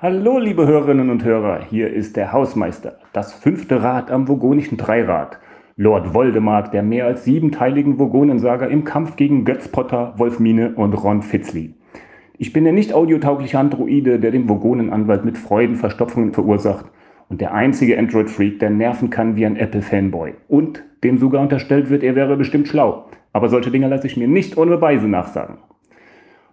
Hallo, liebe Hörerinnen und Hörer, hier ist der Hausmeister, das fünfte Rad am vogonischen Dreirad. Lord Voldemort der mehr als siebenteiligen Vogonensaga im Kampf gegen Götz Potter, Wolfmine und Ron Fitzley. Ich bin der nicht audiotaugliche Androide, der dem Vogonenanwalt mit Freudenverstopfungen verursacht und der einzige Android-Freak, der nerven kann wie ein Apple-Fanboy. Und dem sogar unterstellt wird, er wäre bestimmt schlau. Aber solche Dinge lasse ich mir nicht ohne Beweise nachsagen.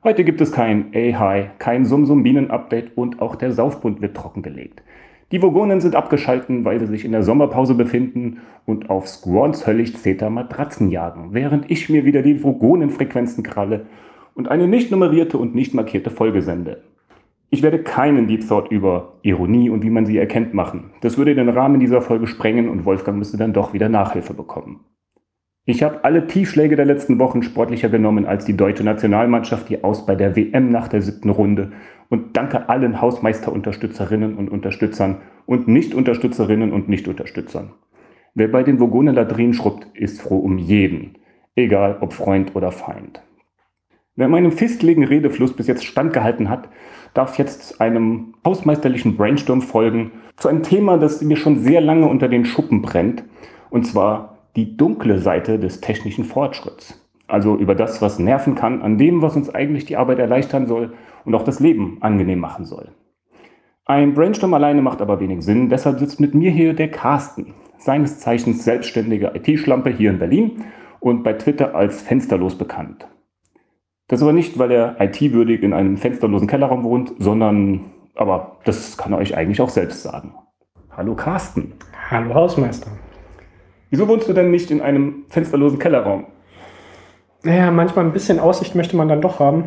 Heute gibt es kein AI, kein Sumsum-Bienen-Update und auch der Saufbund wird trockengelegt. Die Vogonen sind abgeschalten, weil sie sich in der Sommerpause befinden und auf Squons höllisch Zeta Matratzen jagen, während ich mir wieder die Vogonenfrequenzen kralle und eine nicht nummerierte und nicht markierte Folge sende. Ich werde keinen Deep Thought über Ironie und wie man sie erkennt machen. Das würde den Rahmen dieser Folge sprengen und Wolfgang müsste dann doch wieder Nachhilfe bekommen. Ich habe alle Tiefschläge der letzten Wochen sportlicher genommen als die deutsche Nationalmannschaft, die aus bei der WM nach der siebten Runde. Und danke allen Hausmeisterunterstützerinnen und Unterstützern und Nicht-Unterstützerinnen und Nicht-Unterstützern. Wer bei den Vogonen Ladrin schrubbt, ist froh um jeden. Egal ob Freund oder Feind. Wer meinem fistligen Redefluss bis jetzt standgehalten hat, darf jetzt einem hausmeisterlichen Brainstorm folgen zu einem Thema, das mir schon sehr lange unter den Schuppen brennt. Und zwar die dunkle Seite des technischen Fortschritts. Also über das, was nerven kann, an dem, was uns eigentlich die Arbeit erleichtern soll und auch das Leben angenehm machen soll. Ein Brainstorm alleine macht aber wenig Sinn, deshalb sitzt mit mir hier der Carsten, seines Zeichens selbstständige IT-Schlampe hier in Berlin und bei Twitter als fensterlos bekannt. Das aber nicht, weil er IT-würdig in einem fensterlosen Kellerraum wohnt, sondern, aber das kann er euch eigentlich auch selbst sagen. Hallo Carsten. Hallo Hausmeister. Wieso wohnst du denn nicht in einem fensterlosen Kellerraum? Naja, manchmal ein bisschen Aussicht möchte man dann doch haben.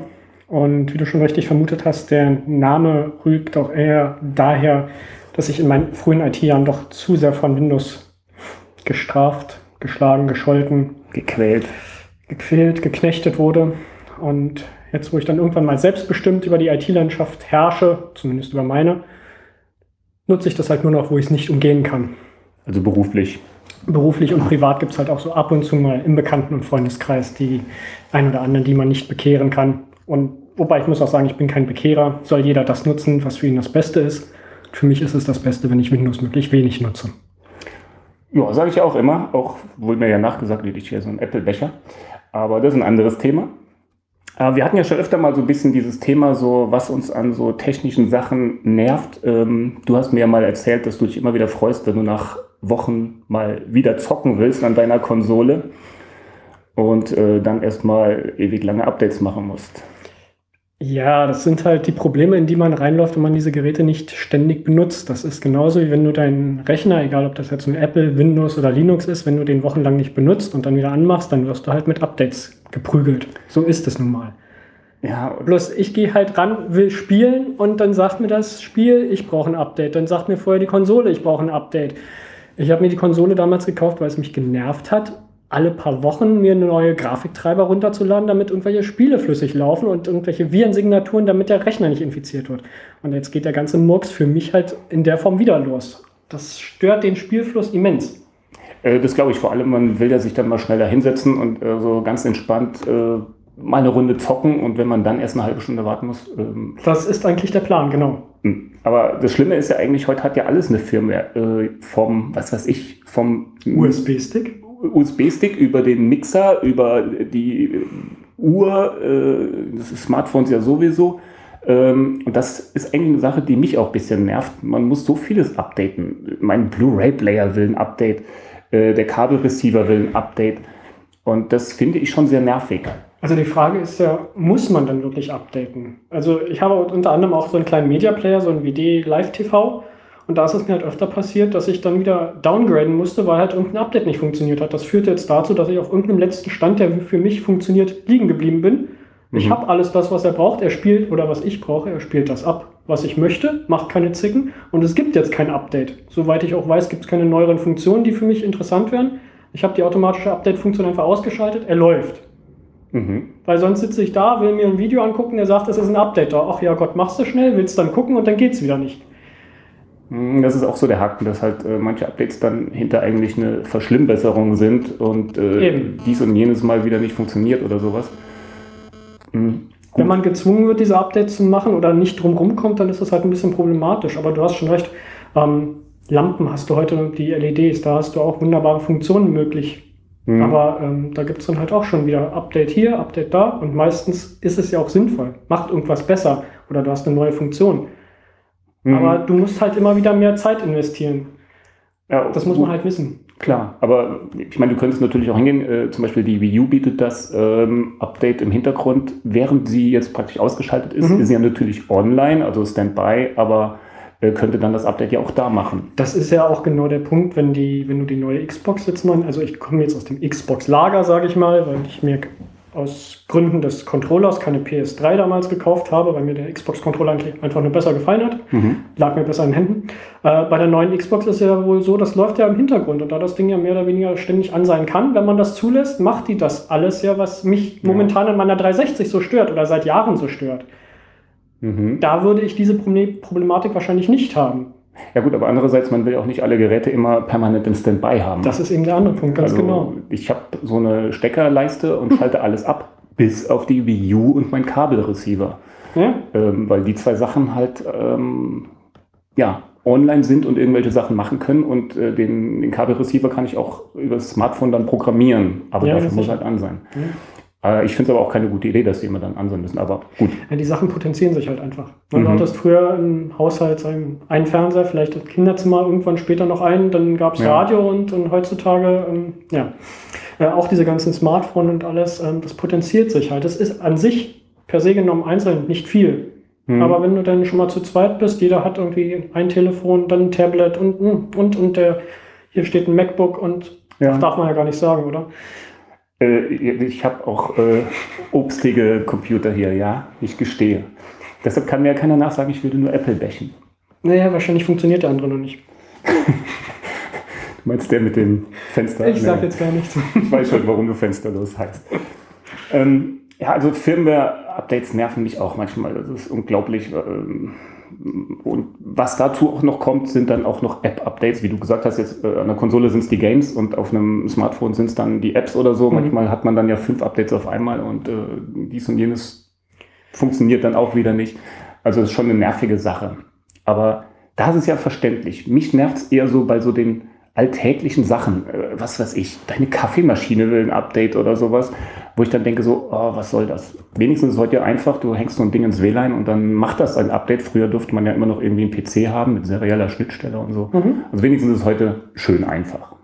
Und wie du schon richtig vermutet hast, der Name rügt auch eher daher, dass ich in meinen frühen IT-Jahren doch zu sehr von Windows gestraft, geschlagen, gescholten, gequält, gequält, geknechtet wurde. Und jetzt, wo ich dann irgendwann mal selbstbestimmt über die IT-Landschaft herrsche, zumindest über meine, nutze ich das halt nur noch, wo ich es nicht umgehen kann. Also beruflich beruflich und privat gibt es halt auch so ab und zu mal im Bekannten- und Freundeskreis die ein oder anderen, die man nicht bekehren kann. Und wobei ich muss auch sagen, ich bin kein Bekehrer. Soll jeder das nutzen, was für ihn das Beste ist. Für mich ist es das Beste, wenn ich Windows möglichst wenig nutze. Ja, sage ich ja auch immer, auch wohl mir ja nachgesagt ich hier so ein Apple-Becher. Aber das ist ein anderes Thema. Aber wir hatten ja schon öfter mal so ein bisschen dieses Thema, so was uns an so technischen Sachen nervt. Ähm, du hast mir ja mal erzählt, dass du dich immer wieder freust, wenn du nach Wochen mal wieder zocken willst an deiner Konsole und äh, dann erstmal ewig lange Updates machen musst. Ja, das sind halt die Probleme, in die man reinläuft, wenn man diese Geräte nicht ständig benutzt. Das ist genauso wie wenn du deinen Rechner, egal ob das jetzt ein Apple, Windows oder Linux ist, wenn du den wochenlang nicht benutzt und dann wieder anmachst, dann wirst du halt mit Updates geprügelt. So ist es nun mal. Ja, bloß ich gehe halt ran, will spielen und dann sagt mir das Spiel, ich brauche ein Update. Dann sagt mir vorher die Konsole, ich brauche ein Update. Ich habe mir die Konsole damals gekauft, weil es mich genervt hat, alle paar Wochen mir eine neue Grafiktreiber runterzuladen, damit irgendwelche Spiele flüssig laufen und irgendwelche Virensignaturen, damit der Rechner nicht infiziert wird. Und jetzt geht der ganze Murks für mich halt in der Form wieder los. Das stört den Spielfluss immens. Äh, das glaube ich vor allem, man will ja sich dann mal schneller hinsetzen und äh, so ganz entspannt äh, mal eine Runde zocken und wenn man dann erst eine halbe Stunde warten muss. Ähm das ist eigentlich der Plan, genau. Hm. Aber das Schlimme ist ja eigentlich, heute hat ja alles eine Firmware äh, vom, was weiß ich, vom USB-Stick. USB-Stick über den Mixer, über die äh, Uhr, äh, das Smartphones ja sowieso. Ähm, und das ist eigentlich eine Sache, die mich auch ein bisschen nervt. Man muss so vieles updaten. Mein Blu-ray-Player will ein Update, äh, der Kabelreceiver will ein Update. Und das finde ich schon sehr nervig. Also die Frage ist ja, muss man dann wirklich updaten? Also ich habe unter anderem auch so einen kleinen Media Player, so ein WD Live TV. Und da ist es mir halt öfter passiert, dass ich dann wieder downgraden musste, weil halt irgendein Update nicht funktioniert hat. Das führt jetzt dazu, dass ich auf irgendeinem letzten Stand, der für mich funktioniert, liegen geblieben bin. Ich mhm. habe alles das, was er braucht. Er spielt, oder was ich brauche, er spielt das ab, was ich möchte, macht keine Zicken. Und es gibt jetzt kein Update. Soweit ich auch weiß, gibt es keine neueren Funktionen, die für mich interessant wären. Ich habe die automatische Update-Funktion einfach ausgeschaltet. Er läuft. Mhm. Weil sonst sitze ich da, will mir ein Video angucken, der sagt, es ist ein Update da. Ach ja Gott, machst du schnell, willst dann gucken und dann geht es wieder nicht. Mhm, das ist auch so der Haken, dass halt äh, manche Updates dann hinter eigentlich eine Verschlimmbesserung sind und äh, dies und jenes Mal wieder nicht funktioniert oder sowas. Mhm. Wenn man gezwungen wird, diese Updates zu machen oder nicht drumherum kommt, dann ist das halt ein bisschen problematisch. Aber du hast schon recht. Ähm, Lampen hast du heute, die LEDs, da hast du auch wunderbare Funktionen möglich. Mhm. Aber ähm, da gibt es dann halt auch schon wieder Update hier, Update da und meistens ist es ja auch sinnvoll. Macht irgendwas besser oder du hast eine neue Funktion. Mhm. Aber du musst halt immer wieder mehr Zeit investieren. Ja, das muss man halt wissen. Klar, aber ich meine, du könntest natürlich auch hingehen, äh, zum Beispiel die Wii U bietet das ähm, Update im Hintergrund, während sie jetzt praktisch ausgeschaltet ist, mhm. ist sie ja natürlich online, also Standby, aber könnte dann das Update ja auch da machen. Das ist ja auch genau der Punkt, wenn, die, wenn du die neue Xbox jetzt mal, also ich komme jetzt aus dem Xbox-Lager, sage ich mal, weil ich mir aus Gründen des Controllers keine PS3 damals gekauft habe, weil mir der Xbox-Controller einfach nur besser gefallen hat. Mhm. Lag mir besser in den Händen. Äh, bei der neuen Xbox ist ja wohl so, das läuft ja im Hintergrund und da das Ding ja mehr oder weniger ständig an sein kann, wenn man das zulässt, macht die das alles ja, was mich ja. momentan an meiner 360 so stört oder seit Jahren so stört. Mhm. Da würde ich diese Problematik wahrscheinlich nicht haben. Ja gut, aber andererseits, man will auch nicht alle Geräte immer permanent im Standby haben. Das ist eben der andere Punkt, ganz also, genau. Ich habe so eine Steckerleiste und schalte alles ab, bis auf die Wii U und mein Kabelreceiver. Ja? Ähm, weil die zwei Sachen halt ähm, ja, online sind und irgendwelche Sachen machen können und äh, den, den Kabelreceiver kann ich auch über das Smartphone dann programmieren, aber ja, dafür muss halt an sein. Ja. Äh, ich finde es aber auch keine gute Idee, dass die immer dann ansehen müssen, aber gut. Ja, die Sachen potenzieren sich halt einfach. Mhm. Du hattest früher im Haushalt sagen, einen Fernseher, vielleicht das Kinderzimmer, irgendwann später noch einen, dann gab es ja. Radio und, und heutzutage, ähm, ja, äh, auch diese ganzen Smartphones und alles, ähm, das potenziert sich halt. Das ist an sich per se genommen einzeln nicht viel. Mhm. Aber wenn du dann schon mal zu zweit bist, jeder hat irgendwie ein Telefon, dann ein Tablet und, und, und der, hier steht ein MacBook und ja. das darf man ja gar nicht sagen, oder? Äh, ich habe auch äh, obstige Computer hier, ja, ich gestehe. Deshalb kann mir ja keiner nachsagen, ich würde nur Apple bächen. Naja, wahrscheinlich funktioniert der andere noch nicht. du meinst der mit dem Fenster? Ich sag jetzt gar nichts. ich weiß schon, warum du fensterlos heißt. Ähm, ja, also Firmware-Updates nerven mich auch manchmal. Das ist unglaublich. Ähm, und was dazu auch noch kommt, sind dann auch noch App-Updates. Wie du gesagt hast, jetzt äh, an der Konsole sind es die Games und auf einem Smartphone sind es dann die Apps oder so. Mhm. Manchmal hat man dann ja fünf Updates auf einmal und äh, dies und jenes funktioniert dann auch wieder nicht. Also es ist schon eine nervige Sache. Aber da ist es ja verständlich. Mich nervt es eher so bei so den alltäglichen Sachen, äh, was weiß ich, deine Kaffeemaschine will ein Update oder sowas, wo ich dann denke so, oh, was soll das? Wenigstens ist es heute ja einfach, du hängst so ein Ding ins WLAN und dann macht das ein Update. Früher durfte man ja immer noch irgendwie einen PC haben mit serieller Schnittstelle und so. Mhm. Also wenigstens ist es heute schön einfach.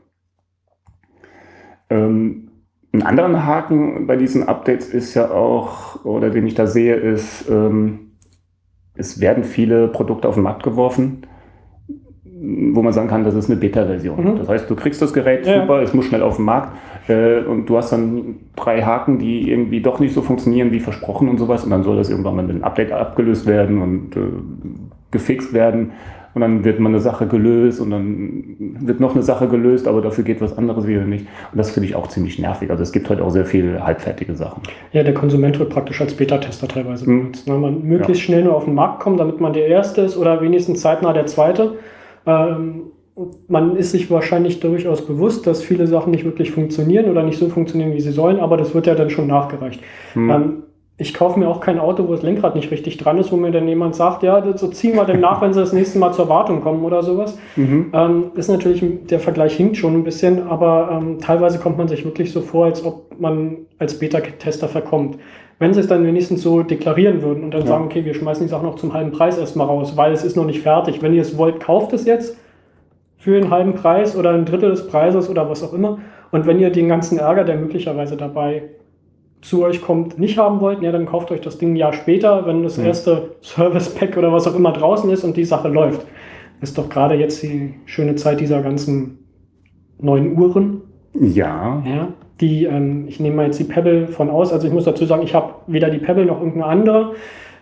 Ähm, ein anderer Haken bei diesen Updates ist ja auch, oder den ich da sehe, ist, ähm, es werden viele Produkte auf den Markt geworfen, wo man sagen kann, das ist eine Beta-Version. Mhm. Das heißt, du kriegst das Gerät, ja. super, es muss schnell auf den Markt äh, und du hast dann drei Haken, die irgendwie doch nicht so funktionieren wie versprochen und sowas und dann soll das irgendwann mal mit einem Update abgelöst werden und äh, gefixt werden und dann wird mal eine Sache gelöst und dann wird noch eine Sache gelöst, aber dafür geht was anderes wieder nicht. Und das finde ich auch ziemlich nervig. Also es gibt heute auch sehr viele halbfertige Sachen. Ja, der Konsument wird praktisch als Beta-Tester teilweise mhm. benutzt. Ne? Man möglichst ja. schnell nur auf den Markt kommt, damit man der Erste ist oder wenigstens zeitnah der Zweite. Ähm, man ist sich wahrscheinlich durchaus bewusst, dass viele Sachen nicht wirklich funktionieren oder nicht so funktionieren, wie sie sollen, aber das wird ja dann schon nachgereicht. Hm. Ähm, ich kaufe mir auch kein Auto, wo das Lenkrad nicht richtig dran ist, wo mir dann jemand sagt, ja, so ziehen wir denn nach, wenn sie das nächste Mal zur Wartung kommen oder sowas. Mhm. Ähm, ist natürlich, der Vergleich hinkt schon ein bisschen, aber ähm, teilweise kommt man sich wirklich so vor, als ob man als Beta-Tester verkommt. Wenn sie es dann wenigstens so deklarieren würden und dann ja. sagen, okay, wir schmeißen die Sachen noch zum halben Preis erstmal raus, weil es ist noch nicht fertig. Wenn ihr es wollt, kauft es jetzt für einen halben Preis oder ein Drittel des Preises oder was auch immer. Und wenn ihr den ganzen Ärger, der möglicherweise dabei zu euch kommt, nicht haben wollt, ja, dann kauft euch das Ding ein Jahr später, wenn das erste Service Pack oder was auch immer draußen ist und die Sache läuft. Ist doch gerade jetzt die schöne Zeit dieser ganzen neuen Uhren. Ja. ja die, ähm, ich nehme mal jetzt die Pebble von aus. Also ich muss dazu sagen, ich habe weder die Pebble noch irgendeine andere.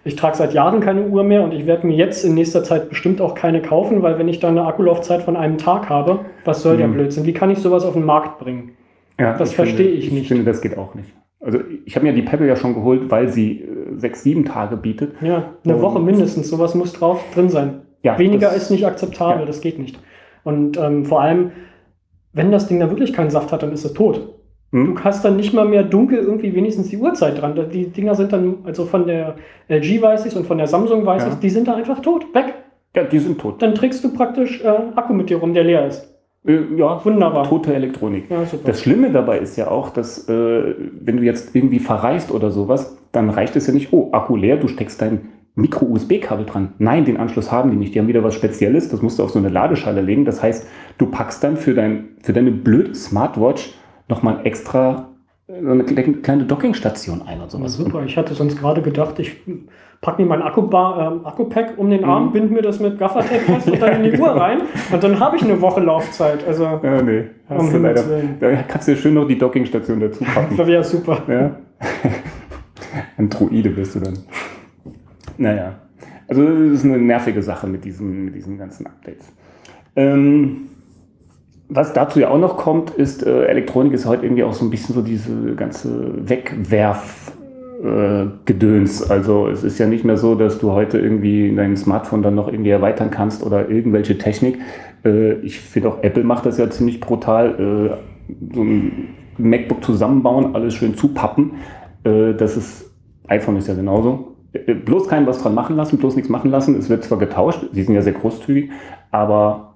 Ich trage seit Jahren keine Uhr mehr und ich werde mir jetzt in nächster Zeit bestimmt auch keine kaufen, weil wenn ich da eine Akkulaufzeit von einem Tag habe, was soll mhm. der Blödsinn? Wie kann ich sowas auf den Markt bringen? Ja, das verstehe ich nicht. Ich finde, das geht auch nicht. Also ich habe mir die Pebble ja schon geholt, weil sie äh, sechs, sieben Tage bietet. Ja, eine Und- Woche mindestens. Sowas muss drauf drin sein. Ja, Weniger das- ist nicht akzeptabel, ja. das geht nicht. Und ähm, vor allem, wenn das Ding da wirklich keinen Saft hat, dann ist es tot. Hm? Du hast dann nicht mal mehr dunkel irgendwie wenigstens die Uhrzeit dran. Die Dinger sind dann, also von der LG weiß ich und von der Samsung weiß Ja. ich, die sind da einfach tot, weg. Ja, die sind tot. Dann trägst du praktisch äh, Akku mit dir rum, der leer ist. Äh, ja, Wunderbar. tote Elektronik. Ja. Das Schlimme dabei ist ja auch, dass äh, wenn du jetzt irgendwie verreist oder sowas, dann reicht es ja nicht, oh, Akku leer, du steckst dein Micro-USB-Kabel dran. Nein, den Anschluss haben die nicht. Die haben wieder was Spezielles, das musst du auf so eine Ladeschale legen. Das heißt, du packst dann für, dein, für deine blöde Smartwatch nochmal extra äh, so eine kle- kleine Dockingstation ein und Ja, sowas. super. Ich hatte sonst gerade gedacht, ich packe mir mein Akkubar, ähm, Akku-Pack um den Arm, Mhm. bind mir das mit Gaffertape fest und dann in die Uhr rein und dann habe ich eine Woche Laufzeit. Also, Ja, nee, hast du leider. Da kannst du schön noch die Dockingstation dazu packen. das wäre super. Ja. Ein Druide bist du dann. Naja. Also das ist eine nervige Sache mit diesen, mit diesen ganzen Updates. Ähm, was dazu ja auch noch kommt, ist, äh, Elektronik ist heute irgendwie auch so ein bisschen so diese ganze Wegwerf. äh, Gedöns. Also es ist ja nicht mehr so, dass du heute irgendwie dein Smartphone dann noch irgendwie erweitern kannst oder irgendwelche Technik. Äh, ich finde auch Apple macht das ja ziemlich brutal. Äh, so ein MacBook zusammenbauen, alles schön zupappen. Das ist, iPhone ist ja genauso. Bloß keinem was dran machen lassen, bloß nichts machen lassen. Es wird zwar getauscht, sie sind ja sehr großzügig, aber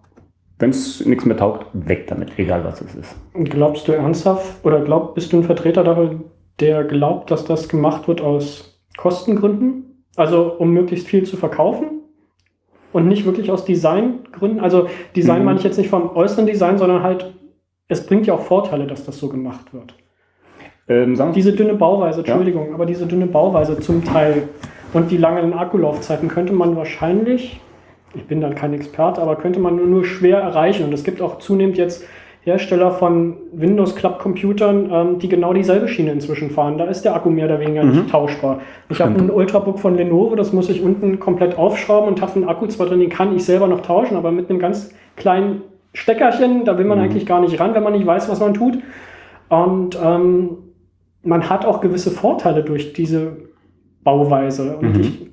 wenn es nichts mehr taugt, weg damit, egal was es ist. Glaubst du ernsthaft oder glaub, bist du ein Vertreter dafür, der glaubt, dass das gemacht wird aus Kostengründen? Also um möglichst viel zu verkaufen? Und nicht wirklich aus Designgründen? Also Design Mhm. meine ich jetzt nicht vom äußeren Design, sondern halt, es bringt ja auch Vorteile, dass das so gemacht wird. Ähm, Diese dünne Bauweise, Ja. Entschuldigung, aber diese dünne Bauweise zum Teil und die langen Akkulaufzeiten könnte man wahrscheinlich, ich bin dann kein Experte, aber könnte man nur, nur schwer erreichen. Und es gibt auch zunehmend jetzt Hersteller von Windows-Club-Computern, ähm, die genau dieselbe Schiene inzwischen fahren. Da ist der Akku mehr oder weniger Mhm. nicht tauschbar. Ich habe ein Ultrabook von Lenovo, das muss ich unten komplett aufschrauben und habe einen Akku zwar drin, den kann ich selber noch tauschen, aber mit einem ganz kleinen Steckerchen, da will man Mhm. eigentlich gar nicht ran, wenn man nicht weiß, was man tut. Und ähm, man hat auch gewisse Vorteile durch diese Bauweise. Und Mhm. ich,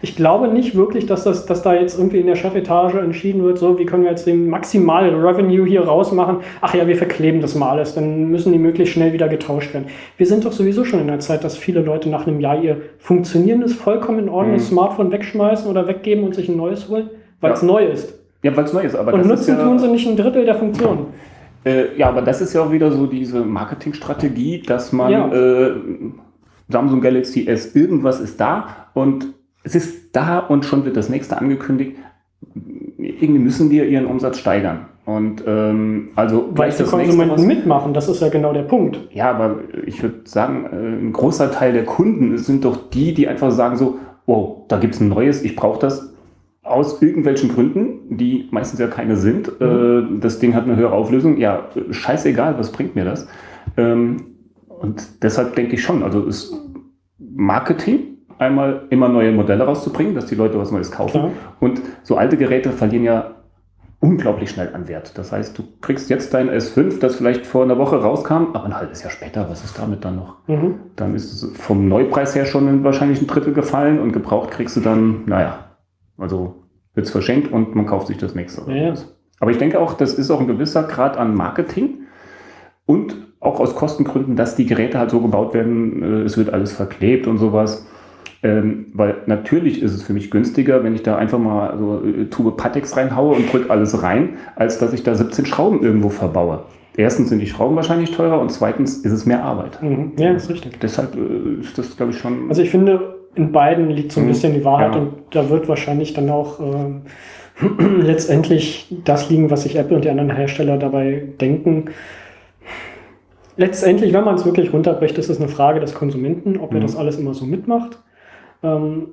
ich glaube nicht wirklich, dass, das, dass da jetzt irgendwie in der Chefetage entschieden wird, so wie können wir jetzt den maximalen Revenue hier rausmachen. Ach ja, wir verkleben das mal alles, dann müssen die möglichst schnell wieder getauscht werden. Wir sind doch sowieso schon in der Zeit, dass viele Leute nach einem Jahr ihr funktionierendes, vollkommen in Ordnung Mhm. Smartphone wegschmeißen oder weggeben und sich ein neues holen, weil es Ja. neu ist. Ja, weil es neu ist, aber Und das nutzen ist ja, tun sie nicht ein Drittel der Funktionen. Äh, ja, aber das ist ja auch wieder so diese Marketingstrategie, dass man Ja. äh, Samsung Galaxy S, irgendwas ist da und es ist da und schon wird das nächste angekündigt. Irgendwie müssen die ihren Umsatz steigern. Und ähm, also Weil die nächste, Konsumenten was- mitmachen, das ist ja genau der Punkt. Ja, aber ich würde sagen, äh, ein großer Teil der Kunden sind doch die, die einfach sagen so, wow, da gibt es ein neues, ich brauche das aus irgendwelchen Gründen, die meistens ja keine sind. Äh, das Ding hat eine höhere Auflösung. Ja, äh, scheißegal, was bringt mir das? Ähm, und deshalb denke ich schon, also ist Marketing, einmal immer neue Modelle rauszubringen, dass die Leute was Neues kaufen. Klar. Und so alte Geräte verlieren ja unglaublich schnell an Wert. Das heißt, du kriegst jetzt dein S5, das vielleicht vor einer Woche rauskam, aber ein halbes Jahr später, was ist damit dann noch? Mhm. Dann ist es vom Neupreis her schon in wahrscheinlich ein Drittel gefallen und gebraucht kriegst du dann, naja, also wird es verschenkt und man kauft sich das nächste. Ja. Aber ich denke auch, das ist auch ein gewisser Grad an Marketing und auch aus Kostengründen, dass die Geräte halt so gebaut werden, äh, es wird alles verklebt und sowas. Ähm, weil natürlich ist es für mich günstiger, wenn ich da einfach mal so äh, Tube Patex reinhaue und drücke alles rein, als dass ich da 17 Schrauben irgendwo verbaue. Erstens sind die Schrauben wahrscheinlich teurer und zweitens ist es mehr Arbeit. Mhm. Ja, ist richtig. Deshalb äh, ist das, glaube ich, schon. Also ich finde, in beiden liegt so ein Mhm. bisschen die Wahrheit Ja. und da wird wahrscheinlich dann auch ähm, letztendlich das liegen, was sich Apple und die anderen Hersteller dabei denken. Letztendlich, wenn man es wirklich runterbricht, ist es eine Frage des Konsumenten, ob er Mhm. das alles immer so mitmacht. Ähm,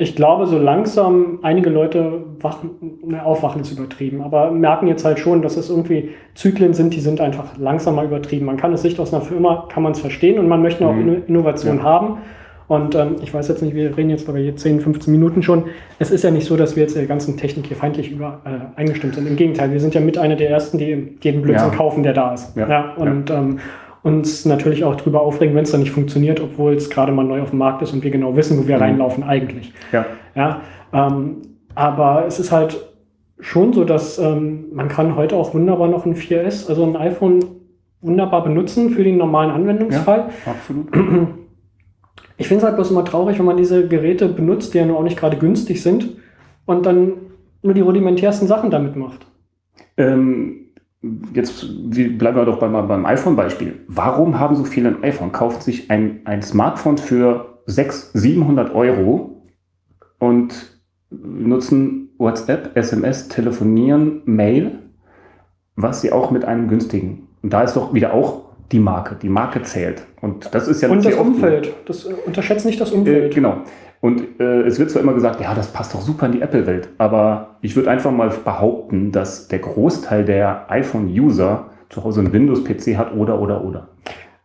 ich glaube, so langsam einige Leute wachen, ne, aufwachen ist übertrieben, aber merken jetzt halt schon, dass es irgendwie Zyklen sind, die sind einfach langsamer übertrieben. Man kann es Sicht aus einer Firma, kann man es verstehen und man möchte auch Mhm. Inno- Innovation Ja. haben. Und ähm, ich weiß jetzt nicht, wir reden jetzt aber jetzt 10, 15 Minuten schon. Es ist ja nicht so, dass wir jetzt der ganzen Technik hier feindlich über, äh, eingestimmt sind. Im Gegenteil, wir sind ja mit einer der ersten, die jeden Blödsinn Ja. kaufen, der da ist. Ja. und, Ähm, uns natürlich auch drüber aufregen, wenn es dann nicht funktioniert, obwohl es gerade mal neu auf dem Markt ist und wir genau wissen, wo wir mhm. reinlaufen eigentlich. Ja. ja ähm, aber es ist halt schon so, dass ähm, man kann heute auch wunderbar noch ein 4S, also ein iPhone wunderbar benutzen für den normalen Anwendungsfall. Ja, absolut. Ich finde es halt bloß immer traurig, wenn man diese Geräte benutzt, die ja nur auch nicht gerade günstig sind und dann nur die rudimentärsten Sachen damit macht. Ähm, jetzt bleiben wir doch beim, beim iPhone-Beispiel. Warum haben so viele ein iPhone? Kauft sich ein, ein Smartphone für 600, 700 Euro und nutzen WhatsApp, SMS, Telefonieren, Mail, was sie auch mit einem günstigen. Und da ist doch wieder auch die Marke. Die Marke zählt. Und das ist ja Und das Umfeld. Das äh, unterschätzt nicht das Umfeld. Äh, genau. Und äh, es wird zwar immer gesagt, ja, das passt doch super in die Apple-Welt, aber ich würde einfach mal behaupten, dass der Großteil der iPhone-User zu Hause einen Windows-PC hat oder, oder, oder.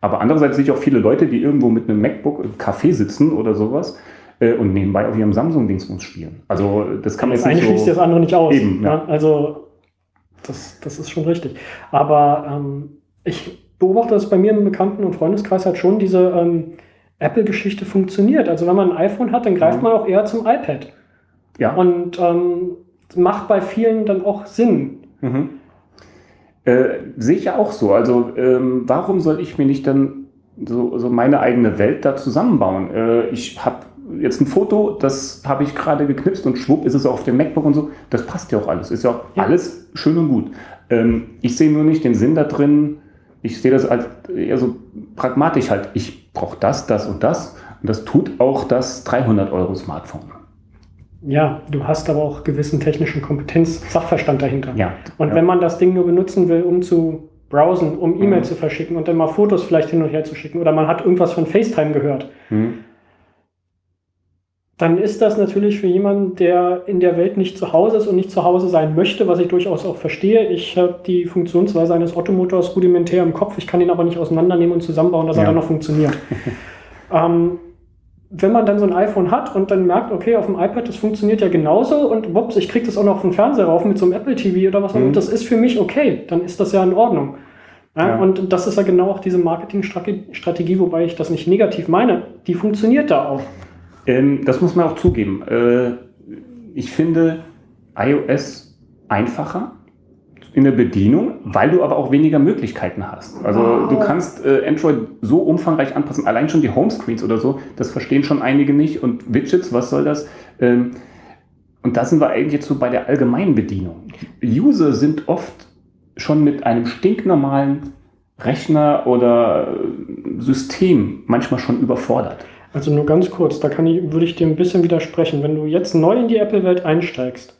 Aber andererseits sehe ich auch viele Leute, die irgendwo mit einem MacBook im Café sitzen oder sowas äh, und nebenbei auf ihrem Samsung-Dingsbums spielen. Also das kann man jetzt nicht eine so schließt das andere nicht aus. Eben, ja. Ja, also das, das ist schon richtig. Aber ähm, ich beobachte das bei mir im Bekannten- und Freundeskreis halt schon diese... Ähm, Apple-Geschichte funktioniert. Also wenn man ein iPhone hat, dann greift man auch eher zum iPad. Ja. Und ähm, macht bei vielen dann auch Sinn. Mhm. Äh, sehe ich ja auch so. Also ähm, warum soll ich mir nicht dann so, so meine eigene Welt da zusammenbauen? Äh, ich habe jetzt ein Foto, das habe ich gerade geknipst und schwupp ist es auf dem MacBook und so. Das passt ja auch alles. Ist ja auch ja. alles schön und gut. Ähm, ich sehe nur nicht den Sinn da drin. Ich sehe das als eher so pragmatisch halt. Ich braucht das, das und das. Und das tut auch das 300 Euro Smartphone. Ja, du hast aber auch gewissen technischen Kompetenz, Sachverstand dahinter. Ja. Und ja. wenn man das Ding nur benutzen will, um zu browsen, um E-Mail mhm. zu verschicken und dann mal Fotos vielleicht hin und her zu schicken oder man hat irgendwas von FaceTime gehört, mhm. Dann ist das natürlich für jemanden, der in der Welt nicht zu Hause ist und nicht zu Hause sein möchte, was ich durchaus auch verstehe. Ich habe die Funktionsweise eines Ottomotors rudimentär im Kopf, ich kann ihn aber nicht auseinandernehmen und zusammenbauen, dass ja. er dann noch funktioniert. ähm, wenn man dann so ein iPhone hat und dann merkt, okay, auf dem iPad, das funktioniert ja genauso und wups, ich kriege das auch noch auf den Fernseher rauf mit so einem Apple TV oder was, mhm. das ist für mich okay, dann ist das ja in Ordnung. Ja, ja. Und das ist ja genau auch diese Marketingstrategie, wobei ich das nicht negativ meine, die funktioniert da auch. Ähm, das muss man auch zugeben. Äh, ich finde iOS einfacher in der Bedienung, weil du aber auch weniger Möglichkeiten hast. Also wow. du kannst äh, Android so umfangreich anpassen, allein schon die Homescreens oder so, das verstehen schon einige nicht. Und Widgets, was soll das? Ähm, und da sind wir eigentlich jetzt so bei der allgemeinen Bedienung. User sind oft schon mit einem stinknormalen Rechner oder äh, System manchmal schon überfordert. Also nur ganz kurz, da kann ich, würde ich dir ein bisschen widersprechen. Wenn du jetzt neu in die Apple-Welt einsteigst,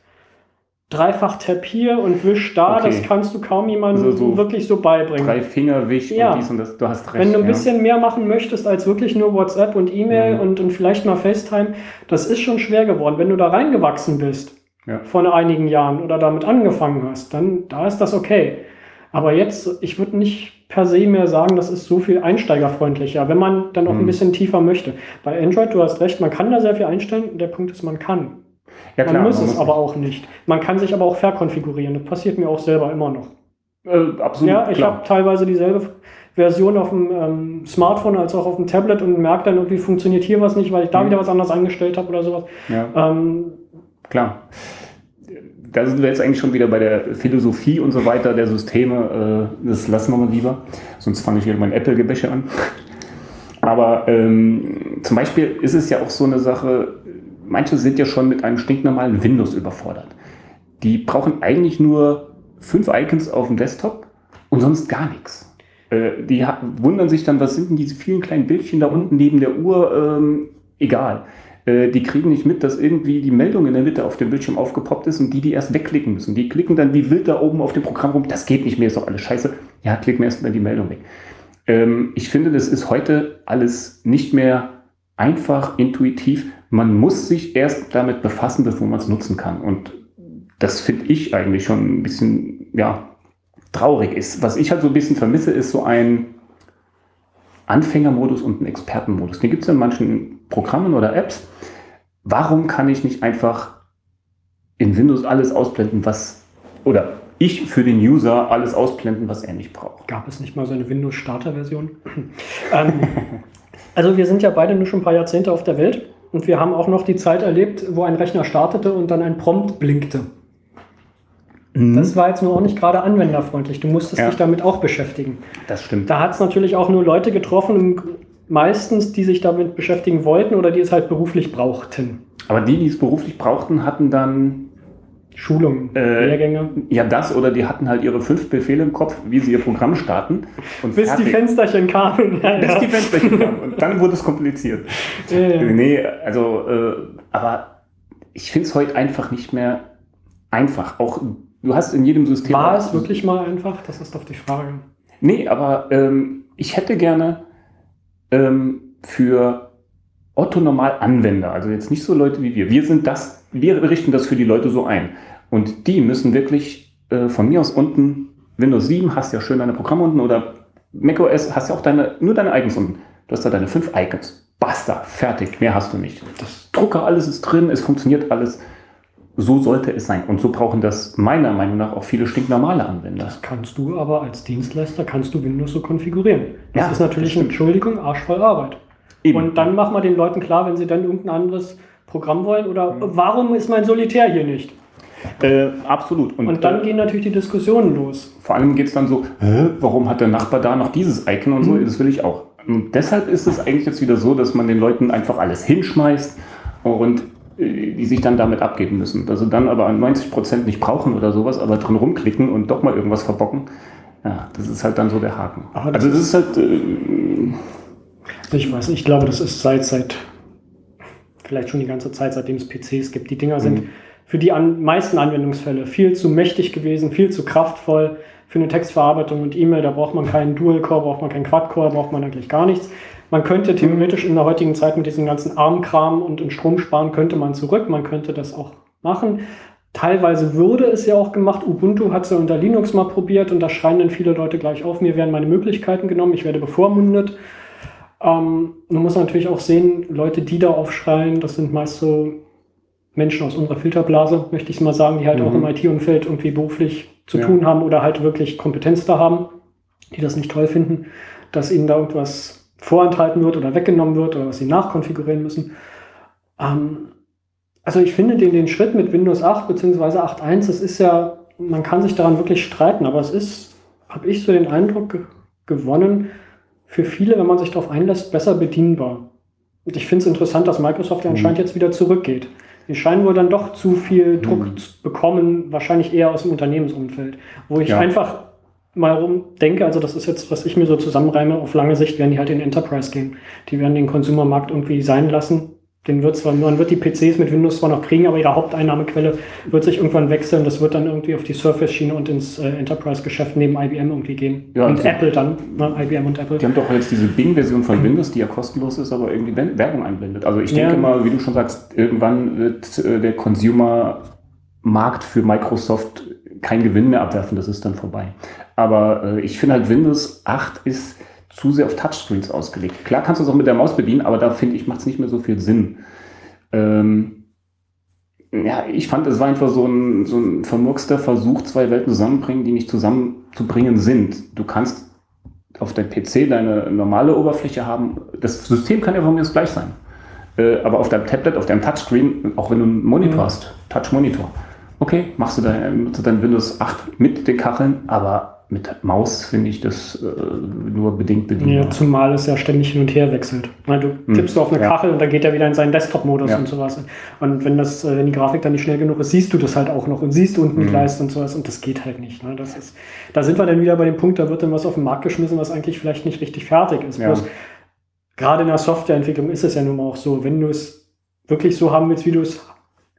dreifach Tab hier und Wisch da, okay. das kannst du kaum jemandem also so wirklich so beibringen. Drei Finger Wisch ja. und dies und das, du hast recht. Wenn du ein ja. bisschen mehr machen möchtest als wirklich nur WhatsApp und E-Mail mhm. und, und vielleicht mal FaceTime, das ist schon schwer geworden. Wenn du da reingewachsen bist, ja. vor einigen Jahren oder damit angefangen hast, dann da ist das okay. Aber jetzt, ich würde nicht per se mehr sagen, das ist so viel einsteigerfreundlicher, wenn man dann auch hm. ein bisschen tiefer möchte. Bei Android, du hast recht, man kann da sehr viel einstellen. Der Punkt ist, man kann. Ja, klar, man muss man es muss aber auch nicht. Man kann sich aber auch verkonfigurieren. Das passiert mir auch selber immer noch. Äh, absolut. Ja, ich habe teilweise dieselbe Version auf dem ähm, Smartphone als auch auf dem Tablet und merke dann irgendwie, funktioniert hier was nicht, weil ich da hm. wieder was anderes eingestellt habe oder sowas. Ja. Ähm, klar da sind wir jetzt eigentlich schon wieder bei der Philosophie und so weiter der Systeme. Äh, das lassen wir mal lieber, sonst fange ich wieder mein Apple-Gebäsche an. Aber ähm, zum Beispiel ist es ja auch so eine Sache, manche sind ja schon mit einem stinknormalen Windows überfordert. Die brauchen eigentlich nur fünf Icons auf dem Desktop und sonst gar nichts. Äh, die wundern sich dann, was sind denn diese vielen kleinen Bildchen da unten neben der Uhr? Ähm, egal. Äh, die kriegen nicht mit, dass irgendwie die Meldung in der Mitte auf dem Bildschirm aufgepoppt ist und die die erst wegklicken müssen. Die klicken dann wie wild da oben auf dem Programm rum. Das geht nicht mehr, ist doch alles scheiße. Ja, klicken wir erst mal die Meldung weg. Ähm, ich finde, das ist heute alles nicht mehr einfach intuitiv. Man muss sich erst damit befassen, bevor man es nutzen kann. Und das finde ich eigentlich schon ein bisschen, ja, traurig ist. Was ich halt so ein bisschen vermisse, ist so ein Anfängermodus und ein Expertenmodus. Den gibt es in manchen Programmen oder Apps. Warum kann ich nicht einfach in Windows alles ausblenden, was oder ich für den User alles ausblenden, was er nicht braucht. Gab es nicht mal so eine Windows-Starter-Version? ähm, also wir sind ja beide nur schon ein paar Jahrzehnte auf der Welt und wir haben auch noch die Zeit erlebt, wo ein Rechner startete und dann ein Prompt blinkte. Mhm. Das war jetzt nur auch nicht gerade anwenderfreundlich. Du musstest ja. dich damit auch beschäftigen. Das stimmt. Da hat es natürlich auch nur Leute getroffen, meistens, die sich damit beschäftigen wollten oder die es halt beruflich brauchten. Aber die, die es beruflich brauchten, hatten dann Schulungen, äh, Lehrgänge. Ja, das oder die hatten halt ihre fünf Befehle im Kopf, wie sie ihr Programm starten. Bis fertig. die Fensterchen kamen. Ja, Bis ja. die Fensterchen kamen. Und dann wurde es kompliziert. Ja, nee, also, äh, aber ich finde es heute einfach nicht mehr einfach. Auch du hast in jedem System. War es wirklich mal einfach? Das ist doch die Frage. Nee, aber ähm, ich hätte gerne ähm, für Otto Normal Anwender, also jetzt nicht so Leute wie wir. Wir sind das, wir richten das für die Leute so ein. Und die müssen wirklich äh, von mir aus unten, Windows 7 hast ja schön deine Programme unten oder macOS hast ja auch deine, nur deine Icons unten. Du hast da deine fünf Icons. Basta, fertig, mehr hast du nicht. Das Drucker, alles ist drin, es funktioniert alles. So sollte es sein. Und so brauchen das meiner Meinung nach auch viele stinknormale Anwender. Das kannst du aber als Dienstleister, kannst du Windows so konfigurieren. Das ja, ist natürlich eine Entschuldigung, arschvoll Arbeit. Eben. Und dann machen wir den Leuten klar, wenn sie dann irgendein anderes Programm wollen oder mhm. warum ist mein Solitär hier nicht? Äh, absolut. Und, und dann äh, gehen natürlich die Diskussionen los. Vor allem geht es dann so, warum hat der Nachbar da noch dieses Icon und so, mhm. das will ich auch. Und deshalb ist es eigentlich jetzt wieder so, dass man den Leuten einfach alles hinschmeißt und die sich dann damit abgeben müssen. Also dann aber an 90 Prozent nicht brauchen oder sowas, aber drin rumklicken und doch mal irgendwas verbocken. Ja, das ist halt dann so der Haken. also das ist halt... Äh, ich weiß, ich glaube, das ist seit, seit vielleicht schon die ganze Zeit, seitdem es PCs gibt. Die Dinger sind mhm. für die an, meisten Anwendungsfälle viel zu mächtig gewesen, viel zu kraftvoll für eine Textverarbeitung und E-Mail. Da braucht man keinen Dual-Core, braucht man keinen Quad-Core, braucht man eigentlich gar nichts. Man könnte theoretisch in der heutigen Zeit mit diesem ganzen ARM-Kram und in Strom sparen, könnte man zurück. Man könnte das auch machen. Teilweise würde es ja auch gemacht. Ubuntu hat es ja unter Linux mal probiert und da schreien dann viele Leute gleich auf. Mir werden meine Möglichkeiten genommen, ich werde bevormundet. Ähm, man muss natürlich auch sehen, Leute, die da aufschreien, das sind meist so Menschen aus unserer Filterblase, möchte ich mal sagen, die halt mhm. auch im IT-Umfeld irgendwie beruflich zu ja. tun haben oder halt wirklich Kompetenz da haben, die das nicht toll finden, dass ihnen da irgendwas vorenthalten wird oder weggenommen wird oder was sie nachkonfigurieren müssen. Ähm, also ich finde den, den Schritt mit Windows 8 bzw. 8.1, das ist ja, man kann sich daran wirklich streiten, aber es ist, habe ich so den Eindruck ge gewonnen, für viele, wenn man sich darauf einlässt, besser bedienbar. Und ich finde es interessant, dass Microsoft ja mhm. anscheinend jetzt wieder zurückgeht. Die scheinen wohl dann doch zu viel Druck mhm. zu bekommen, wahrscheinlich eher aus dem Unternehmensumfeld. Wo ich ja. einfach mal rumdenke, also das ist jetzt, was ich mir so zusammenreime, auf lange Sicht werden die halt in Enterprise gehen. Die werden den Konsumermarkt irgendwie sein lassen den wird zwar, man wird die PCs mit Windows zwar noch kriegen, aber ihre Haupteinnahmequelle wird sich irgendwann wechseln. Das wird dann irgendwie auf die Surface-Schiene und ins äh, Enterprise-Geschäft neben IBM irgendwie gehen. Ja, und Apple dann, ne? IBM und Apple. Die haben doch jetzt diese Bing-Version von Windows, die ja kostenlos ist, aber irgendwie Werbung einblendet. Also ich denke ja. mal, wie du schon sagst, irgendwann wird äh, der Consumer-Markt für Microsoft keinen Gewinn mehr abwerfen, das ist dann vorbei. Aber äh, ich finde halt Windows 8 ist zu sehr auf Touchscreens ausgelegt. Klar kannst du es auch mit der Maus bedienen, aber da finde ich, macht es nicht mehr so viel Sinn. Ähm, ja, ich fand, es war einfach so ein, so ein vermurkster Versuch, zwei Welten zusammenbringen, die nicht zusammenzubringen sind. Du kannst auf deinem PC deine normale Oberfläche haben. Das System kann ja von mir aus gleich sein. Äh, aber auf deinem Tablet, auf deinem Touchscreen, auch wenn du einen Monitor mhm. hast, Touch-Monitor, okay, machst du dein, dein Windows 8 mit den Kacheln, aber mit Maus finde ich das äh, nur bedingt bedienbar. Ja, zumal es ja ständig hin und her wechselt. Weil du hm. tippst du auf eine ja. Kachel und dann geht er wieder in seinen Desktop-Modus ja. und sowas. Und wenn das, äh, wenn die Grafik dann nicht schnell genug ist, siehst du das halt auch noch und siehst unten hm. die Leiste und sowas und das geht halt nicht. Ne? Das ist, da sind wir dann wieder bei dem Punkt, da wird dann was auf den Markt geschmissen, was eigentlich vielleicht nicht richtig fertig ist. Ja. Bloß, gerade in der Softwareentwicklung ist es ja nun mal auch so, wenn du es wirklich so haben willst, wie du es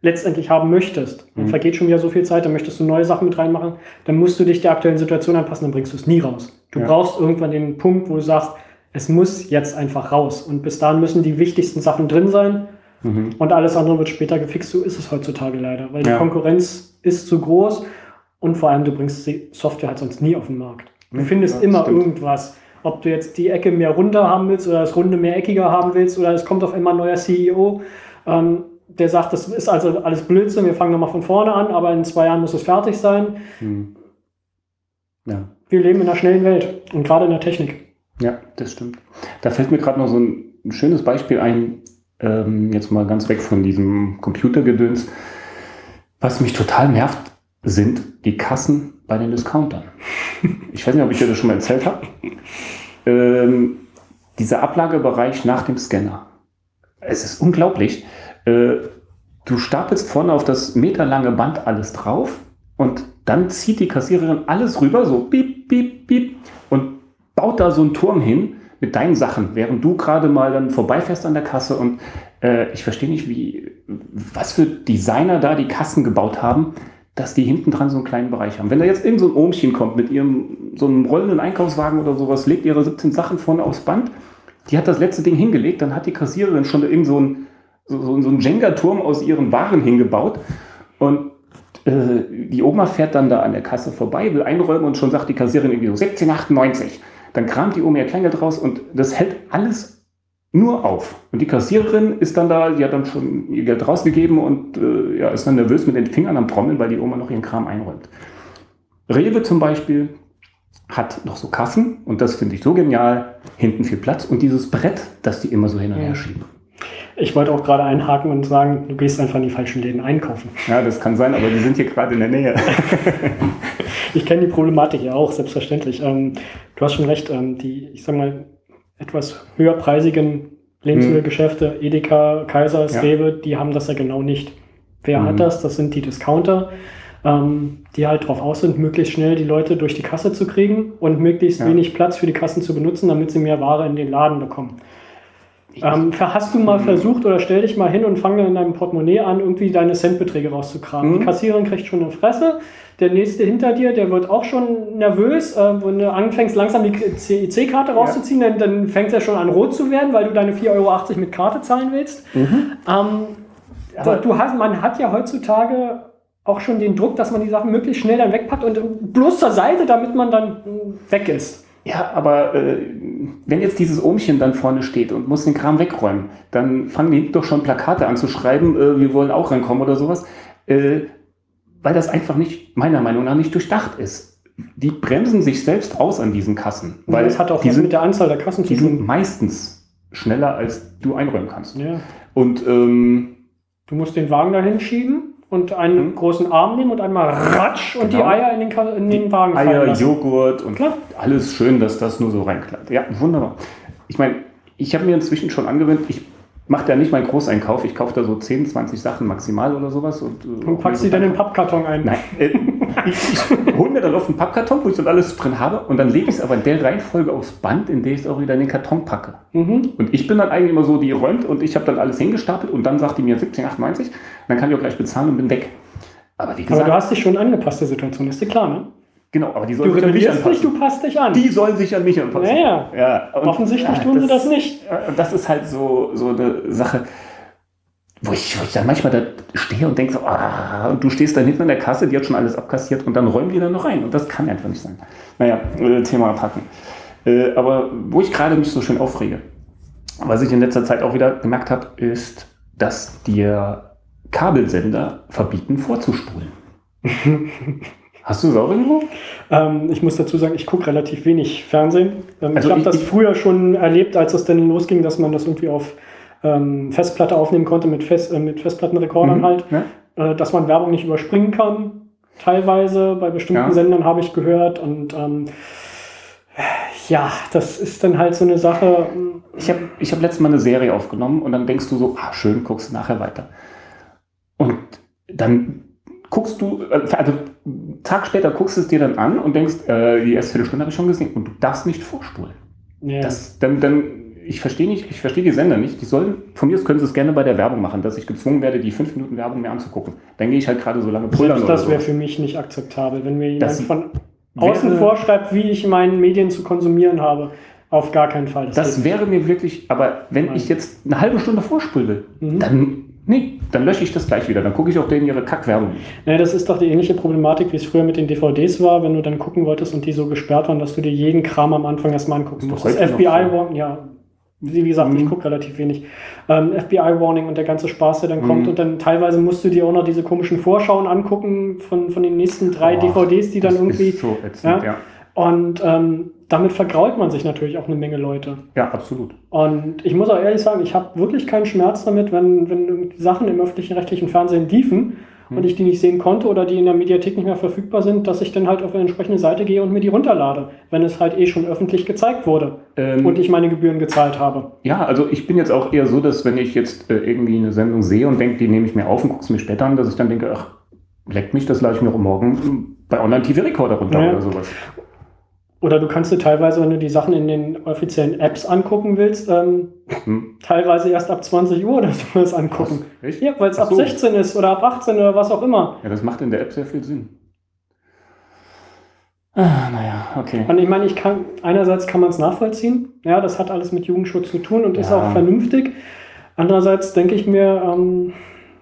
letztendlich haben möchtest. Dann mhm. vergeht schon wieder so viel Zeit, dann möchtest du neue Sachen mit reinmachen, dann musst du dich der aktuellen Situation anpassen, dann bringst du es nie raus. Du ja. brauchst irgendwann den Punkt, wo du sagst, es muss jetzt einfach raus. Und bis dahin müssen die wichtigsten Sachen drin sein mhm. und alles andere wird später gefixt. So ist es heutzutage leider, weil ja. die Konkurrenz ist zu groß und vor allem du bringst die Software halt sonst nie auf den Markt. Du mhm. findest ja, immer stimmt. irgendwas. Ob du jetzt die Ecke mehr runter haben willst oder das Runde mehr eckiger haben willst oder es kommt auf einmal ein neuer CEO. Ähm, der sagt, das ist also alles Blödsinn, wir fangen nochmal von vorne an, aber in zwei Jahren muss es fertig sein. Hm. Ja. Wir leben in einer schnellen Welt und gerade in der Technik. Ja, das stimmt. Da fällt mir gerade noch so ein, schönes Beispiel ein, ähm, jetzt mal ganz weg von diesem Computergedöns. Was mich total nervt, sind die Kassen bei den Discountern. Ich weiß nicht, ob ich dir das schon mal erzählt habe. Ähm, dieser Ablagebereich nach dem Scanner. Es ist unglaublich. Äh, du stapelst vorne auf das meterlange Band alles drauf und dann zieht die Kassiererin alles rüber, so piep, piep, piep, und baut da so einen Turm hin mit deinen Sachen, während du gerade mal dann vorbeifährst an der Kasse und äh, ich verstehe nicht, wie, was für Designer da die Kassen gebaut haben, dass die hinten dran so einen kleinen Bereich haben. Wenn da jetzt irgend so ein Ohmchen kommt mit ihrem so einem rollenden Einkaufswagen oder sowas, legt ihre 17 Sachen vorne aufs Band, die hat das letzte Ding hingelegt, dann hat die Kassiererin schon irgend so ein so, so einen Jenga-Turm aus ihren Waren hingebaut und äh, die Oma fährt dann da an der Kasse vorbei, will einräumen und schon sagt die Kassiererin irgendwie so 17,98. Dann kramt die Oma ihr Kleingeld raus und das hält alles nur auf. Und die Kassiererin ist dann da, die hat dann schon ihr Geld rausgegeben und äh, ja, ist dann nervös mit den Fingern am Trommeln, weil die Oma noch ihren Kram einräumt. Rewe zum Beispiel hat noch so Kassen und das finde ich so genial. Hinten viel Platz und dieses Brett, das die immer so hin und her schieben. Ich wollte auch gerade einhaken und sagen, du gehst einfach in die falschen Läden einkaufen. Ja, das kann sein, aber die sind hier gerade in der Nähe. ich kenne die Problematik ja auch, selbstverständlich. Ähm, du hast schon recht, ähm, die, ich sag mal, etwas höherpreisigen Lebensmittelgeschäfte, Edeka, Kaisers, Ja. Rewe, die haben das ja genau nicht. Wer Mhm. hat das? Das sind die Discounter, ähm, die halt darauf aus sind, möglichst schnell die Leute durch die Kasse zu kriegen und möglichst Ja. wenig Platz für die Kassen zu benutzen, damit sie mehr Ware in den Laden bekommen. Ähm, hast du mal versucht oder stell dich mal hin und fang dann in deinem Portemonnaie an, irgendwie deine Centbeträge rauszukramen. Mhm. Die Kassiererin kriegt schon eine Fresse. Der nächste hinter dir, der wird auch schon nervös. Äh, wenn du anfängst, langsam die CIC-Karte rauszuziehen, dann, dann fängt er schon an, rot zu werden, weil du deine 4,80 Euro mit Karte zahlen willst. Ähm, Aber- du hast, man hat ja heutzutage auch schon den Druck, dass man die Sachen möglichst schnell dann wegpackt und bloß zur Seite, damit man dann weg ist. Ja, aber äh, wenn jetzt dieses Ohmchen dann vorne steht und muss den Kram wegräumen, dann fangen die doch schon Plakate an zu schreiben, äh, wir wollen auch rankommen oder sowas, äh, weil das einfach nicht, meiner Meinung nach, nicht durchdacht ist. Die bremsen sich selbst aus an diesen Kassen, weil das hat auch die, sind, mit der Anzahl der Kassen zu die tun. sind meistens schneller, als du einräumen kannst. Ja. Und ähm, Du musst den Wagen dahin schieben und einen Mhm. großen Arm nehmen und einmal ratsch und die Genau. Eier in den, Ka- in den Wagen fallen Eier, lassen. Joghurt und Klar. alles schön, dass das nur so reinklappt. Ja, wunderbar. Ich meine, ich habe mir inzwischen schon angewöhnt, ich mache da nicht meinen Großeinkauf, ich kaufe da so 10, 20 Sachen maximal oder sowas. Und, äh, Und packst sie dann in den Pappkarton ein. Nein, äh, ich, ich hole mir dann auf einen Pappkarton, wo ich dann alles drin habe und dann lege ich es aber in der Reihenfolge aufs Band, in der ich es auch wieder in den Karton packe. Mhm. Und ich bin dann eigentlich immer so, die räumt und ich habe dann alles hingestapelt und dann sagt die mir 17,98, dann kann ich auch gleich bezahlen und bin weg. Aber wie Aber gesagt, du hast dich schon angepasst der Situation, ist dir klar, ne? genau, aber die Du sollen sich an mich rebellierst nicht, anpassen. du passt dich an. Die sollen sich an mich anpassen. Ja, ja. ja und- Offensichtlich ja, tun sie das nicht. Und das ist halt so, so eine Sache, wo ich, wo ich dann manchmal da stehe und denke so, ah, und du stehst dann hinten an der Kasse, die hat schon alles abkassiert und dann räumen die dann noch rein. Und das kann einfach nicht sein. Naja, äh, Thema packen. Äh, aber wo ich gerade mich so schön aufrege, was ich in letzter Zeit auch wieder gemerkt habe, ist, dass dir Kabelsender verbieten, vorzuspulen. Hast du es auch irgendwo? Ähm, ich muss dazu sagen, ich gucke relativ wenig Fernsehen. Ähm, Also ich habe das früher schon erlebt, als es dann losging, dass man das irgendwie auf ähm, Festplatte aufnehmen konnte mit, Fest, äh, mit Festplattenrekordern Mhm. halt. Ja? äh, dass man Werbung nicht überspringen kann. Teilweise bei bestimmten Ja. Sendern habe ich gehört. Und ähm, ja, das ist dann halt so eine Sache. Ich habe ich hab letztes Mal eine Serie aufgenommen und dann denkst du so, ah, schön, guckst du nachher weiter. Und dann guckst du, äh, also einen Tag später guckst du es dir dann an und denkst, äh, die erste Viertelstunde habe ich schon gesehen und du darfst nicht vorspulen. Ja. Das, dann, dann, ich verstehe nicht, ich verstehe die Sender nicht. Die sollen, von mir aus können sie es gerne bei der Werbung machen, dass ich gezwungen werde, die fünf Minuten Werbung mir anzugucken. Dann gehe ich halt gerade so lange pullern Selbst das so. wäre für mich nicht akzeptabel, wenn mir jemand Das von außen vorschreibt, wie ich meine Medien zu konsumieren habe. Auf gar keinen Fall. Das geht wäre mir wirklich, aber wenn Nein. ich jetzt eine halbe Stunde vorspulen will, Mhm. dann, nee, dann lösche ich das gleich wieder. Dann gucke ich auch denen ihre Kackwerbung. Ja, das ist doch die ähnliche Problematik, wie es früher mit den DVDs war, wenn du dann gucken wolltest und die so gesperrt waren, dass du dir jeden Kram am Anfang erstmal angucken musst. Das heute noch FBI so. Warning, ja, wie gesagt, ich Mhm. gucke relativ wenig. Ähm, FBI Warning und der ganze Spaß, der dann Mhm. kommt und dann teilweise musst du dir auch noch diese komischen Vorschauen angucken von, von den nächsten drei Boah, DVDs, die dann irgendwie. So ätzend, Ja. ja. Und ähm, damit vergrault man sich natürlich auch eine Menge Leute. Ja, absolut. Und ich muss auch ehrlich sagen, ich habe wirklich keinen Schmerz damit, wenn, wenn Sachen im öffentlichen rechtlichen Fernsehen liefen. Und ich die nicht sehen konnte oder die in der Mediathek nicht mehr verfügbar sind, dass ich dann halt auf eine entsprechende Seite gehe und mir die runterlade, wenn es halt eh schon öffentlich gezeigt wurde ähm, und ich meine Gebühren gezahlt habe. Ja, also ich bin jetzt auch eher so, dass wenn ich jetzt äh, irgendwie eine Sendung sehe und denke, die nehme ich mir auf und gucke es mir später an, dass ich dann denke, ach, leckt mich, das lade ich mir morgen bei Online-TV-Recorder runter ja. oder sowas. Oder du kannst dir teilweise, wenn du die Sachen in den offiziellen Apps angucken willst, ähm, hm. teilweise erst ab 20 Uhr oder sowas angucken. Was? Ja, weil es ab so. 16 ist oder ab 18 oder was auch immer. Ja, das macht in der App sehr viel Sinn. Ah, naja, okay. Und ich meine, ich kann, einerseits kann man es nachvollziehen, ja, das hat alles mit Jugendschutz zu tun und ja. ist auch vernünftig. Andererseits denke ich mir, ähm,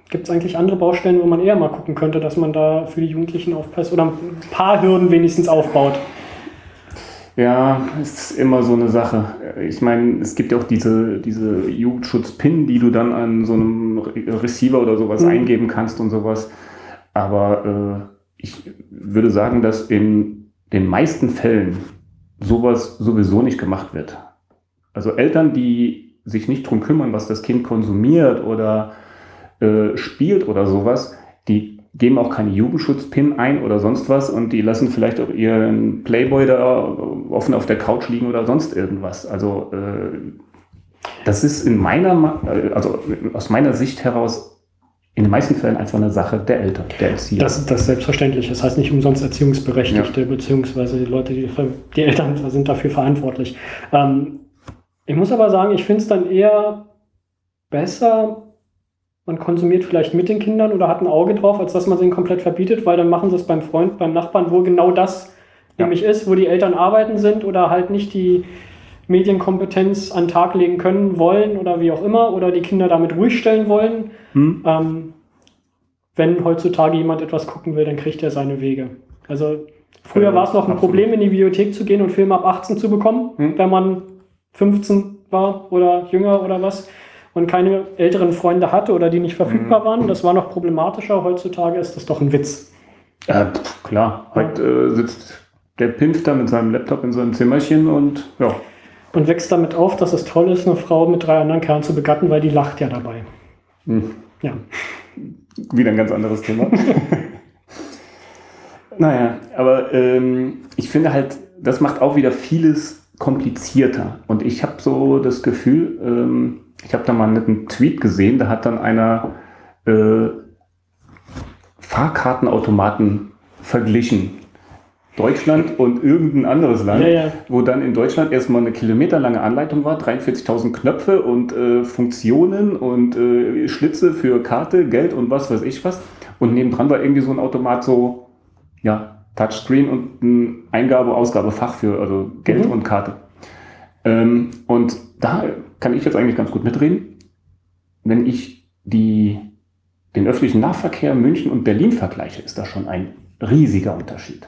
gibt es eigentlich andere Baustellen, wo man eher mal gucken könnte, dass man da für die Jugendlichen aufpasst oder ein paar Hürden wenigstens aufbaut. Ja, ist immer so eine Sache. Ich meine, es gibt ja auch diese, diese Jugendschutz-Pin, die du dann an so einem Receiver oder sowas mhm. eingeben kannst und sowas. Aber äh, ich würde sagen, dass in den meisten Fällen sowas sowieso nicht gemacht wird. Also Eltern, die sich nicht drum kümmern, was das Kind konsumiert oder äh, spielt oder sowas, die geben auch keine Jugendschutz-Pin ein oder sonst was und die lassen vielleicht auch ihren Playboy da offen auf der Couch liegen oder sonst irgendwas. Also äh, das ist in meiner, also aus meiner Sicht heraus in den meisten Fällen einfach eine Sache der Eltern, der Erzieher. Das, das ist selbstverständlich. Das heißt nicht umsonst Erziehungsberechtigte, ja. beziehungsweise die Leute, die, die Eltern sind dafür verantwortlich. Ähm, ich muss aber sagen, ich finde es dann eher besser, man konsumiert vielleicht mit den Kindern oder hat ein Auge drauf, als dass man sie komplett verbietet, weil dann machen sie es beim Freund, beim Nachbarn, wo genau das ja. nämlich ist, wo die Eltern arbeiten sind oder halt nicht die Medienkompetenz an den Tag legen können, wollen oder wie auch immer oder die Kinder damit ruhig stellen wollen. Hm. Ähm, wenn heutzutage jemand etwas gucken will, dann kriegt er seine Wege. Also früher ja, war es noch ein absolut. Problem, in die Bibliothek zu gehen und Filme ab 18 zu bekommen, hm. wenn man 15 war oder jünger oder was und keine älteren Freunde hatte oder die nicht verfügbar mhm. waren. Das war noch problematischer. Heutzutage ist das doch ein Witz. Ja, klar. Heute äh, sitzt der Pimpf da mit seinem Laptop in seinem Zimmerchen und ja. Und wächst damit auf, dass es toll ist, eine Frau mit drei anderen Kerlen zu begatten, weil die lacht ja dabei. Hm. Ja. Wieder ein ganz anderes Thema. naja, aber ähm, ich finde halt, das macht auch wieder vieles komplizierter. Und ich habe so das Gefühl, ähm, ich habe da mal einen Tweet gesehen, da hat dann einer äh, Fahrkartenautomaten verglichen. Deutschland und irgendein anderes Land, ja, ja. wo dann in Deutschland erstmal eine kilometerlange Anleitung war, 43.000 Knöpfe und äh, Funktionen und äh, Schlitze für Karte, Geld und was weiß ich was. Und nebendran war irgendwie so ein Automat so, ja, Touchscreen und ein Eingabe-Ausgabefach für also Geld mhm. und Karte. Ähm, und da kann ich jetzt eigentlich ganz gut mitreden. Wenn ich die, den öffentlichen Nahverkehr München und Berlin vergleiche, ist da schon ein riesiger Unterschied.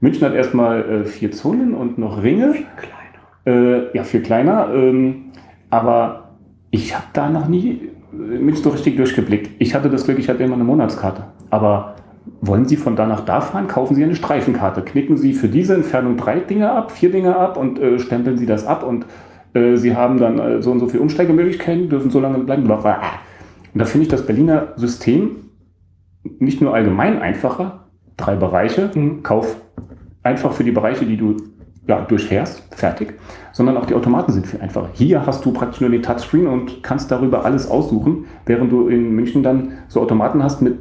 München hat erstmal äh, vier Zonen und noch Ringe. Viel kleiner. Äh, ja, viel kleiner. Ähm, aber ich habe da noch nie äh, München so richtig durchgeblickt. Ich hatte das Glück, ich hatte immer eine Monatskarte. Aber wollen Sie von da nach da fahren, kaufen Sie eine Streifenkarte. Knicken Sie für diese Entfernung drei Dinge ab, vier Dinge ab und äh, stempeln Sie das ab und Sie haben dann äh, so und so viele Umsteigemöglichkeiten, dürfen so lange bleiben. Und da finde ich das Berliner System nicht nur allgemein einfacher, drei Bereiche, mhm. Kauf einfach für die Bereiche, die du ja, durchfährst, fertig, sondern auch die Automaten sind viel einfacher. Hier hast du praktisch nur den Touchscreen und kannst darüber alles aussuchen, während du in München dann so Automaten hast mit,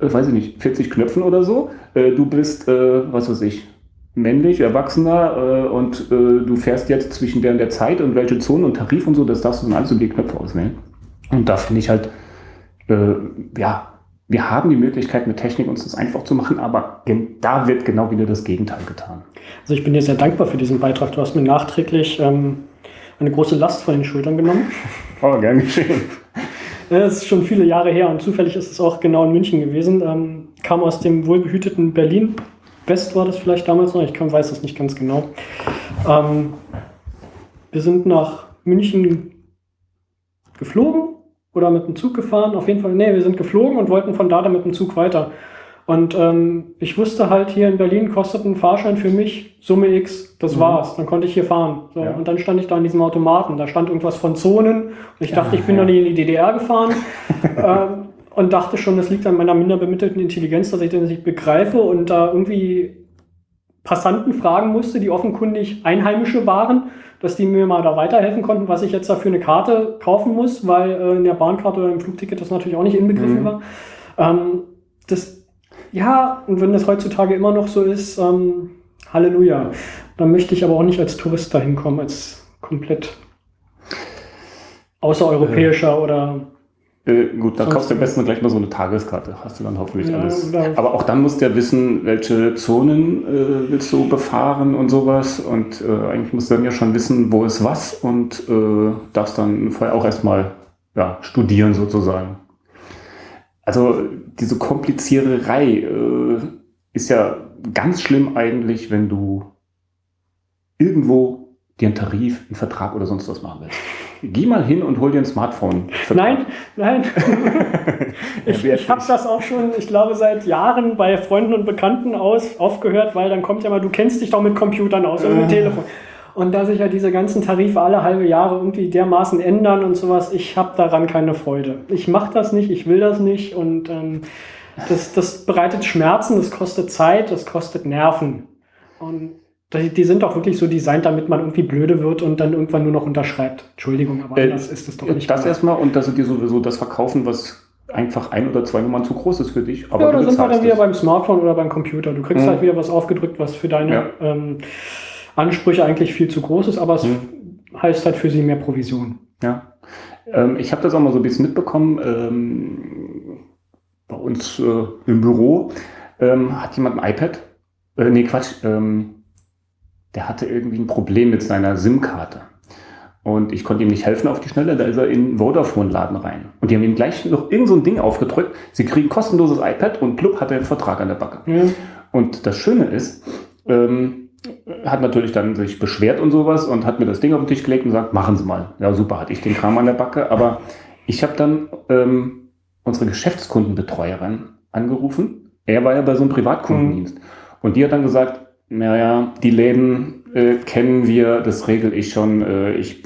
äh, weiß ich nicht, 40 Knöpfen oder so. Äh, du bist, äh, was weiß ich, männlich, erwachsener äh, und äh, du fährst jetzt zwischen der und der Zeit und welche Zonen und Tarif und so, das darfst du dann alles über die Knöpfe auswählen. Und da finde ich halt, äh, ja, wir haben die Möglichkeit, mit Technik uns das einfach zu machen, aber da wird genau wieder das Gegenteil getan. Also ich bin dir sehr dankbar für diesen Beitrag. Du hast mir nachträglich ähm, eine große Last von den Schultern genommen. Oh, gern geschehen. Es ist schon viele Jahre her und zufällig ist es auch genau in München gewesen. Ähm, kam aus dem wohlbehüteten Berlin. West war das vielleicht damals noch, ich kann, weiß das nicht ganz genau. Ähm, wir sind nach München geflogen oder mit dem Zug gefahren. Auf jeden Fall, nee, wir sind geflogen und wollten von da dann mit dem Zug weiter. Und ähm, ich wusste halt, hier in Berlin kostet ein Fahrschein für mich Summe X, das mhm. war's. Dann konnte ich hier fahren. So, ja. Und dann stand ich da an diesem Automaten. Da stand irgendwas von Zonen. Und ich dachte, ich bin ja. noch nie in die DDR gefahren. ähm, und dachte schon, das liegt an meiner minder bemittelten Intelligenz, dass ich das nicht begreife und da irgendwie Passanten fragen musste, die offenkundig Einheimische waren, dass die mir mal da weiterhelfen konnten, was ich jetzt da für eine Karte kaufen muss, weil äh, in der Bahnkarte oder im Flugticket das natürlich auch nicht inbegriffen mhm. war. Ähm, das ja, und wenn das heutzutage immer noch so ist, ähm, Halleluja. Dann möchte ich aber auch nicht als Tourist dahin kommen, als komplett außereuropäischer äh, oder. Äh, gut, dann kaufst du am besten gleich mal so eine Tageskarte. Hast du dann hoffentlich ja, alles. Aber auch dann musst du ja wissen, welche Zonen äh, willst du befahren und sowas. Und äh, eigentlich musst du dann ja schon wissen, wo ist was und äh, darfst dann vorher auch erstmal ja, studieren sozusagen. Also diese Kompliziererei äh, ist ja ganz schlimm eigentlich, wenn du irgendwo dir einen Tarif, einen Vertrag oder sonst was machen willst. Geh mal hin und hol dir ein Smartphone. Nein, nein. ich ich habe das auch schon, ich glaube, seit Jahren bei Freunden und Bekannten aus, aufgehört, weil dann kommt ja mal, du kennst dich doch mit Computern aus oder mit äh. Telefon. Und da sich ja diese ganzen Tarife alle halbe Jahre irgendwie dermaßen ändern und sowas, ich habe daran keine Freude. Ich mache das nicht, ich will das nicht und ähm, das, das bereitet Schmerzen, das kostet Zeit, das kostet Nerven. Und die, die sind auch wirklich so designt, damit man irgendwie blöde wird und dann irgendwann nur noch unterschreibt. Entschuldigung, aber äh, das ist es doch nicht. Das erstmal und dass sie dir sowieso das verkaufen, was einfach ein oder zwei Nummern zu groß ist für dich. Aber ja, da sind wir dann wieder beim Smartphone oder beim Computer. Du kriegst mhm. halt wieder was aufgedrückt, was für deine ja. ähm, Ansprüche eigentlich viel zu groß ist, aber es hm. heißt halt für sie mehr Provision. Ja. Ähm, ich habe das auch mal so ein bisschen mitbekommen. Ähm, bei uns äh, im Büro ähm, hat jemand ein iPad. Äh, nee, Quatsch. Ähm, der hatte irgendwie ein Problem mit seiner SIM-Karte. Und ich konnte ihm nicht helfen auf die Schnelle, da ist er in den Vodafone-Laden rein. Und die haben ihm gleich noch irgend so ein Ding aufgedrückt. Sie kriegen kostenloses iPad und Club hat er einen Vertrag an der Backe. Ja. Und das Schöne ist, ähm, hat natürlich dann sich beschwert und sowas und hat mir das Ding auf den Tisch gelegt und sagt, machen Sie mal. Ja, super, hatte ich den Kram an der Backe. Aber ich habe dann ähm, unsere Geschäftskundenbetreuerin angerufen. Er war ja bei so einem Privatkundendienst. Mhm. Und die hat dann gesagt, naja, die Läden äh, kennen wir, das regel ich schon. Äh, ich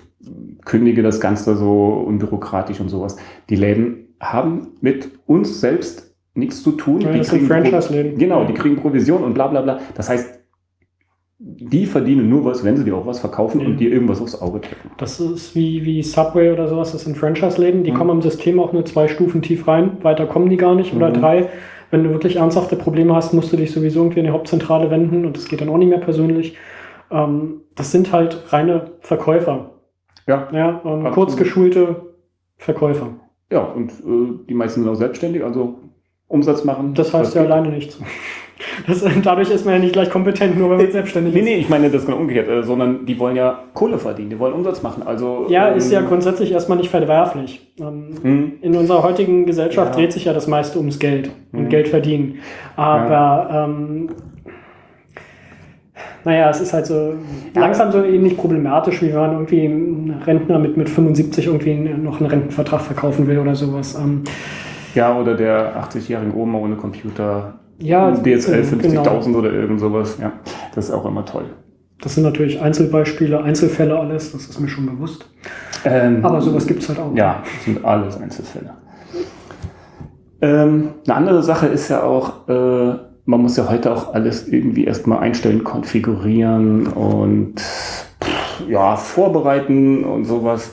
kündige das Ganze so unbürokratisch und sowas. Die Läden haben mit uns selbst nichts zu tun. Ja, die kriegen Franchise-Läden. Genau, die kriegen Provision und bla bla bla. Das heißt, die verdienen nur was, wenn sie dir auch was verkaufen ja. und dir irgendwas aufs Auge drücken. Das ist wie, wie Subway oder sowas, das sind Franchise-Läden, die mhm. kommen im System auch nur zwei Stufen tief rein, weiter kommen die gar nicht oder mhm. drei. Wenn du wirklich ernsthafte Probleme hast, musst du dich sowieso irgendwie in die Hauptzentrale wenden und das geht dann auch nicht mehr persönlich. Ähm, das sind halt reine Verkäufer. Ja. ja ähm, kurzgeschulte Verkäufer. Ja, und äh, die meisten sind auch selbstständig, also Umsatz machen. Das heißt ja alleine nichts. Das, dadurch ist man ja nicht gleich kompetent, nur wenn man selbstständig nee, ist. Nee, nee, ich meine das genau umgekehrt, äh, sondern die wollen ja Kohle verdienen, die wollen Umsatz machen. Also, ja, ähm, ist ja grundsätzlich erstmal nicht verwerflich. Ähm, hm. In unserer heutigen Gesellschaft ja. dreht sich ja das meiste ums Geld und hm. Geld verdienen. Aber ja. ähm, naja, es ist halt so langsam so ähnlich problematisch, wie wenn man irgendwie ein Rentner mit, mit 75 irgendwie noch einen Rentenvertrag verkaufen will oder sowas. Ähm, ja, oder der 80-jährige Oma ohne Computer ja, DSL 50.000 genau. oder irgend sowas. Ja, das ist auch immer toll. Das sind natürlich Einzelbeispiele, Einzelfälle alles, das ist mir schon bewusst. Ähm, Aber sowas gibt es halt auch. Ja, das sind alles Einzelfälle. Ähm, eine andere Sache ist ja auch, äh, man muss ja heute auch alles irgendwie erstmal einstellen, konfigurieren und pff, ja, vorbereiten und sowas.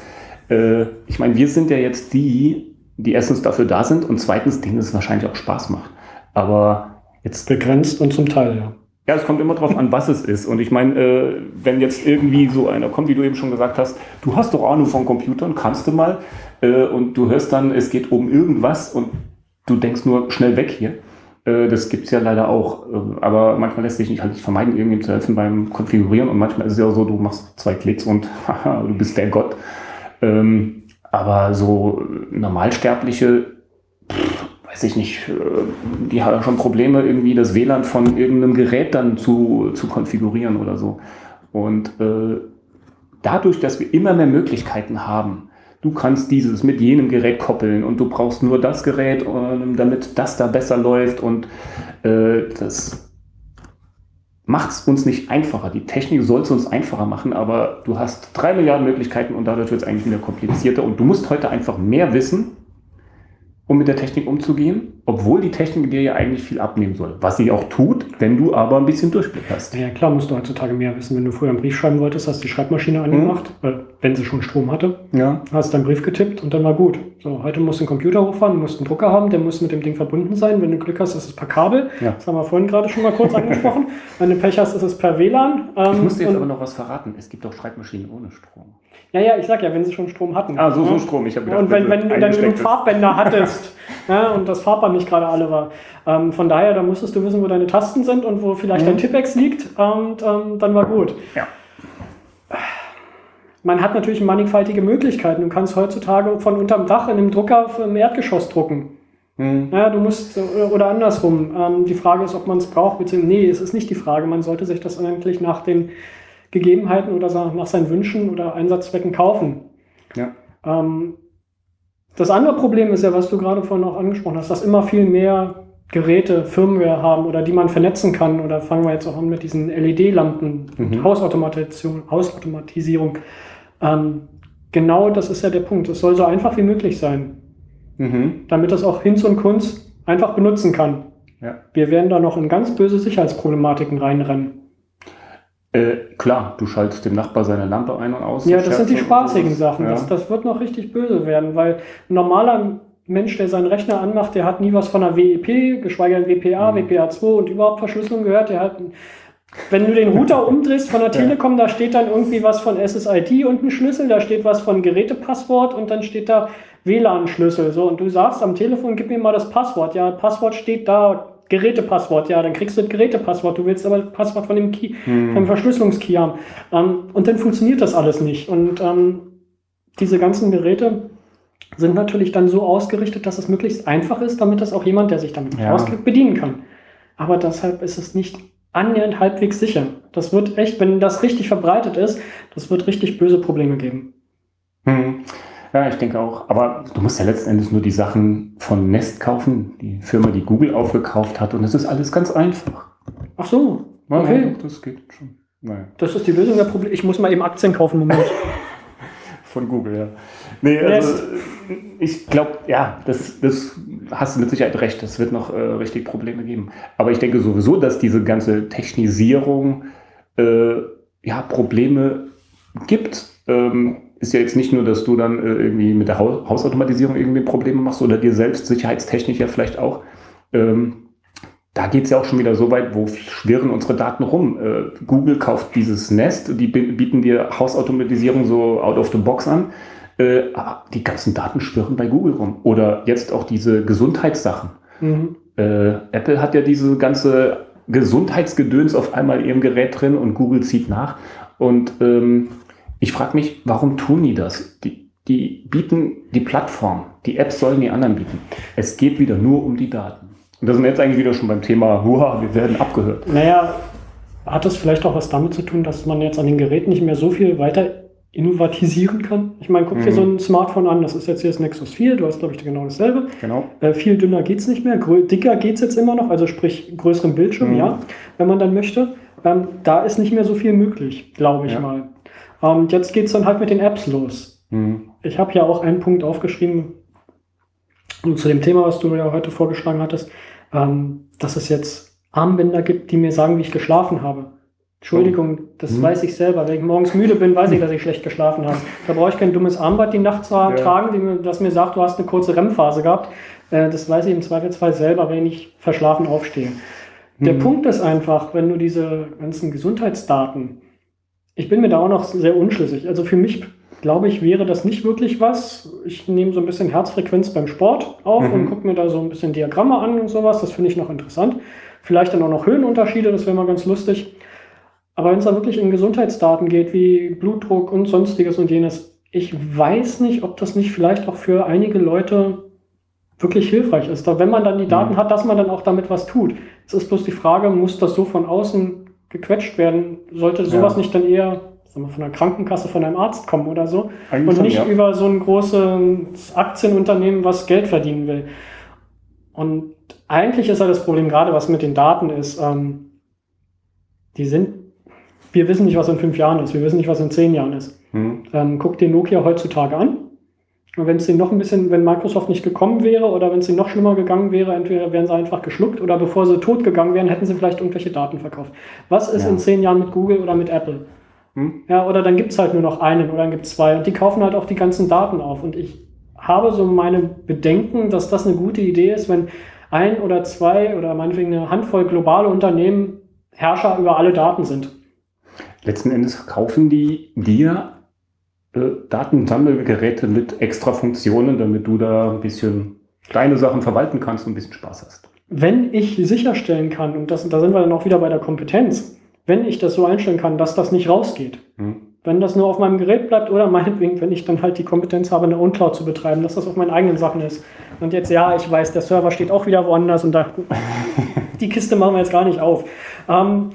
Äh, ich meine, wir sind ja jetzt die, die erstens dafür da sind und zweitens, denen es wahrscheinlich auch Spaß macht. Aber Jetzt begrenzt und zum Teil, ja. Ja, es kommt immer darauf an, was es ist. Und ich meine, äh, wenn jetzt irgendwie so einer kommt, wie du eben schon gesagt hast, du hast doch Ahnung von Computern, kannst du mal, äh, und du hörst dann, es geht um irgendwas und du denkst nur schnell weg hier. Äh, das gibt es ja leider auch. Äh, aber manchmal lässt sich nicht halt vermeiden, irgendjemandem zu helfen beim Konfigurieren. Und manchmal ist es ja so, du machst zwei Klicks und du bist der Gott. Ähm, aber so Normalsterbliche, pff, weiß ich nicht, äh, die haben schon Probleme, irgendwie das WLAN von irgendeinem Gerät dann zu, zu konfigurieren oder so. Und äh, dadurch, dass wir immer mehr Möglichkeiten haben, du kannst dieses mit jenem Gerät koppeln und du brauchst nur das Gerät, ähm, damit das da besser läuft und äh, das macht es uns nicht einfacher. Die Technik soll es uns einfacher machen, aber du hast drei Milliarden Möglichkeiten und dadurch wird es eigentlich wieder komplizierter und du musst heute einfach mehr wissen, um mit der Technik umzugehen, obwohl die Technik dir ja eigentlich viel abnehmen soll. Was sie auch tut, wenn du aber ein bisschen Durchblick hast. Ja, klar, musst du heutzutage mehr wissen. Wenn du früher einen Brief schreiben wolltest, hast du die Schreibmaschine angemacht, mhm. wenn sie schon Strom hatte. Ja. Hast deinen Brief getippt und dann war gut. So, heute musst du einen Computer hochfahren, du musst einen Drucker haben, der muss mit dem Ding verbunden sein. Wenn du Glück hast, ist es per Kabel. Ja. Das haben wir vorhin gerade schon mal kurz angesprochen. Wenn du Pech hast, ist es per WLAN. Ähm, ich muss dir jetzt aber noch was verraten. Es gibt auch Schreibmaschinen ohne Strom. Ja, ja, ich sag ja, wenn sie schon Strom hatten. Ah, so, so Strom. Ich gedacht, und wenn, wenn du dann genug Farbbänder hattest ja, und das Farbband nicht gerade alle war. Ähm, von daher, da musstest du wissen, wo deine Tasten sind und wo vielleicht mhm. dein Tippex liegt und ähm, dann war gut. Ja. Man hat natürlich mannigfaltige Möglichkeiten. Du kannst heutzutage von unterm Dach in einem Drucker im Erdgeschoss drucken. Mhm. Ja, du musst, oder andersrum. Ähm, die Frage ist, ob man es braucht, beziehungsweise, nee, es ist nicht die Frage. Man sollte sich das eigentlich nach den Gegebenheiten oder nach seinen Wünschen oder Einsatzzwecken kaufen. Ja. Ähm, das andere Problem ist ja, was du gerade vorhin auch angesprochen hast, dass immer viel mehr Geräte, Firmware haben oder die man vernetzen kann. Oder fangen wir jetzt auch an mit diesen LED-Lampen, mhm. Hausautomatisierung. Hausautomatisierung. Ähm, genau das ist ja der Punkt. Es soll so einfach wie möglich sein, mhm. damit das auch Hinz und Kunst einfach benutzen kann. Ja. Wir werden da noch in ganz böse Sicherheitsproblematiken reinrennen. Äh, klar, du schaltest dem Nachbar seine Lampe ein und aus. Ja, das sind die spaßigen Sachen. Ja. Das, das wird noch richtig böse werden, weil ein normaler Mensch, der seinen Rechner anmacht, der hat nie was von einer WEP, geschweige denn WPA, mhm. WPA2 und überhaupt Verschlüsselung gehört. Der hat, wenn du den Router umdrehst von der Telekom, da steht dann irgendwie was von SSID und ein Schlüssel, da steht was von Gerätepasswort und dann steht da WLAN-Schlüssel. So, und du sagst am Telefon, gib mir mal das Passwort. Ja, Passwort steht da, Gerätepasswort, ja, dann kriegst du das Gerätepasswort, du willst aber das Passwort von dem Key, hm. vom Verschlüsselungskey haben. Ähm, und dann funktioniert das alles nicht. Und ähm, diese ganzen Geräte sind natürlich dann so ausgerichtet, dass es möglichst einfach ist, damit das auch jemand, der sich damit ja. auskennt, bedienen kann. Aber deshalb ist es nicht annähernd halbwegs sicher. Das wird echt, wenn das richtig verbreitet ist, das wird richtig böse Probleme geben. Hm. Ja, ich denke auch. Aber du musst ja letzten Endes nur die Sachen von Nest kaufen, die Firma, die Google aufgekauft hat. Und das ist alles ganz einfach. Ach so. Okay. Ja, das geht schon. Naja. Das ist die Lösung der Probleme. Ich muss mal eben Aktien kaufen, Moment. von Google, ja. Nee, also ich glaube, ja, das, das hast du mit Sicherheit recht. Es wird noch äh, richtig Probleme geben. Aber ich denke sowieso, dass diese ganze Technisierung äh, ja, Probleme gibt. Ähm, ist ja jetzt nicht nur, dass du dann äh, irgendwie mit der Hausautomatisierung irgendwie Probleme machst oder dir selbst sicherheitstechnisch ja vielleicht auch. Ähm, da geht es ja auch schon wieder so weit, wo schwirren unsere Daten rum. Äh, Google kauft dieses Nest, die bieten dir Hausautomatisierung so out of the box an. Äh, die ganzen Daten schwirren bei Google rum. Oder jetzt auch diese Gesundheitssachen. Mhm. Äh, Apple hat ja diese ganze Gesundheitsgedöns auf einmal in ihrem Gerät drin und Google zieht nach. Und ähm, ich frage mich, warum tun die das? Die, die bieten die Plattform, die Apps sollen die anderen bieten. Es geht wieder nur um die Daten. Und da sind wir jetzt eigentlich wieder schon beim Thema, huha, wir werden abgehört. Naja, hat das vielleicht auch was damit zu tun, dass man jetzt an den Geräten nicht mehr so viel weiter innovatisieren kann? Ich meine, guck dir mhm. so ein Smartphone an, das ist jetzt hier das Nexus 4, du hast, glaube ich, genau dasselbe. Genau. Äh, viel dünner geht es nicht mehr, dicker geht es jetzt immer noch, also sprich größeren Bildschirm, mhm. ja, wenn man dann möchte. Ähm, da ist nicht mehr so viel möglich, glaube ich ja. mal. Und jetzt geht es dann halt mit den Apps los. Mhm. Ich habe ja auch einen Punkt aufgeschrieben zu dem Thema, was du ja heute vorgeschlagen hattest, ähm, dass es jetzt Armbänder gibt, die mir sagen, wie ich geschlafen habe. Entschuldigung, das mhm. weiß ich selber. Wenn ich morgens müde bin, weiß ich, dass ich schlecht geschlafen habe. Da brauche ich kein dummes Armband die Nacht zu ja. tragen, die mir, das mir sagt, du hast eine kurze REM-Phase gehabt. Äh, das weiß ich im Zweifelsfall selber, wenn ich verschlafen aufstehe. Der mhm. Punkt ist einfach, wenn du diese ganzen Gesundheitsdaten ich bin mir da auch noch sehr unschlüssig. Also für mich, glaube ich, wäre das nicht wirklich was. Ich nehme so ein bisschen Herzfrequenz beim Sport auf mhm. und gucke mir da so ein bisschen Diagramme an und sowas. Das finde ich noch interessant. Vielleicht dann auch noch Höhenunterschiede, das wäre mal ganz lustig. Aber wenn es da wirklich in Gesundheitsdaten geht, wie Blutdruck und sonstiges und jenes, ich weiß nicht, ob das nicht vielleicht auch für einige Leute wirklich hilfreich ist. Da, wenn man dann die Daten mhm. hat, dass man dann auch damit was tut. Jetzt ist bloß die Frage, muss das so von außen gequetscht werden, sollte sowas ja. nicht dann eher sagen wir, von der Krankenkasse, von einem Arzt kommen oder so. Eigentlich und nicht ja. über so ein großes Aktienunternehmen, was Geld verdienen will. Und eigentlich ist ja das Problem, gerade was mit den Daten ist, ähm, die sind, wir wissen nicht, was in fünf Jahren ist, wir wissen nicht, was in zehn Jahren ist. Hm. Ähm, guck dir Nokia heutzutage an. Und wenn es denen noch ein bisschen, wenn Microsoft nicht gekommen wäre oder wenn es ihnen noch schlimmer gegangen wäre, entweder wären sie einfach geschluckt oder bevor sie tot gegangen wären, hätten sie vielleicht irgendwelche Daten verkauft. Was ist Ja. in zehn Jahren mit Google oder mit Apple? Hm. Ja, oder dann gibt es halt nur noch einen oder dann gibt es zwei und die kaufen halt auch die ganzen Daten auf. Und ich habe so meine Bedenken, dass das eine gute Idee ist, wenn ein oder zwei oder meinetwegen eine Handvoll globale Unternehmen Herrscher über alle Daten sind. Letzten Endes verkaufen die dir Datensammelgeräte mit extra Funktionen, damit du da ein bisschen kleine Sachen verwalten kannst und ein bisschen Spaß hast. Wenn ich sicherstellen kann, und das, da sind wir dann auch wieder bei der Kompetenz, wenn ich das so einstellen kann, dass das nicht rausgeht, Hm. wenn das nur auf meinem Gerät bleibt oder meinetwegen, wenn ich dann halt die Kompetenz habe, eine Uncloud zu betreiben, dass das auf meinen eigenen Sachen ist. Und jetzt, ja, ich weiß, der Server steht auch wieder woanders und da, die Kiste machen wir jetzt gar nicht auf. Ähm,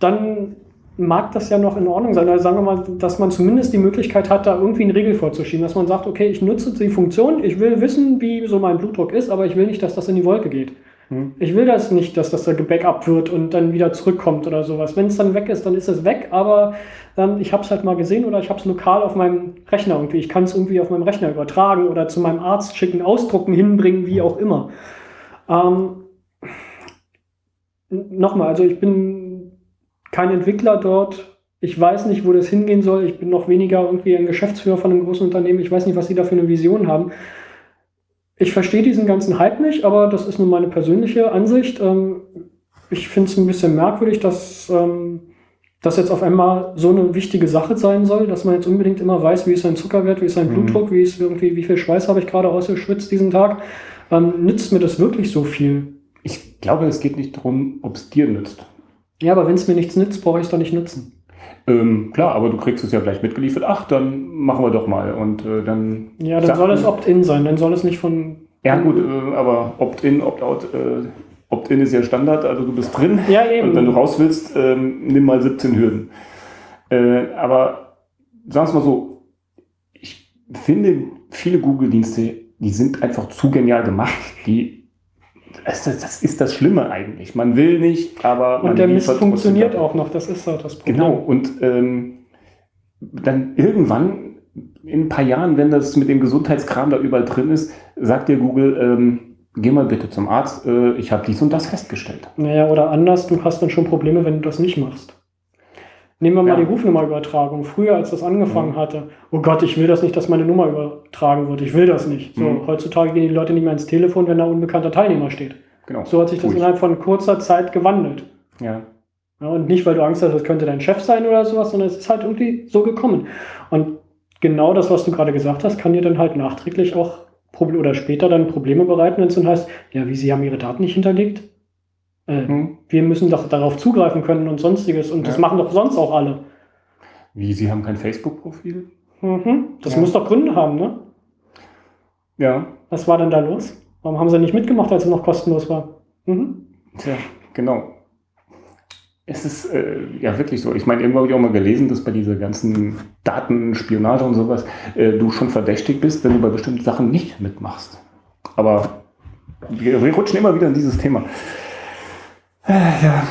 dann mag das ja noch in Ordnung sein. Also sagen wir mal, dass man zumindest die Möglichkeit hat, da irgendwie einen Riegel vorzuschieben, dass man sagt, okay, ich nutze die Funktion, ich will wissen, wie so mein Blutdruck ist, aber ich will nicht, dass das in die Wolke geht. Hm. Ich will das nicht, dass das da gebackupt wird und dann wieder zurückkommt oder sowas. Wenn es dann weg ist, dann ist es weg, aber ähm, ich habe es halt mal gesehen oder ich habe es lokal auf meinem Rechner irgendwie. Ich kann es irgendwie auf meinem Rechner übertragen oder zu meinem Arzt schicken, ausdrucken, hinbringen, wie auch immer. Ähm, Nochmal, also ich bin kein Entwickler dort. Ich weiß nicht, wo das hingehen soll. Ich bin noch weniger irgendwie ein Geschäftsführer von einem großen Unternehmen. Ich weiß nicht, was sie da für eine Vision haben. Ich verstehe diesen ganzen Hype nicht, aber das ist nur meine persönliche Ansicht. Ähm, ich finde es ein bisschen merkwürdig, dass ähm, das jetzt auf einmal so eine wichtige Sache sein soll, dass man jetzt unbedingt immer weiß, wie ist sein Zuckerwert, wie ist sein Mhm. Blutdruck, wie ist irgendwie, wie viel Schweiß habe ich gerade ausgeschwitzt diesen Tag. Ähm, nützt mir das wirklich so viel? Ich glaube, es geht nicht darum, ob es dir nützt. Ja, aber wenn es mir nichts nützt, brauche ich es doch nicht nutzen. Ähm, klar, aber du kriegst es ja gleich mitgeliefert. Ach, dann machen wir doch mal. Und äh, dann. Ja, dann soll es Opt-in sein, dann soll es nicht von. Ja, gut, äh, aber Opt-in, Opt-out. Äh, Opt-in ist ja Standard, also du bist drin. Ja, eben. Und wenn du raus willst, ähm, nimm mal 17 Hürden. Äh, aber sagen wir mal so, ich finde, viele Google-Dienste, die sind einfach zu genial gemacht. Die, das, das das ist das Schlimme eigentlich. Man will nicht, aber man Und der Mist funktioniert auch noch, das ist halt das Problem. Genau, und ähm, dann irgendwann, in ein paar Jahren, wenn das mit dem Gesundheitskram da überall drin ist, sagt dir Google, ähm, geh mal bitte zum Arzt, äh, ich habe dies und das festgestellt. Naja, oder anders, du hast dann schon Probleme, wenn du das nicht machst. Nehmen wir mal Ja. die Rufnummerübertragung. Früher, als das angefangen Mhm. hatte, oh Gott, ich will das nicht, dass meine Nummer übertragen wird. Ich will das nicht. So, Mhm. heutzutage gehen die Leute nicht mehr ins Telefon, wenn da unbekannter Teilnehmer steht. Genau. So hat sich das Ruhig. innerhalb von kurzer Zeit gewandelt. Ja. Ja, und nicht, weil du Angst hast, das könnte dein Chef sein oder sowas, sondern es ist halt irgendwie so gekommen. Und genau das, was du gerade gesagt hast, kann dir dann halt nachträglich auch oder später dann Probleme bereiten, wenn es dann heißt, ja, wie, sie haben ihre Daten nicht hinterlegt? Äh, Hm. wir müssen doch darauf zugreifen können und sonstiges. Und das Ja. machen doch sonst auch alle. Wie, Sie haben kein Facebook-Profil? Mhm. Das Ja. muss doch Gründe haben, ne? Ja. Was war denn da los? Warum haben sie nicht mitgemacht, als es noch kostenlos war? Mhm. Tja, genau. Es ist äh, ja wirklich so. Ich meine, irgendwann habe ich auch mal gelesen, dass bei dieser ganzen Datenspionage und sowas äh, du schon verdächtig bist, wenn du bei bestimmten Sachen nicht mitmachst. Aber wir rutschen immer wieder in dieses Thema. Äh, ja.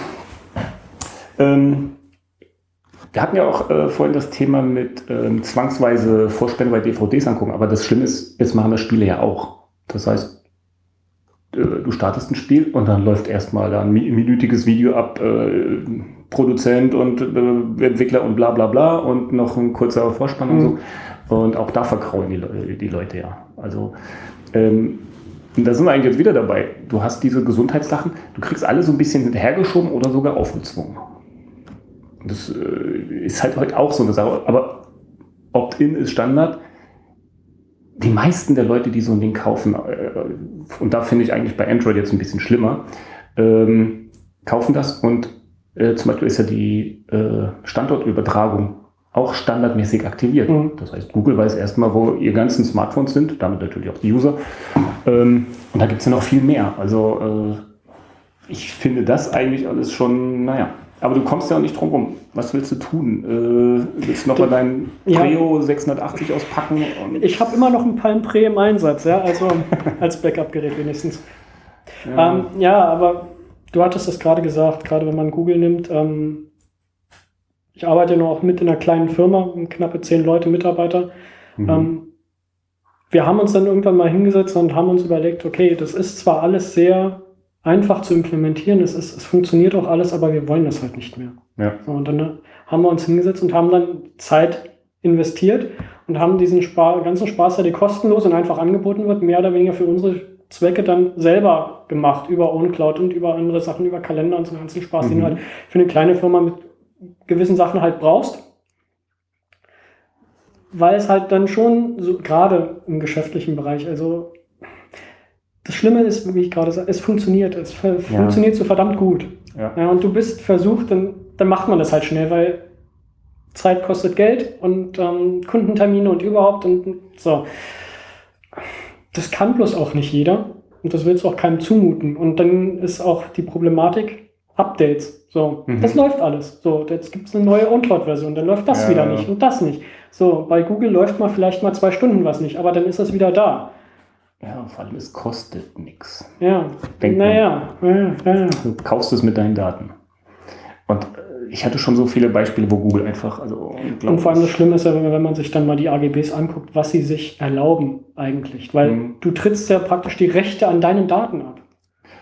Ähm, wir hatten ja auch äh, vorhin das Thema mit ähm, zwangsweise Vorspende bei DVDs angucken, aber das Schlimme ist, jetzt machen das Spiele ja auch. Das heißt, äh, du startest ein Spiel und dann läuft erstmal ein mi- minütiges Video ab, äh, Produzent und äh, Entwickler und bla bla bla und noch ein kurzer Vorspann und Mhm. so. Und auch da verkraulen die, Le die Leute ja. Also ähm, und da sind wir eigentlich jetzt wieder dabei. Du hast diese Gesundheitssachen, du kriegst alle so ein bisschen hinterhergeschoben oder sogar aufgezwungen. Das äh, ist halt heute auch so eine Sache. Aber Opt-in ist Standard. Die meisten der Leute, die so ein Ding kaufen, äh, und da finde ich eigentlich bei Android jetzt ein bisschen schlimmer, ähm, kaufen das und äh, zum Beispiel ist ja die Standortübertragung auch standardmäßig aktiviert. Mhm. Das heißt, Google weiß erstmal, wo ihr ganzen Smartphones sind, damit natürlich auch die User. Ähm, und da gibt es ja noch viel mehr. Also äh, ich finde das eigentlich alles schon, naja. Aber du kommst ja auch nicht drum rum. Was willst du tun? Äh, willst du nochmal dein Ja. Preo 680 auspacken? Ich habe immer noch ein Palm Pre im Einsatz, ja, also als Backup-Gerät wenigstens. ja. Ähm, ja, aber du hattest es gerade gesagt, gerade wenn man Google nimmt. Ähm, ich arbeite ja nur auch mit in einer kleinen Firma, knappe zehn Leute, Mitarbeiter. Mhm. Ähm, wir haben uns dann irgendwann mal hingesetzt und haben uns überlegt, okay, das ist zwar alles sehr einfach zu implementieren, es, ist, es funktioniert auch alles, aber wir wollen das halt nicht mehr. ja. So, und dann äh, haben wir uns hingesetzt und haben dann Zeit investiert und haben diesen Spa ganzen Spaß, der dir kostenlos und einfach angeboten wird, mehr oder weniger für unsere Zwecke dann selber gemacht, über OwnCloud und über andere Sachen, über Kalender und so einen ganzen Spaß, den Mhm. du halt für eine kleine Firma mit gewissen Sachen halt brauchst. Weil es halt dann schon, so gerade im geschäftlichen Bereich, also das Schlimme ist, wie ich gerade sage, es funktioniert. Es fu- funktioniert so verdammt gut. Ja. Ja, und du bist versucht, dann, dann macht man das halt schnell, weil Zeit kostet Geld und ähm, Kundentermine und überhaupt und und so. Das kann bloß auch nicht jeder und das willst du auch keinem zumuten. Und dann ist auch die Problematik Updates. So, Mhm. das läuft alles. So, jetzt gibt es eine neue OwnCloud-Version, dann läuft das Ja. wieder nicht und das nicht. So, bei Google läuft mal vielleicht mal zwei Stunden was nicht, aber dann ist das wieder da. ja, vor allem, es kostet nichts. Ja, Denkt man. naja, ja, ja. Du kaufst es mit deinen Daten. Und äh, ich hatte schon so viele Beispiele, wo Google einfach, also. Und vor allem das Schlimme ist ja, wenn wenn man sich dann mal die AGBs anguckt, was sie sich erlauben eigentlich. Weil Mhm. du trittst ja praktisch die Rechte an deinen Daten ab.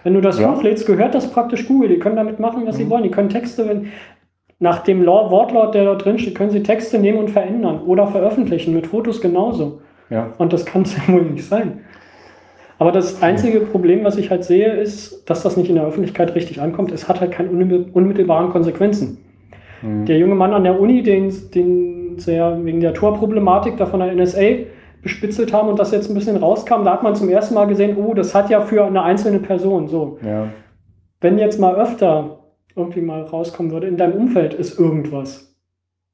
Wenn du das Ja. hochlädst, gehört das praktisch Google. Die können damit machen, was sie Mhm. wollen. Die können Texte, wenn, nach dem Wortlaut, der da drin steht, können sie Texte nehmen und verändern oder veröffentlichen. Mit Fotos genauso. ja. Und das kann es ja wohl nicht sein. Aber das einzige Problem, was ich halt sehe, ist, dass das nicht in der Öffentlichkeit richtig ankommt. Es hat halt keine unmittel- unmittelbaren Konsequenzen. Mhm. Der junge Mann an der Uni, den, den sie ja wegen der Tor-Problematik da von der NSA bespitzelt haben und das jetzt ein bisschen rauskam, da hat man zum ersten Mal gesehen, oh, das hat ja für eine einzelne Person so. ja. Wenn jetzt mal öfter irgendwie mal rauskommen würde, in deinem Umfeld ist irgendwas.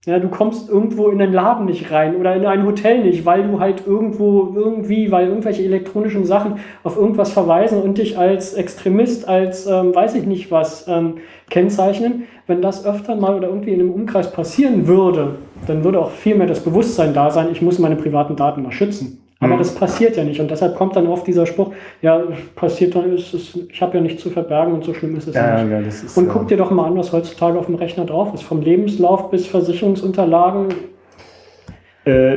Ja, du kommst irgendwo in einen Laden nicht rein oder in ein Hotel nicht, weil du halt irgendwo irgendwie, weil irgendwelche elektronischen Sachen auf irgendwas verweisen und dich als Extremist, als ähm, weiß ich nicht was ähm, kennzeichnen. Wenn das öfter mal oder irgendwie in einem Umkreis passieren würde, dann würde auch viel mehr das Bewusstsein da sein, ich muss meine privaten Daten mal schützen. Aber Mhm. das passiert ja nicht und deshalb kommt dann oft dieser Spruch, ja, passiert dann, ist es, ich habe ja nichts zu verbergen und so schlimm ist es Ja, nicht. ja, ist. Und äh, guck dir doch mal an, was heutzutage auf dem Rechner drauf ist. Vom Lebenslauf bis Versicherungsunterlagen. Äh,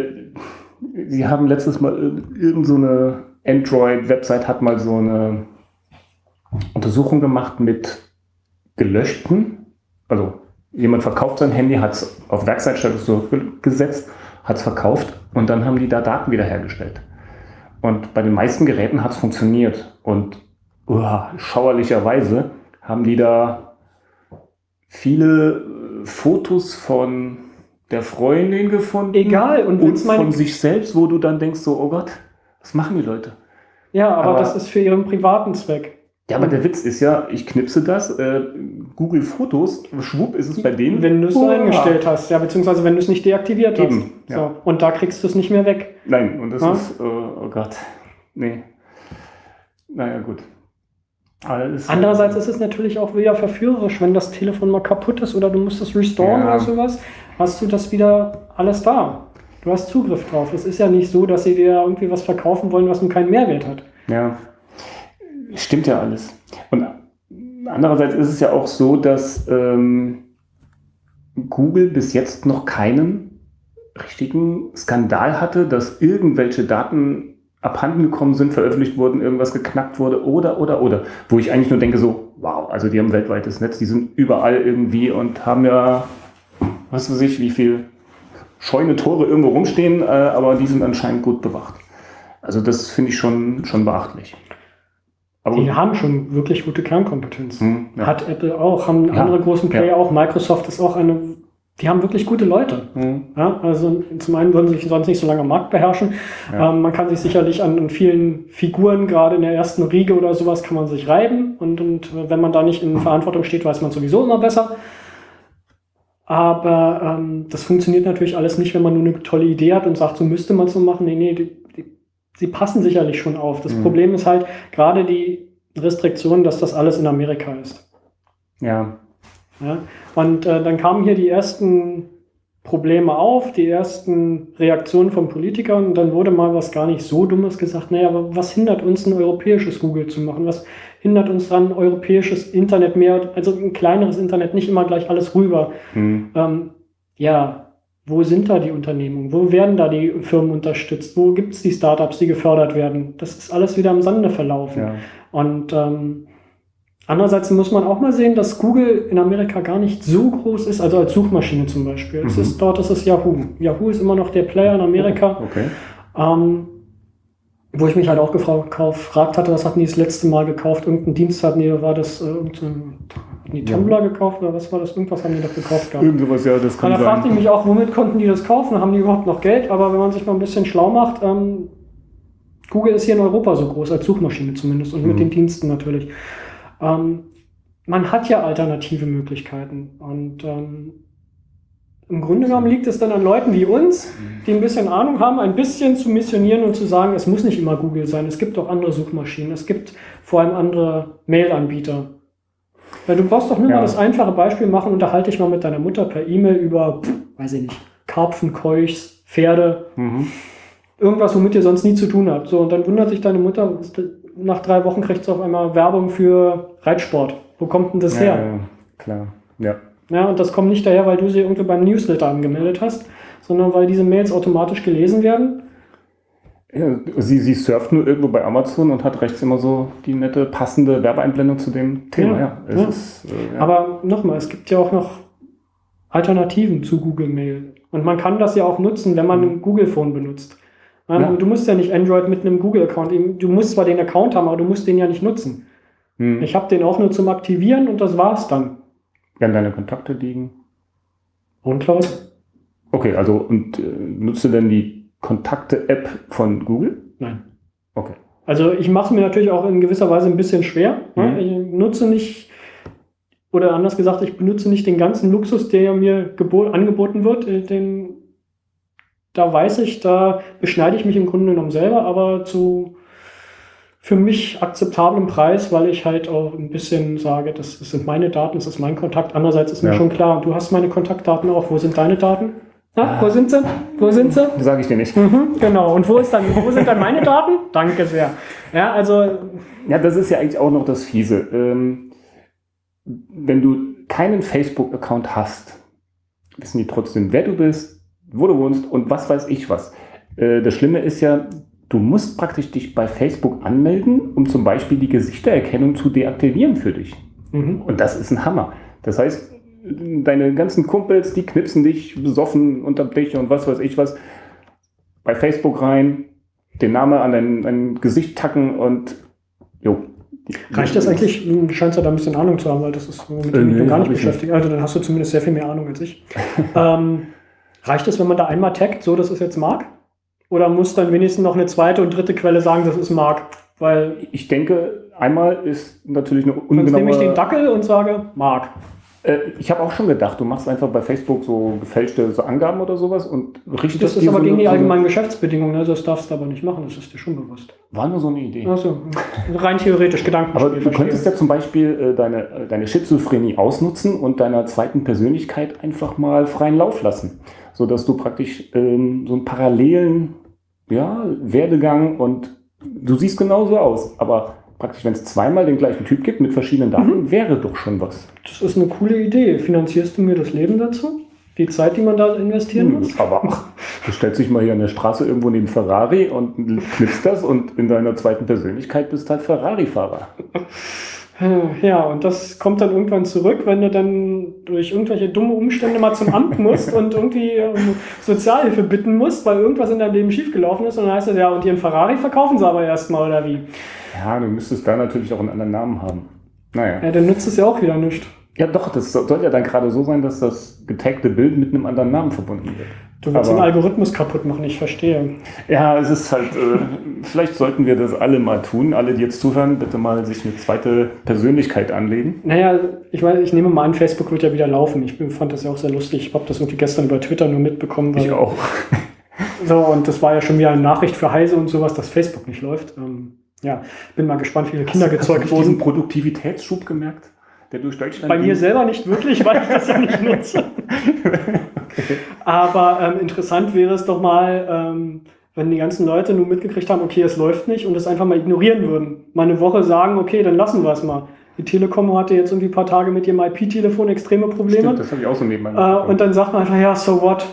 Sie haben letztes Mal ir- irgend so eine Android-Website hat mal so eine Untersuchung gemacht mit gelöschten. Also jemand verkauft sein Handy, hat es auf Werkseitstatus zurückgesetzt, hat es verkauft und dann haben die da Daten wiederhergestellt. Und bei den meisten Geräten hat es funktioniert. Und uah, schauerlicherweise haben die da viele äh, Fotos von der Freundin gefunden. Egal, und Und, von sich selbst, wo du dann denkst, so, oh Gott, was machen die Leute? Ja, aber, Aber- das ist für ihren privaten Zweck. Ja, aber der Witz ist ja, ich knipse das, äh, Google Fotos, schwupp ist es bei denen. Wenn du es so eingestellt hast, ja, beziehungsweise wenn du es nicht deaktiviert hast. Eben, ja. So. Und da kriegst du es nicht mehr weg. Nein, und das Ja? ist, äh, oh Gott, nee. Naja, gut. Ist- Andererseits ist es natürlich auch wieder verführerisch, wenn das Telefon mal kaputt ist oder du musst es restoren Ja. oder sowas, hast du das wieder alles da. Du hast Zugriff drauf. Es ist ja nicht so, dass sie dir irgendwie was verkaufen wollen, was nun keinen Mehrwert hat. Ja, stimmt ja alles. Und andererseits ist es ja auch so, dass ähm, Google bis jetzt noch keinen richtigen Skandal hatte, dass irgendwelche Daten abhanden gekommen sind, veröffentlicht wurden, irgendwas geknackt wurde oder, oder, oder. Wo ich eigentlich nur denke so, wow, also die haben weltweites Netz, die sind überall irgendwie und haben ja, was weiß ich, wie viel scheune Tore irgendwo rumstehen, äh, aber die sind anscheinend gut bewacht. Also das finde ich schon, schon beachtlich. Aber Die haben schon wirklich gute Kernkompetenz. Hm, ja. Hat Apple auch, haben Ja. andere großen Player Ja. auch. Microsoft ist auch eine, die haben wirklich gute Leute. Hm, also zum einen würden sie sich sonst nicht so lange am Markt beherrschen. Ähm, man kann sich sicherlich an, an vielen Figuren, gerade in der ersten Riege oder sowas, kann man sich reiben. Und, und wenn man da nicht in Verantwortung steht, weiß man sowieso immer besser. Aber ähm, das funktioniert natürlich alles nicht, wenn man nur eine tolle Idee hat und sagt, so müsste man es so machen. Nee, nee, sie passen sicherlich schon auf. Das Mhm. Problem ist halt gerade die Restriktion, dass das alles in Amerika ist. ja. Ja? Und äh, dann kamen hier die ersten Probleme auf, die ersten Reaktionen von Politikern und dann wurde mal was gar nicht so Dummes gesagt, naja, aber was hindert uns, ein europäisches Google zu machen? Was hindert uns daran, europäisches Internet mehr, also ein kleineres Internet, nicht immer gleich alles rüber? Hm. Ähm, ja, wo sind da die Unternehmungen? Wo werden da die Firmen unterstützt? Wo gibt es die Startups, die gefördert werden? Das ist alles wieder im Sande verlaufen. Ja. Und ähm, andererseits muss man auch mal sehen, dass Google in Amerika gar nicht so groß ist, also als Suchmaschine zum Beispiel. Es Mhm. ist, dort ist es Yahoo. Yahoo ist immer noch der Player in Amerika. Okay. Ähm, wo ich mich halt auch gefra- gefragt hatte, was hatten die das letzte Mal gekauft? Irgendein Dienst hatten die, war das äh, irgendein, hatten die Ja. Tumblr gekauft oder was war das? Irgendwas haben die doch gekauft gehabt. Irgend sowas, ja, das Und kann da fragte ich sein. mich auch, womit konnten die das kaufen? Haben die überhaupt noch Geld? Aber wenn man sich mal ein bisschen schlau macht, ähm, Google ist hier in Europa so groß, als Suchmaschine zumindest und mit Mhm. den Diensten natürlich. Ähm, man hat ja alternative Möglichkeiten. Und ähm, im Grunde genommen liegt es dann an Leuten wie uns, die ein bisschen Ahnung haben, ein bisschen zu missionieren und zu sagen, es muss nicht immer Google sein, es gibt auch andere Suchmaschinen, es gibt vor allem andere Mail-Anbieter. Weil du brauchst doch nur Ja. mal das einfache Beispiel machen, unterhalte dich mal mit deiner Mutter per E-Mail über, pff, weiß ich nicht, Karpfen, Keuchs, Pferde, Mhm. irgendwas, womit ihr sonst nie zu tun habt. So, und dann wundert sich deine Mutter, nach drei Wochen kriegt sie auf einmal Werbung für Reitsport. Wo kommt denn das Ja, her? ja, klar. Ja. Ja, und das kommt nicht daher, weil du sie irgendwie beim Newsletter angemeldet hast, sondern weil diese Mails automatisch gelesen werden. Ja, sie, sie surft nur irgendwo bei Amazon und hat rechts immer so die nette, passende Werbeeinblendung zu dem Thema. Ja, Ja. Ist, äh. Aber nochmal, es gibt ja auch noch Alternativen zu Google Mail. Und man kann das ja auch nutzen, wenn man ein Google Phone benutzt. Ja. Du musst ja nicht Android mit einem Google-Account. Du musst zwar den Account haben, aber du musst den ja nicht nutzen. hm. Ich habe den auch nur zum Aktivieren und das war's dann. Werden deine Kontakte liegen? OwnCloud? Okay, also und äh, nutzt du denn die Kontakte-App von Google? Nein. Okay. Also ich mache es mir natürlich auch in gewisser Weise ein bisschen schwer. Mhm. Ne? Ich nutze nicht, oder anders gesagt, ich benutze nicht den ganzen Luxus, der mir gebo- angeboten wird. Äh, Den, da weiß ich, da beschneide ich mich im Grunde genommen selber, aber zu für mich akzeptablem Preis, weil ich halt auch ein bisschen sage, das sind meine Daten, das ist mein Kontakt. Andererseits ist mir Ja. schon klar, du hast meine Kontaktdaten auch. Wo sind deine Daten? Na, Ah. wo sind sie? Wo sind sie? Sage ich dir nicht. Mhm, genau. Und wo, ist dann, wo sind dann meine Daten? Danke sehr. Ja, also, Ja, das ist ja eigentlich auch noch das Fiese. Ähm, wenn du keinen Facebook-Account hast, wissen die trotzdem, wer du bist, wo du wohnst und was weiß ich was. Äh, das Schlimme ist ja, du musst praktisch dich bei Facebook anmelden, um zum Beispiel die Gesichtererkennung zu deaktivieren für dich. mhm. Und das ist ein Hammer. Das heißt, deine ganzen Kumpels, die knipsen dich besoffen unterm Tisch und was weiß ich was, bei Facebook rein, den Namen an dein, dein Gesicht tacken und jo. reicht das eigentlich? Du scheinst ja da ein bisschen Ahnung zu haben, weil das ist, womit Äh, ich mich nee, gar nicht beschäftigt. Also, dann hast du zumindest sehr viel mehr Ahnung als ich. ähm, reicht es, wenn man da einmal taggt, so, das ist jetzt Mark? Oder muss dann wenigstens noch eine zweite und dritte Quelle sagen, das ist Mark? Weil Ich denke, einmal ist natürlich eine sonst nehme ich den ungenaue... Dackel und sage Mark. Äh, ich habe auch schon gedacht, du machst einfach bei Facebook so gefälschte so Angaben oder sowas und richtest Das ist aber so gegen die so allgemeinen Geschäftsbedingungen, ne? das darfst du aber nicht machen, das ist dir schon bewusst. War nur so eine Idee. Achso, rein theoretisch, Gedanken. Aber du könntest ja zum Beispiel äh, deine, äh, deine Schizophrenie ausnutzen und deiner zweiten Persönlichkeit einfach mal freien Lauf lassen. Sodass du praktisch ähm, so einen parallelen ja, Werdegang und du siehst genauso aus. Aber praktisch, wenn es zweimal den gleichen Typ gibt mit verschiedenen Daten, wäre doch schon was. Das ist eine coole Idee. Finanzierst du mir das Leben dazu? Die Zeit, die man da investieren muss? Aber ach, du stellst dich mal hier an der Straße irgendwo neben Ferrari und knippst das und in deiner zweiten Persönlichkeit bist halt Ferrari-Fahrer. Ja, und das kommt dann irgendwann zurück, wenn du dann durch irgendwelche dumme Umstände mal zum Amt musst und irgendwie um Sozialhilfe bitten musst, weil irgendwas in deinem Leben schiefgelaufen ist. Und dann heißt es ja, und ihren Ferrari verkaufen sie aber erstmal, oder wie? Ja, du müsstest da natürlich auch einen anderen Namen haben. Naja. Ja, dann nützt es ja auch wieder nichts. Ja, doch, das so- soll ja dann gerade so sein, dass das getagte Bild mit einem anderen Namen verbunden wird. Du willst Aber- den Algorithmus kaputt machen, ich verstehe. Ja, es ist halt, äh, vielleicht sollten wir das alle mal tun. Alle, die jetzt zuhören, bitte mal sich eine zweite Persönlichkeit anlegen. Naja, ich, weiß, ich nehme mal an, Facebook wird ja wieder laufen. Ich fand das ja auch sehr lustig. Ich habe das irgendwie gestern über Twitter nur mitbekommen. Ich auch. So, und das war ja schon wieder eine Nachricht für Heise und sowas, dass Facebook nicht läuft. Ähm, ja, bin mal gespannt, wie viele Kinder Hast du gezeugt nicht diesen wurden. Produktivitätsschub gemerkt? Der durch Deutschland Bei mir ging? selber nicht wirklich, weil ich das ja nicht nutze. Aber ähm, interessant wäre es doch mal, ähm, wenn die ganzen Leute nur mitgekriegt haben, okay, es läuft nicht und es einfach mal ignorieren würden. Mal eine Woche sagen, okay, dann lassen wir es mal. Die Telekom hatte jetzt irgendwie ein paar Tage mit ihrem IP-Telefon extreme Probleme. Stimmt, das habe ich auch so nebenbei Äh, und dann sagt man einfach, ja, so what?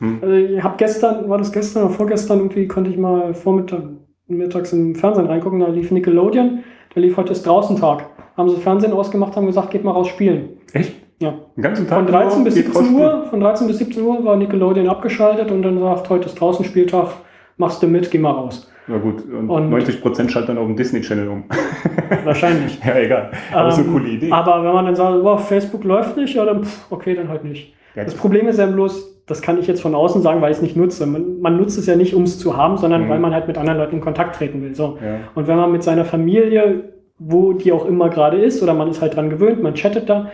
Hm. Also ich habe gestern, war das gestern oder vorgestern, irgendwie konnte ich mal vormittag, mittags im Fernsehen reingucken, da lief Nickelodeon, da lief heute ist draußen Tag. Haben sie Fernsehen ausgemacht, haben gesagt, geht mal raus spielen. Echt? Ja. Den ganzen Tag Von 13 nur bis geht 17 raus Uhr, von 13 bis 17 Uhr war Nickelodeon abgeschaltet und dann sagt, heute ist draußen Spieltag, machst du mit, geh mal raus. Na gut, und, Und- 90% schaltet dann auf den Disney-Channel um. Wahrscheinlich. ja, egal. Aber ist eine Ähm, coole Idee. Aber wenn man dann sagt, boah, Facebook läuft nicht, ja, dann pff, okay, dann halt nicht. Ja, Das Problem ist ja bloß, das kann ich jetzt von außen sagen, weil ich es nicht nutze. Man, man nutzt es ja nicht, um es zu haben, sondern Mhm. weil man halt mit anderen Leuten in Kontakt treten will. So. ja. Und wenn man mit seiner Familie, wo die auch immer gerade ist, oder man ist halt dran gewöhnt, man chattet da,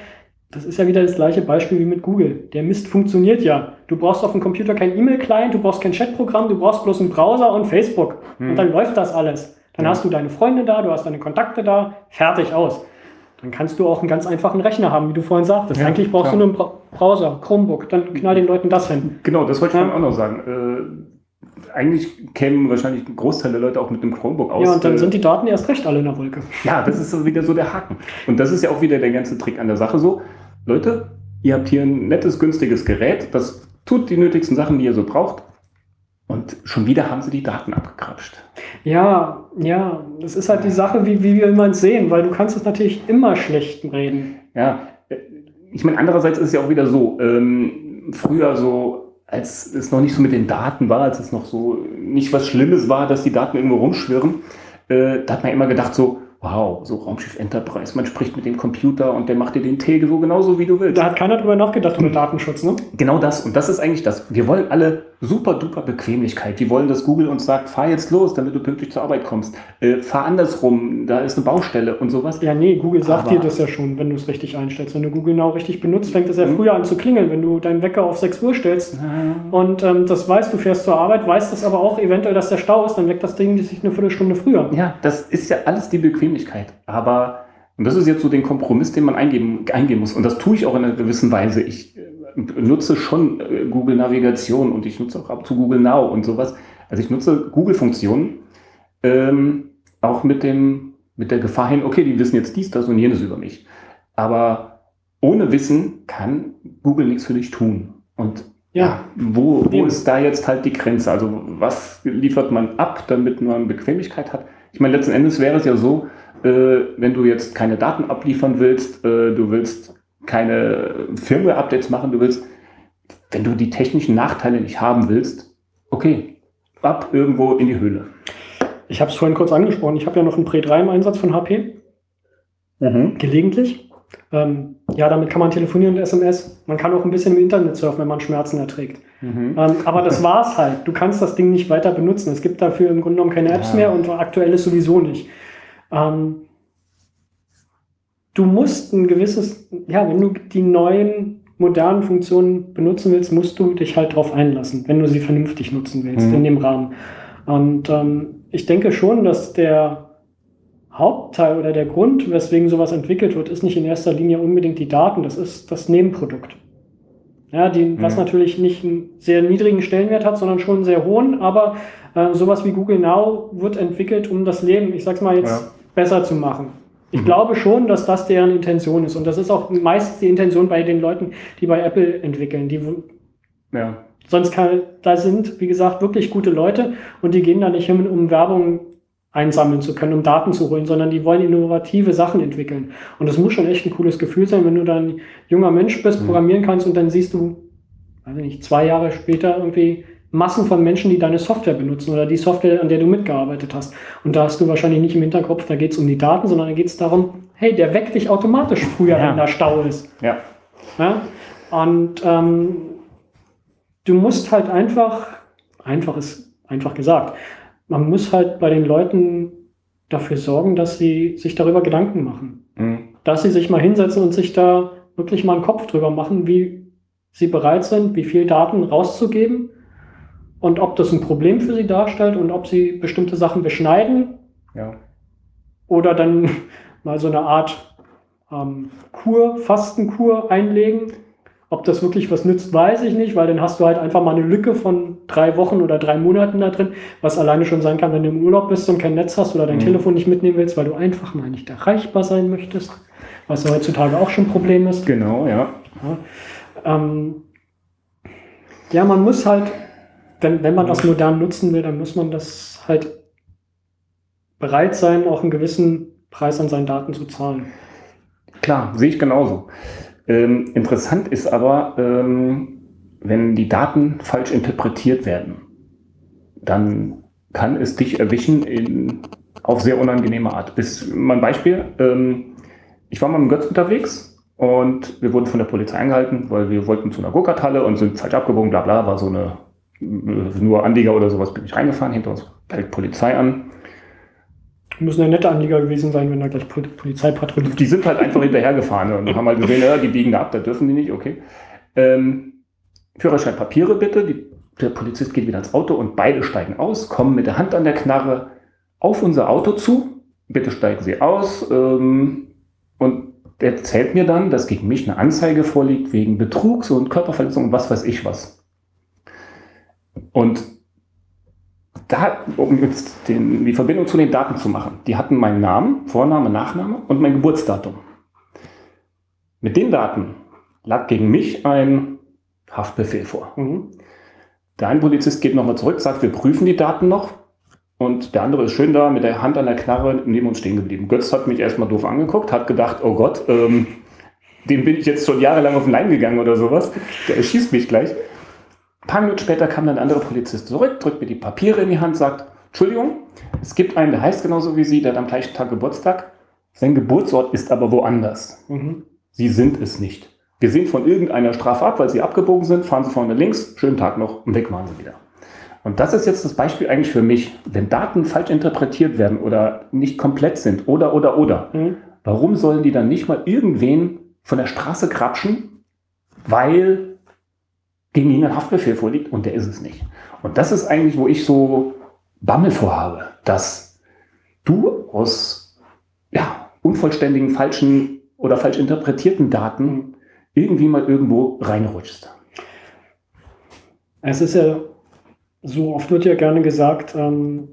das ist ja wieder das gleiche Beispiel wie mit Google. Der Mist funktioniert ja. Du brauchst auf dem Computer kein E-Mail-Client, du brauchst kein Chatprogramm, du brauchst bloß einen Browser und Facebook. Und dann läuft das alles. Dann Ja. hast du deine Freunde da, du hast deine Kontakte da, fertig aus. Dann kannst du auch einen ganz einfachen Rechner haben, wie du vorhin sagtest. Ja, Eigentlich brauchst klar. du nur einen Browser, Chromebook, dann knall den Leuten das hin. Genau, das wollte ich Ja. auch noch sagen. Eigentlich kämen wahrscheinlich ein Großteil der Leute auch mit einem Chromebook aus. Ja, und dann Äh, sind die Daten erst recht alle in der Wolke. Ja, das ist so wieder so der Haken. Und das ist ja auch wieder der ganze Trick an der Sache so. Leute, ihr habt hier ein nettes, günstiges Gerät, das tut die nötigsten Sachen, die ihr so braucht. Und schon wieder haben sie die Daten abgekrapscht. Ja, ja, das ist halt die Sache, wie, wie man es sehen, weil du kannst es natürlich immer schlecht reden. Ja, äh, ich meine, andererseits ist es ja auch wieder so, ähm, früher so, als es noch nicht so mit den Daten war, als es noch so nicht was Schlimmes war, dass die Daten irgendwo rumschwirren, äh, da hat man immer gedacht so, wow, so Raumschiff Enterprise, man spricht mit dem Computer und der macht dir den Tee so genauso, wie du willst. Da hat keiner drüber nachgedacht über Datenschutz, ne? Genau das. Und das ist eigentlich das. Wir wollen alle super duper Bequemlichkeit. Wir wollen, dass Google uns sagt, fahr jetzt los, damit du pünktlich zur Arbeit kommst. Äh, fahr andersrum, da ist eine Baustelle und sowas. Ja, nee, Google sagt Aber- dir das ja schon, wenn du es richtig einstellst. Wenn du Google Now richtig benutzt, fängt es ja früher an zu klingeln, wenn du deinen Wecker auf 6 Uhr stellst. Und ähm, das weißt, du fährst zur Arbeit, weißt das aber auch eventuell, dass der Stau ist, dann weckt das Ding sich eine Viertelstunde früher. Ja, das ist ja alles die Bequemlichkeit. Aber, und das ist jetzt so den Kompromiss, den man eingeben, eingehen muss. Und das tue ich auch in einer gewissen Weise. Ich äh, nutze schon äh, Google Navigation und ich nutze auch ab zu Google Now und sowas. Also ich nutze Google-Funktionen, ähm, auch mit dem, mit der Gefahr hin, okay, die wissen jetzt dies, das und jenes über mich. Aber ohne Wissen kann Google nichts für dich tun. Und ja, wo, wo ist da jetzt halt die Grenze? Also was liefert man ab, damit man Bequemlichkeit hat? Ich meine, letzten Endes wäre es ja so, wenn du jetzt keine Daten abliefern willst, äh, du willst keine Firmware-Updates machen, du willst, wenn du die technischen Nachteile nicht haben willst, okay, ab irgendwo in die Höhle. Ich habe es vorhin kurz angesprochen. Ich habe ja noch einen Pre 3 im Einsatz von HP, gelegentlich. Ähm, ja, damit kann man telefonieren und SMS. Man kann auch ein bisschen im Internet surfen, wenn man Schmerzen erträgt. Mhm. Ähm, aber das war's halt. Du kannst das Ding nicht weiter benutzen. Es gibt dafür im Grunde genommen keine Apps Ja. mehr und aktuell ist sowieso nicht. Ähm, du musst ein gewisses, ja, wenn du die neuen modernen Funktionen benutzen willst, musst du dich halt drauf einlassen, wenn du sie vernünftig nutzen willst Mhm. in dem Rahmen. Und ähm, ich denke schon, dass der Hauptteil oder der Grund, weswegen sowas entwickelt wird, ist nicht in erster Linie unbedingt die Daten, das ist das Nebenprodukt. Ja, die, was Mhm. natürlich nicht einen sehr niedrigen Stellenwert hat, sondern schon einen sehr hohen, aber äh, sowas wie Google Now wird entwickelt, um das Leben, ich sag's mal jetzt, Ja. Besser zu machen. Ich Mhm. glaube schon, dass das deren Intention ist. Und das ist auch meistens die Intention bei den Leuten, die bei Apple entwickeln. Die, Ja. sonst kann, da sind, wie gesagt, wirklich gute Leute und die gehen da nicht hin, um Werbung einsammeln zu können, um Daten zu holen, sondern die wollen innovative Sachen entwickeln. Und das muss schon echt ein cooles Gefühl sein, wenn du dann junger Mensch bist, Mhm. programmieren kannst und dann siehst du, weiß ich nicht, zwei Jahre später irgendwie Massen von Menschen, die deine Software benutzen oder die Software, an der du mitgearbeitet hast. Und da hast du wahrscheinlich nicht im Hinterkopf, da geht es um die Daten, sondern da geht es darum, hey, der weckt dich automatisch früher, Ja. wenn da Stau ist. Ja. Ja? Und ähm, du musst halt einfach, einfach ist einfach gesagt, man muss halt bei den Leuten dafür sorgen, dass sie sich darüber Gedanken machen. Mhm. Dass sie sich mal hinsetzen und sich da wirklich mal einen Kopf drüber machen, wie sie bereit sind, wie viel Daten rauszugeben und ob das ein Problem für sie darstellt und ob sie bestimmte Sachen beschneiden Ja. oder dann mal so eine Art ähm, Kur, Fastenkur einlegen. Ob das wirklich was nützt, weiß ich nicht, weil dann hast du halt einfach mal eine Lücke von drei Wochen oder drei Monaten da drin, was alleine schon sein kann, wenn du im Urlaub bist und kein Netz hast oder dein mhm. Telefon nicht mitnehmen willst, weil du einfach mal nicht erreichbar sein möchtest, was heutzutage auch schon ein Problem ist. Genau, ja. Ja, ähm, ja man muss halt, wenn, wenn man das modern nutzen will, dann muss man das halt bereit sein, auch einen gewissen Preis an seinen Daten zu zahlen. Klar, sehe ich genauso. Ähm, interessant ist aber, ähm, wenn die Daten falsch interpretiert werden, dann kann es dich erwischen in, auf sehr unangenehme Art. Bis, mal ein Beispiel. Ähm, ich war mal mit Götz unterwegs und wir wurden von der Polizei eingehalten, weil wir wollten zu einer Gurkerthalle und sind falsch abgebogen, bla bla, war so eine, nur Anlieger oder sowas bin ich reingefahren, hinter uns hält Polizei an. Müssen ja nette Anlieger gewesen sein, wenn da gleich Polizei patrouilliert. Die sind halt einfach hinterhergefahren und haben halt gesehen, ja, die biegen da ab, da dürfen die nicht, okay. Ähm, Führerschein, Papiere bitte. Die, der Polizist geht wieder ins Auto und beide steigen aus, kommen mit der Hand an der Knarre auf unser Auto zu. Bitte steigen Sie aus. Ähm, und erzählt mir dann, dass gegen mich eine Anzeige vorliegt wegen Betrugs und Körperverletzung und was weiß ich was. Und da, um jetzt den, die Verbindung zu den Daten zu machen, die hatten meinen Namen, Vorname, Nachname und mein Geburtsdatum. Mit den Daten lag gegen mich ein Haftbefehl vor. Mhm. Der eine Polizist geht nochmal zurück, sagt, wir prüfen die Daten noch. Und der andere ist schön da mit der Hand an der Knarre neben uns stehen geblieben. Götz hat mich erstmal doof angeguckt, hat gedacht, oh Gott, ähm, dem bin ich jetzt schon jahrelang auf den Leim gegangen oder sowas. Der erschießt mich gleich. Ein paar Minuten später kam dann ein anderer Polizist zurück, drückt mir die Papiere in die Hand, sagt, Entschuldigung, es gibt einen, der heißt genauso wie Sie, der hat am gleichen Tag Geburtstag. Sein Geburtsort ist aber woanders. Mhm. Sie sind es nicht. Wir sind von irgendeiner Strafe ab, weil Sie abgebogen sind, fahren Sie vorne links, schönen Tag noch und weg waren Sie wieder. Und das ist jetzt das Beispiel eigentlich für mich. Wenn Daten falsch interpretiert werden oder nicht komplett sind oder, oder, oder, mhm. warum sollen die dann nicht mal irgendwen von der Straße krapschen, weil gegen ihn ein Haftbefehl vorliegt und der ist es nicht. Und das ist eigentlich, wo ich so Bammel vorhabe, dass du aus ja, unvollständigen, falschen oder falsch interpretierten Daten irgendwie mal irgendwo reinrutschst. Es ist ja, so oft wird ja gerne gesagt, ähm,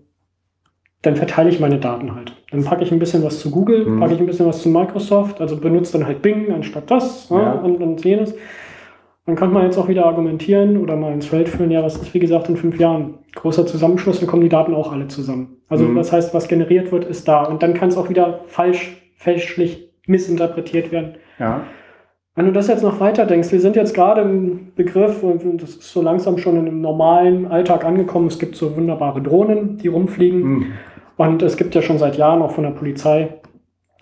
dann verteile ich meine Daten halt. Dann packe ich ein bisschen was zu Google, mhm. packe ich ein bisschen was zu Microsoft, also benutze dann halt Bing anstatt das ne, ja. und, und jenes. Dann könnte man jetzt auch wieder argumentieren oder mal ins Feld führen, ja, was ist wie gesagt in fünf Jahren? Großer Zusammenschluss, dann kommen die Daten auch alle zusammen. Also mhm. das heißt, was generiert wird, ist da. Und dann kann es auch wieder falsch, fälschlich missinterpretiert werden. Ja. Wenn du das jetzt noch weiter denkst, wir sind jetzt gerade im Begriff, und das ist so langsam schon in einem normalen Alltag angekommen, es gibt so wunderbare Drohnen, die rumfliegen. Mhm. Und es gibt ja schon seit Jahren auch von der Polizei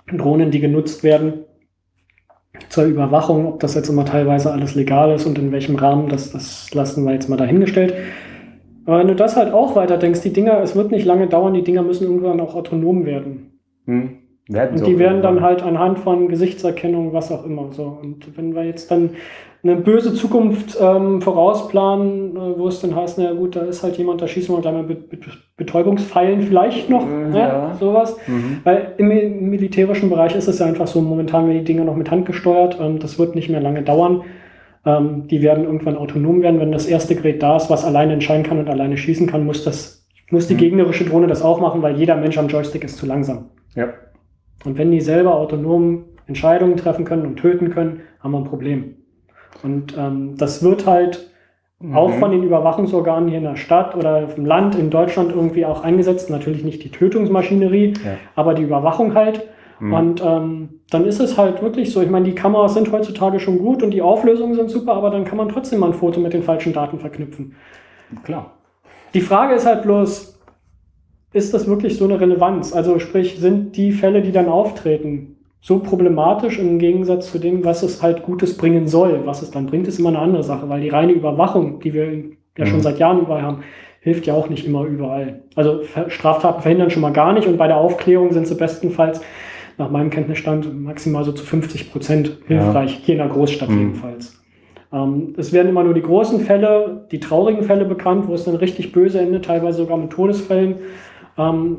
Drohnen, die genutzt werden, zur Überwachung, ob das jetzt immer teilweise alles legal ist und in welchem Rahmen, das, das lassen wir jetzt mal dahingestellt. Aber wenn du das halt auch weiter denkst, die Dinger, es wird nicht lange dauern, die Dinger müssen irgendwann auch autonom werden. Hm. Und die werden dann halt anhand von Gesichtserkennung, was auch immer. So. Und wenn wir jetzt dann eine böse Zukunft ähm, vorausplanen, äh, wo es dann heißt, na gut, da ist halt jemand, da schießen wir gleich mal mit, mit Betäubungspfeilen vielleicht noch, mhm, ne? ja. sowas. Mhm. Weil im, im, militärischen Bereich ist es ja einfach so, momentan werden die Dinge noch mit Hand gesteuert, ähm, das wird nicht mehr lange dauern. Ähm, die werden irgendwann autonom werden, wenn das erste Gerät da ist, was alleine entscheiden kann und alleine schießen kann, muss das, muss die mhm. gegnerische Drohne das auch machen, weil jeder Mensch am Joystick ist zu langsam. Ja. Und wenn die selber autonom Entscheidungen treffen können und töten können, haben wir ein Problem. Und ähm, das wird halt mhm. auch von den Überwachungsorganen hier in der Stadt oder im Land in Deutschland irgendwie auch eingesetzt. Natürlich nicht die Tötungsmaschinerie, ja. aber die Überwachung halt. Mhm. Und ähm, dann ist es halt wirklich so. Ich meine, die Kameras sind heutzutage schon gut und die Auflösungen sind super, aber dann kann man trotzdem mal ein Foto mit den falschen Daten verknüpfen. Klar. Die Frage ist halt bloß, ist das wirklich so eine Relevanz? Also sprich, sind die Fälle, die dann auftreten, so problematisch im Gegensatz zu dem, was es halt Gutes bringen soll. Was es dann bringt, ist immer eine andere Sache, weil die reine Überwachung, die wir ja schon mhm. seit Jahren überall haben, hilft ja auch nicht immer überall. Also Straftaten verhindern schon mal gar nicht und bei der Aufklärung sind sie bestenfalls nach meinem Kenntnisstand maximal so zu 50 Prozent hilfreich, ja. hier in der Großstadt mhm. jedenfalls. Ähm, es werden immer nur die großen Fälle, die traurigen Fälle bekannt, wo es dann richtig böse endet, teilweise sogar mit Todesfällen. Ähm,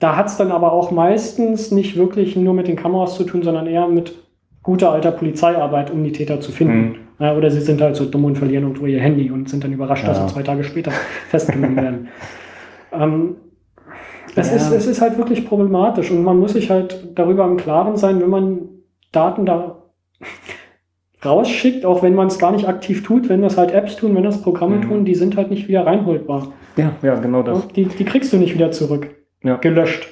da hat es dann aber auch meistens nicht wirklich nur mit den Kameras zu tun, sondern eher mit gute alter Polizeiarbeit, um die Täter zu finden. Mhm. Ja, oder sie sind halt so dumm und verlieren irgendwo ihr Handy und sind dann überrascht, dass Ja. sie zwei Tage später festgenommen werden. Ähm, es, Ja. ist, es ist halt wirklich problematisch und man muss sich halt darüber im Klaren sein, wenn man Daten da rausschickt, auch wenn man es gar nicht aktiv tut, wenn das halt Apps tun, wenn das Programme Mhm. tun, die sind halt nicht wieder reinholbar. Ja, ja, genau das. Die, die kriegst du nicht wieder zurück. Ja. Gelöscht.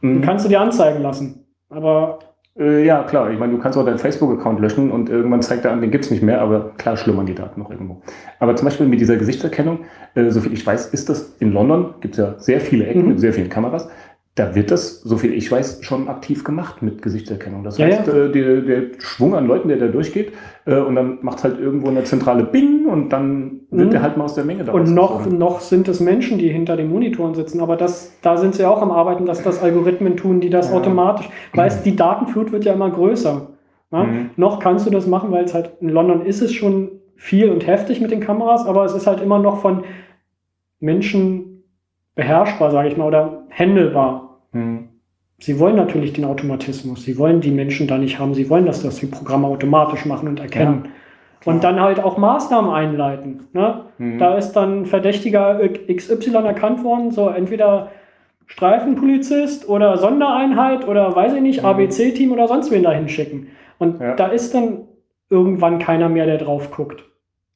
Mhm. Kannst du dir anzeigen lassen. Aber Äh, ja, klar. Ich meine, du kannst auch deinen Facebook-Account löschen und irgendwann zeigt er an, den gibt's nicht mehr, aber klar schlummern die Daten noch irgendwo. Aber zum Beispiel mit dieser Gesichtserkennung, äh, soviel ich weiß, ist das in London, gibt's ja sehr viele Ecken Mhm. mit sehr vielen Kameras. Da wird das, soviel ich weiß, schon aktiv gemacht mit Gesichtserkennung. Das Ja, heißt, ja. Äh, der, der Schwung an Leuten, der da durchgeht, äh, und dann macht's halt irgendwo eine zentrale Bing und dann wird Mhm. der halt mal aus der Menge da und noch, noch sind es Menschen, die hinter den Monitoren sitzen. Aber das, da sind sie auch am Arbeiten, dass das Algorithmen tun, die das Ja. automatisch. Weißt, die Datenflut wird ja immer größer. Mhm. Noch kannst du das machen, weil es halt in London ist es schon viel und heftig mit den Kameras, aber es ist halt immer noch von Menschen beherrschbar, sage ich mal, oder händelbar. Mhm. Sie wollen natürlich den Automatismus. Sie wollen die Menschen da nicht haben. Sie wollen, dass das die Programme automatisch machen und erkennen. Und dann halt auch Maßnahmen einleiten. Ne? Mhm. Da ist dann Verdächtiger XY erkannt worden, so entweder Streifenpolizist oder Sondereinheit oder weiß ich nicht, Mhm. ABC-Team oder sonst wen da hinschicken. Und Ja. da ist dann irgendwann keiner mehr, der drauf guckt.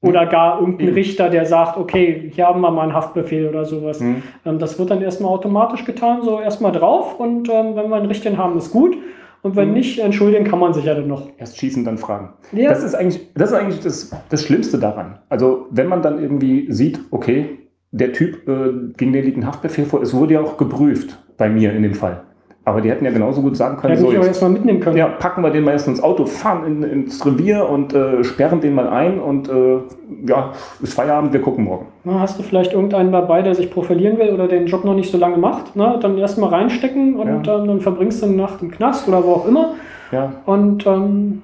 Oder gar irgendein Eben. Richter, der sagt, okay, hier haben wir mal einen Haftbefehl oder sowas. Mhm. Das wird dann erstmal automatisch getan, so erstmal drauf und ähm, wenn wir einen Richtigen haben, ist gut. Und wenn Mhm. nicht, entschuldigen kann man sich ja dann noch. Erst schießen, dann fragen. Ja. Das ist eigentlich, das, ist eigentlich das, das Schlimmste daran. Also, wenn man dann irgendwie sieht, okay, der Typ, äh, gegen den liegt ein Haftbefehl vor, es wurde ja auch geprüft, bei mir in dem Fall. Aber die hätten ja genauso gut sagen können, Hätte so jetzt, erstmal mitnehmen können. ja, packen wir den mal erst ins Auto, fahren in, ins Revier und äh, sperren den mal ein und äh, ja, ist Feierabend, wir gucken morgen. Na, hast du vielleicht irgendeinen dabei, der sich profilieren will oder den Job noch nicht so lange macht? Ne? Dann erstmal reinstecken und Ja. ähm, dann verbringst du eine Nacht im Knast oder wo auch immer. Ja, Und ähm,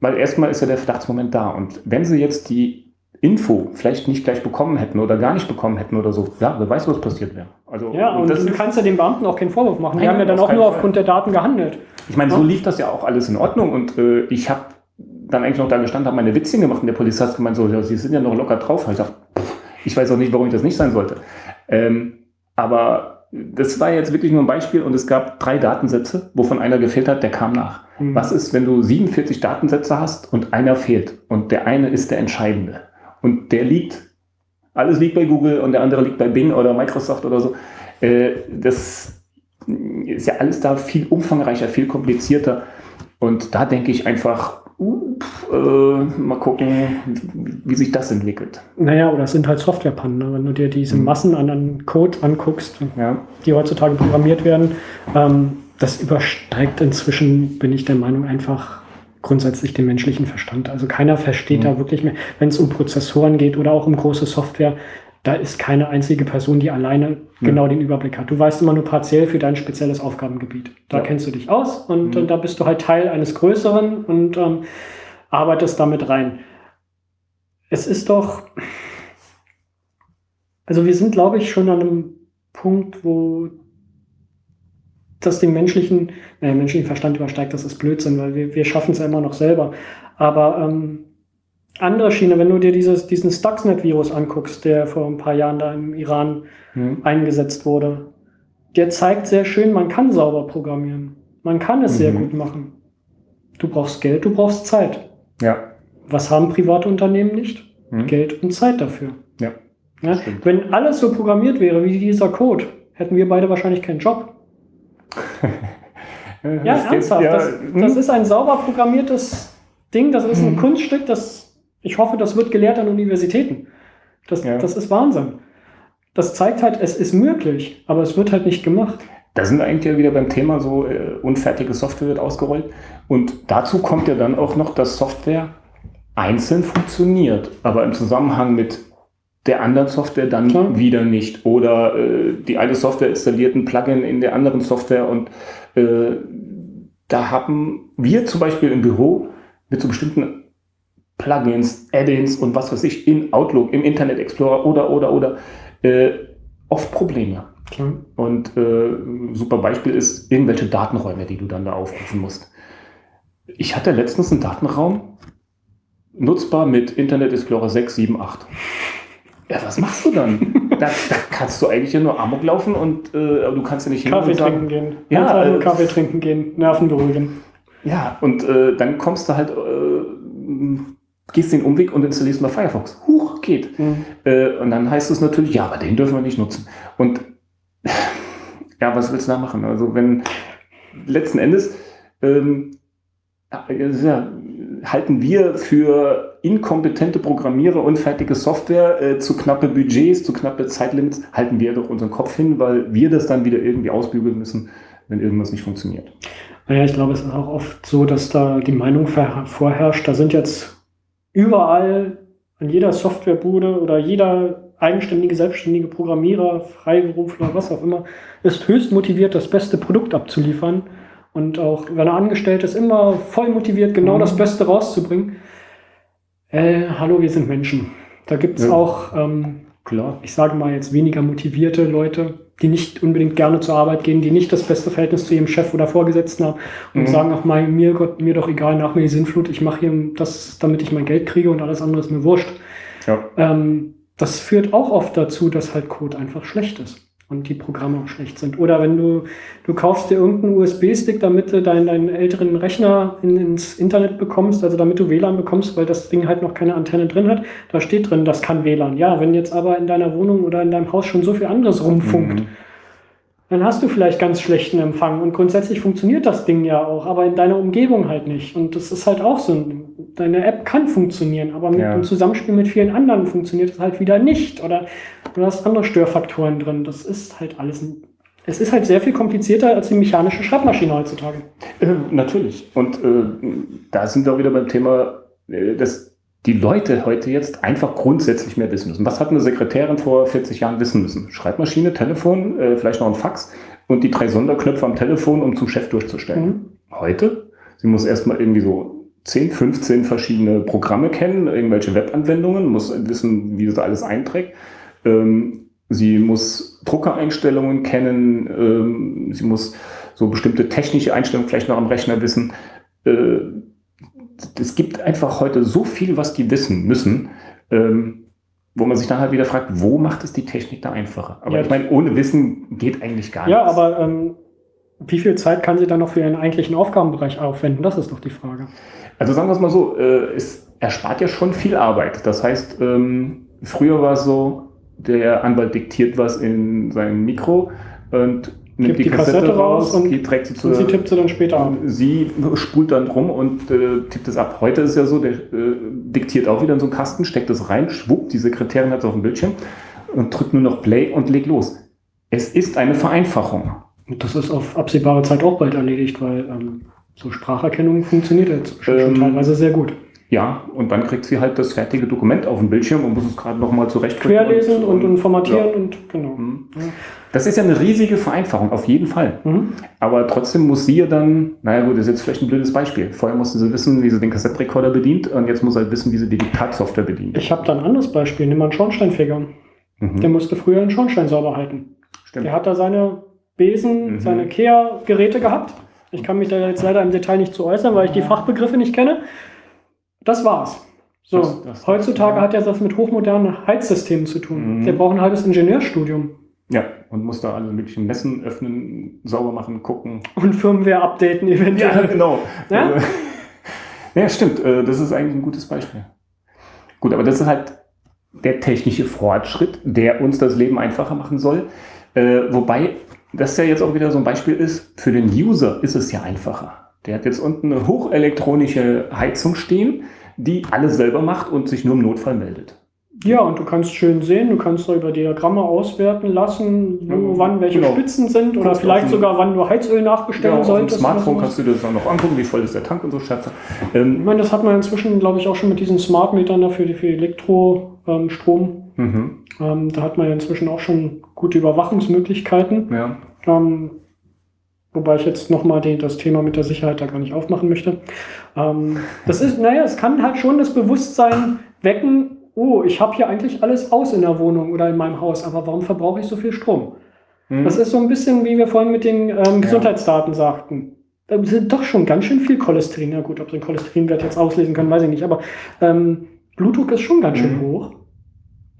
Weil erstmal ist ja der Verdachtsmoment da. Und wenn sie jetzt die Info vielleicht nicht gleich bekommen hätten oder gar nicht bekommen hätten oder so, ja, wer weiß, was passiert wäre. Also, ja, und das du kannst ja den Beamten auch keinen Vorwurf machen. Die haben ja dann auch nur Fall. aufgrund der Daten gehandelt. ich meine, so Ja. lief das ja auch alles in Ordnung und äh, ich habe dann eigentlich noch da gestanden, habe meine Witzchen gemacht und der Polizist hat gemeint, so, ja, sie sind ja noch locker drauf. Ich dachte, pff, ich weiß auch nicht, warum ich das nicht sein sollte. Ähm, aber das war jetzt wirklich nur ein Beispiel und es gab drei Datensätze, wovon einer gefehlt hat, der kam nach. Mhm. Was ist, wenn du 47 Datensätze hast und einer fehlt und der eine ist der entscheidende und der liegt, alles liegt bei Google und der andere liegt bei Bing oder Microsoft oder so. Äh, das ist ja alles da viel umfangreicher, viel komplizierter und da denke ich einfach, uh, äh, mal gucken, wie sich das entwickelt. Naja, oder es sind halt Softwarepannen. Ne? Wenn du dir diese Mhm. Massen an, an Code anguckst, Ja, die heutzutage programmiert werden, ähm, das übersteigt inzwischen, bin ich der Meinung, einfach grundsätzlich den menschlichen Verstand. Also keiner versteht Mhm. da wirklich mehr, wenn es um Prozessoren geht oder auch um große Software, da ist keine einzige Person, die alleine genau den Überblick hat. Du weißt immer nur partiell für dein spezielles Aufgabengebiet. Da Ja. kennst du dich aus und, Mhm. und da bist du halt Teil eines Größeren und ähm, arbeitest damit rein. Es ist doch, also wir sind, glaube ich, schon an einem Punkt, wo das den menschlichen, äh, menschlichen Verstand übersteigt, das ist Blödsinn, weil wir, wir schaffen es ja immer noch selber. Aber ähm, andere Schiene, wenn du dir dieses, diesen Stuxnet-Virus anguckst, der vor ein paar Jahren da im Iran hm. eingesetzt wurde, der zeigt sehr schön, man kann sauber programmieren. Man kann es sehr Mhm. gut machen. Du brauchst Geld, du brauchst Zeit. ja. Was haben private Unternehmen nicht? Hm. Geld und Zeit dafür. Ja, Ja? Wenn alles so programmiert wäre wie dieser Code, hätten wir beide wahrscheinlich keinen Job. Ja, Das ernsthaft. ja, das, hm. das ist ein sauber programmiertes Ding, das ist ein Mhm. Kunststück, das ich hoffe, das wird gelehrt an Universitäten. Das, Ja. das ist Wahnsinn. Das zeigt halt, es ist möglich, aber es wird halt nicht gemacht. Da sind wir eigentlich ja wieder beim Thema so, äh, unfertige Software wird ausgerollt. Und dazu kommt ja dann auch noch, dass Software einzeln funktioniert, aber im Zusammenhang mit der anderen Software dann Klar. wieder nicht. Oder äh, die eine Software installiert ein Plugin in der anderen Software und äh, da haben wir zum Beispiel im Büro mit so bestimmten Plugins, Add-ins und was weiß ich in Outlook, im Internet Explorer oder, oder, oder äh, oft Probleme. Klar. Und äh, ein super Beispiel ist irgendwelche Datenräume, die du dann da aufrufen musst. Ich hatte letztens einen Datenraum nutzbar mit Internet Explorer 6, 7, 8. Ja, was machst du dann? da, da, kannst du eigentlich ja nur Amok laufen und äh, du kannst ja nicht Kaffee trinken gehen. Ja, Einfach nur Kaffee trinken gehen, Nerven beruhigen. Ja, und äh, dann kommst du halt, äh, gehst den Umweg und installierst mal Firefox. Huch, geht. Mhm. Äh, und dann heißt es natürlich, ja, aber den dürfen wir nicht nutzen. Und ja, was willst du da machen? Also wenn letzten Endes ähm, ja, halten wir für inkompetente Programmierer unfertige Software. Äh, zu knappe Budgets, zu knappe Zeitlimits, halten wir doch unseren Kopf hin, weil wir das dann wieder irgendwie ausbügeln müssen, wenn irgendwas nicht funktioniert. Naja, ich glaube, es ist auch oft so, dass da die Meinung vorherrscht, da sind jetzt überall an jeder Softwarebude oder jeder eigenständige, selbstständige Programmierer, Freiberufler, was auch immer, ist höchst motiviert, das beste Produkt abzuliefern und auch, wenn er angestellt ist, immer voll motiviert, genau mhm. das Beste rauszubringen. Äh, hallo, wir sind Menschen. Da gibt es ja. auch, ähm, Klar. ich sage mal jetzt weniger motivierte Leute, die nicht unbedingt gerne zur Arbeit gehen, die nicht das beste Verhältnis zu ihrem Chef oder Vorgesetzten haben und mhm. sagen auch mal, mir Gott, mir doch egal, nach mir die Sinnflut, ich mache hier das, damit ich mein Geld kriege und alles andere ist mir wurscht. Ja. Ähm, das führt auch oft dazu, dass halt Code einfach schlecht ist und die Programme auch schlecht sind. Oder wenn du, du kaufst dir irgendeinen USB-Stick, damit du deinen, deinen älteren Rechner in, ins Internet bekommst, also damit du WLAN bekommst, weil das Ding halt noch keine Antenne drin hat, da steht drin, das kann WLAN. Ja, wenn jetzt aber in deiner Wohnung oder in deinem Haus schon so viel anderes rumfunkt, mhm dann hast du vielleicht ganz schlechten Empfang. Und grundsätzlich funktioniert das Ding ja auch, aber in deiner Umgebung halt nicht. Und das ist halt auch so. Deine App kann funktionieren, aber mit ja. im Zusammenspiel mit vielen anderen funktioniert es halt wieder nicht. Oder du hast andere Störfaktoren drin. Das ist halt alles es ist halt sehr viel komplizierter als die mechanische Schreibmaschine heutzutage. Äh, natürlich. Und äh, da sind wir auch wieder beim Thema, äh, das die Leute heute jetzt einfach grundsätzlich mehr wissen müssen. Was hat eine Sekretärin vor 40 Jahren wissen müssen? Schreibmaschine, Telefon, äh, vielleicht noch ein Fax und die drei Sonderknöpfe am Telefon, um zum Chef durchzustellen. Mhm. Heute, sie muss erstmal irgendwie so 10, 15 verschiedene Programme kennen, irgendwelche Webanwendungen, muss wissen, wie das alles einträgt. Ähm, sie muss Druckereinstellungen kennen, ähm, sie muss so bestimmte technische Einstellungen vielleicht noch am Rechner wissen. Äh, es gibt einfach heute so viel, was die wissen müssen, ähm, wo man sich dann halt wieder fragt, wo macht es die Technik da einfacher? Aber ja, ich meine, ohne Wissen geht eigentlich gar ja, nichts. Ja, aber ähm, wie viel Zeit kann sie dann noch für ihren eigentlichen Aufgabenbereich aufwenden? Das ist doch die Frage. Also sagen wir es mal so, äh, es erspart ja schon viel Arbeit. Das heißt, ähm, früher war es so, der Anwalt diktiert was in seinem Mikro und nimmt die, die Kassette, Kassette, raus und, trägt sie zu, und sie tippt sie dann später ab. Sie spult dann rum und äh, tippt es ab. Heute ist ja so, der äh, diktiert auch wieder in so einen Kasten, steckt es rein, schwuppt, die Sekretärin hat es auf dem Bildschirm und drückt nur noch Play und legt los. Es ist eine Vereinfachung. Und das ist auf absehbare Zeit auch bald erledigt, weil ähm, so Spracherkennung funktioniert jetzt schon, ähm, teilweise sehr gut. Ja, und dann kriegt sie halt das fertige Dokument auf dem Bildschirm und muss es gerade nochmal zurecht Querlesen und, und, und formatieren ja. und genau. Mhm. Das ist ja eine riesige Vereinfachung, auf jeden Fall. Mhm. Aber trotzdem muss sie ja dann, naja gut, das ist jetzt vielleicht ein blödes Beispiel. Vorher musste sie wissen, wie sie den Kassettenrekorder bedient und jetzt muss sie halt wissen, wie sie die Diktatsoftware bedient. Ich habe da ein anderes Beispiel. Nimm mal einen Schornsteinfeger. Mhm. Der musste früher einen Schornstein sauber halten. Stimmt. Der hat da seine Besen, mhm. seine Kehrgeräte gehabt. Ich kann mich da jetzt leider im Detail nicht zu äußern, weil ich die Fachbegriffe nicht kenne. Das war's. So, das, das, heutzutage ja. hat er das mit hochmodernen Heizsystemen zu tun. Mhm. Der braucht ein halbes Ingenieurstudium. Ja, und muss da alle möglichen Messen öffnen, sauber machen, gucken. Und Firmware updaten eventuell. Ja, genau. Ja, also, ja stimmt. Äh, das ist eigentlich ein gutes Beispiel. Gut, aber das ist halt der technische Fortschritt, der uns das Leben einfacher machen soll. Äh, wobei das ja jetzt auch wieder so ein Beispiel ist, für den User ist es ja einfacher. Der hat jetzt unten eine hochelektronische Heizung stehen, die alles selber macht und sich nur im Notfall meldet. Ja, und du kannst schön sehen, du kannst da über Diagramme auswerten lassen, wo, wann welche genau. Spitzen sind oder vielleicht sogar, wann du Heizöl nachbestellen ja, solltest. Auf dem Smartphone kannst du dir das dann noch angucken, wie voll ist der Tank und so Schätze. Ähm, ich meine, das hat man inzwischen, glaube ich, auch schon mit diesen Smart-Metern dafür für Elektrostrom. Ähm, mhm. ähm, da hat man ja inzwischen auch schon gute Überwachungsmöglichkeiten. Ja. Ähm, Wobei ich jetzt nochmal das Thema mit der Sicherheit da gar nicht aufmachen möchte. Ähm, das ist, naja, es kann halt schon das Bewusstsein wecken, oh, ich habe hier eigentlich alles aus in der Wohnung oder in meinem Haus, aber warum verbrauche ich so viel Strom? Mhm. Das ist so ein bisschen, wie wir vorhin mit den ähm, Gesundheitsdaten ja. sagten. da sind doch schon ganz schön viel Cholesterin. Ja gut, ob sie den Cholesterinwert jetzt auslesen können, weiß ich nicht. Aber ähm, Blutdruck ist schon ganz schön Mhm. hoch.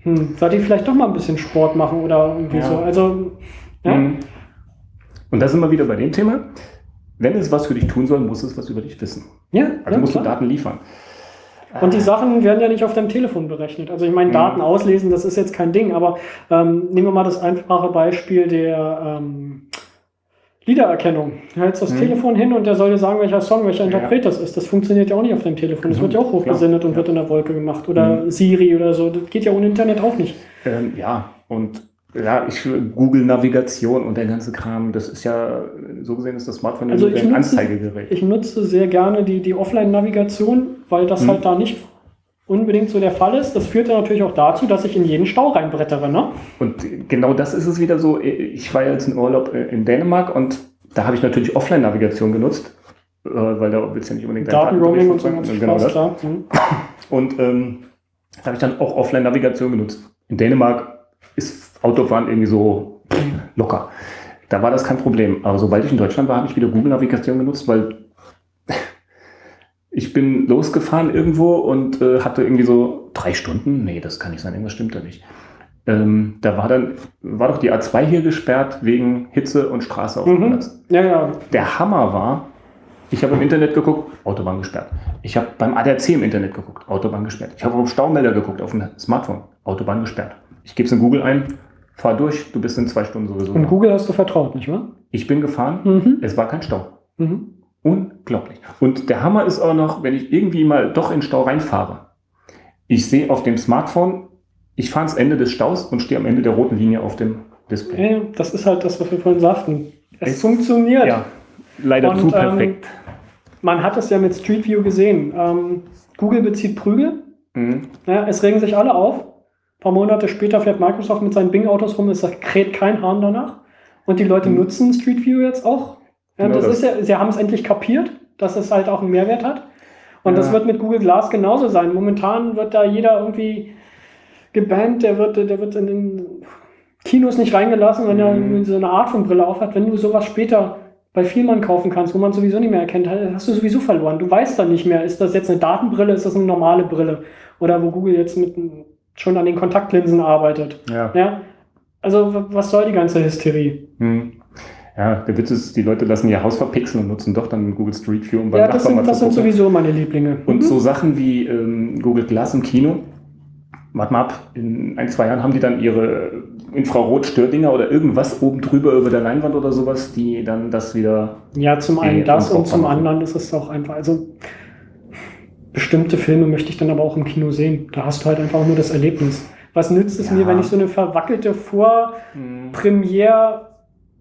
Hm, sollte ich vielleicht doch mal ein bisschen Sport machen oder irgendwie Ja. so. Also, ja. Mhm. Und da sind wir wieder bei dem Thema. Wenn es was für dich tun soll, muss es was über dich wissen. Ja, Also ja, musst klar. du Daten liefern. Und die Sachen werden ja nicht auf deinem Telefon berechnet. Also ich meine, Mhm. Daten auslesen, das ist jetzt kein Ding, aber ähm, nehmen wir mal das einfache Beispiel der ähm, Liedererkennung. Du hältst das Mhm. Telefon hin und der soll dir sagen, welcher Song, welcher Ja. Interpret das ist. Das funktioniert ja auch nicht auf deinem Telefon. Das Mhm, wird ja auch klar. hochgesendet und Ja. wird in der Wolke gemacht. Oder Mhm. Siri oder so. Das geht ja ohne Internet auch nicht. Ähm, ja, und ja, ich Google Navigation und der ganze Kram, das ist ja, so gesehen ist das Smartphone Also ein nutze- Anzeigegerät. Ich nutze sehr gerne die, die Offline-Navigation, weil das Mhm. halt da nicht unbedingt so der Fall ist. Das führt ja natürlich auch dazu, dass ich in jeden Stau reinbrettere. Ne? Und genau das ist es wieder so. Ich war jetzt in Urlaub äh, in Dänemark und da habe ich natürlich Offline-Navigation genutzt, äh, weil da willst du ja nicht unbedingt Datenroaming und so ganz Genau das. klar. Mhm. Und ähm, da habe ich dann auch Offline-Navigation genutzt. In Dänemark ist Autofahren irgendwie so locker. Da war das kein Problem. Aber sobald ich in Deutschland war, habe ich wieder Google-Navigation genutzt, weil ich bin losgefahren irgendwo und äh, hatte irgendwie so drei Stunden. Nee, das kann nicht sein, irgendwas stimmt da nicht. Ähm, da war dann, war doch die A2 hier gesperrt wegen Hitze und Straße auf dem Mhm. Platz. Ja, ja. Der Hammer war, ich habe im Internet geguckt, Autobahn gesperrt. Ich habe beim ADAC im Internet geguckt, Autobahn gesperrt. Ich habe auf dem Staumelder geguckt, auf dem Smartphone, Autobahn gesperrt. Ich gebe es in Google ein, fahr durch, du bist in zwei Stunden sowieso. Und da. Google hast du vertraut, nicht wahr? Ich bin gefahren, Mhm. es war kein Stau. Mhm. Unglaublich. Und der Hammer ist auch noch, wenn ich irgendwie mal doch in den Stau reinfahre. Ich sehe auf dem Smartphone, ich fahre ans Ende des Staus und stehe am Ende der roten Linie auf dem Display. Das ist halt das, was wir vorhin sagten. Es Es- funktioniert. Ja, leider Und, zu ähm, perfekt. Man hat es ja mit Street View gesehen. Ähm, Google bezieht Prügel. Mhm. Ja, es regen sich alle auf. Ein paar Monate später fährt Microsoft mit seinen Bing-Autos rum. Es kräht kein Hahn danach. Und die Leute Mhm. nutzen Street View jetzt auch. Ja, Genau das, das. ist ja, sie haben es endlich kapiert, dass es halt auch einen Mehrwert hat. Und das Ja. wird mit Google Glass genauso sein. Momentan wird da jeder irgendwie gebannt, der wird, der wird in den Kinos nicht reingelassen, wenn er Mhm. irgendwie so eine Art von Brille aufhat. Wenn du sowas später bei Vielmann kaufen kannst, wo man sowieso nicht mehr erkennt, hast du sowieso verloren. Du weißt dann nicht mehr, ist das jetzt eine Datenbrille, ist das eine normale Brille? Oder wo Google jetzt mit schon an den Kontaktlinsen arbeitet. Ja. Ja? Also was soll die ganze Hysterie? Hm. Ja, der Witz ist, die Leute lassen ihr Haus verpixeln und nutzen doch dann Google Street View, um beim Ja, das Nachbarn sind, das sind sowieso meine Lieblinge. Und Mhm. so Sachen wie ähm, Google Glass im Kino, warte mal ab, in ein, zwei Jahren haben die dann ihre Infrarot-Stördinger oder irgendwas oben drüber über der Leinwand oder sowas, die dann das wieder. Ja, zum einen Nee, das und zum anderen ist es auch einfach, also bestimmte Filme möchte ich dann aber auch im Kino sehen. Da hast du halt einfach nur das Erlebnis. Was nützt es Ja. mir, wenn ich so eine verwackelte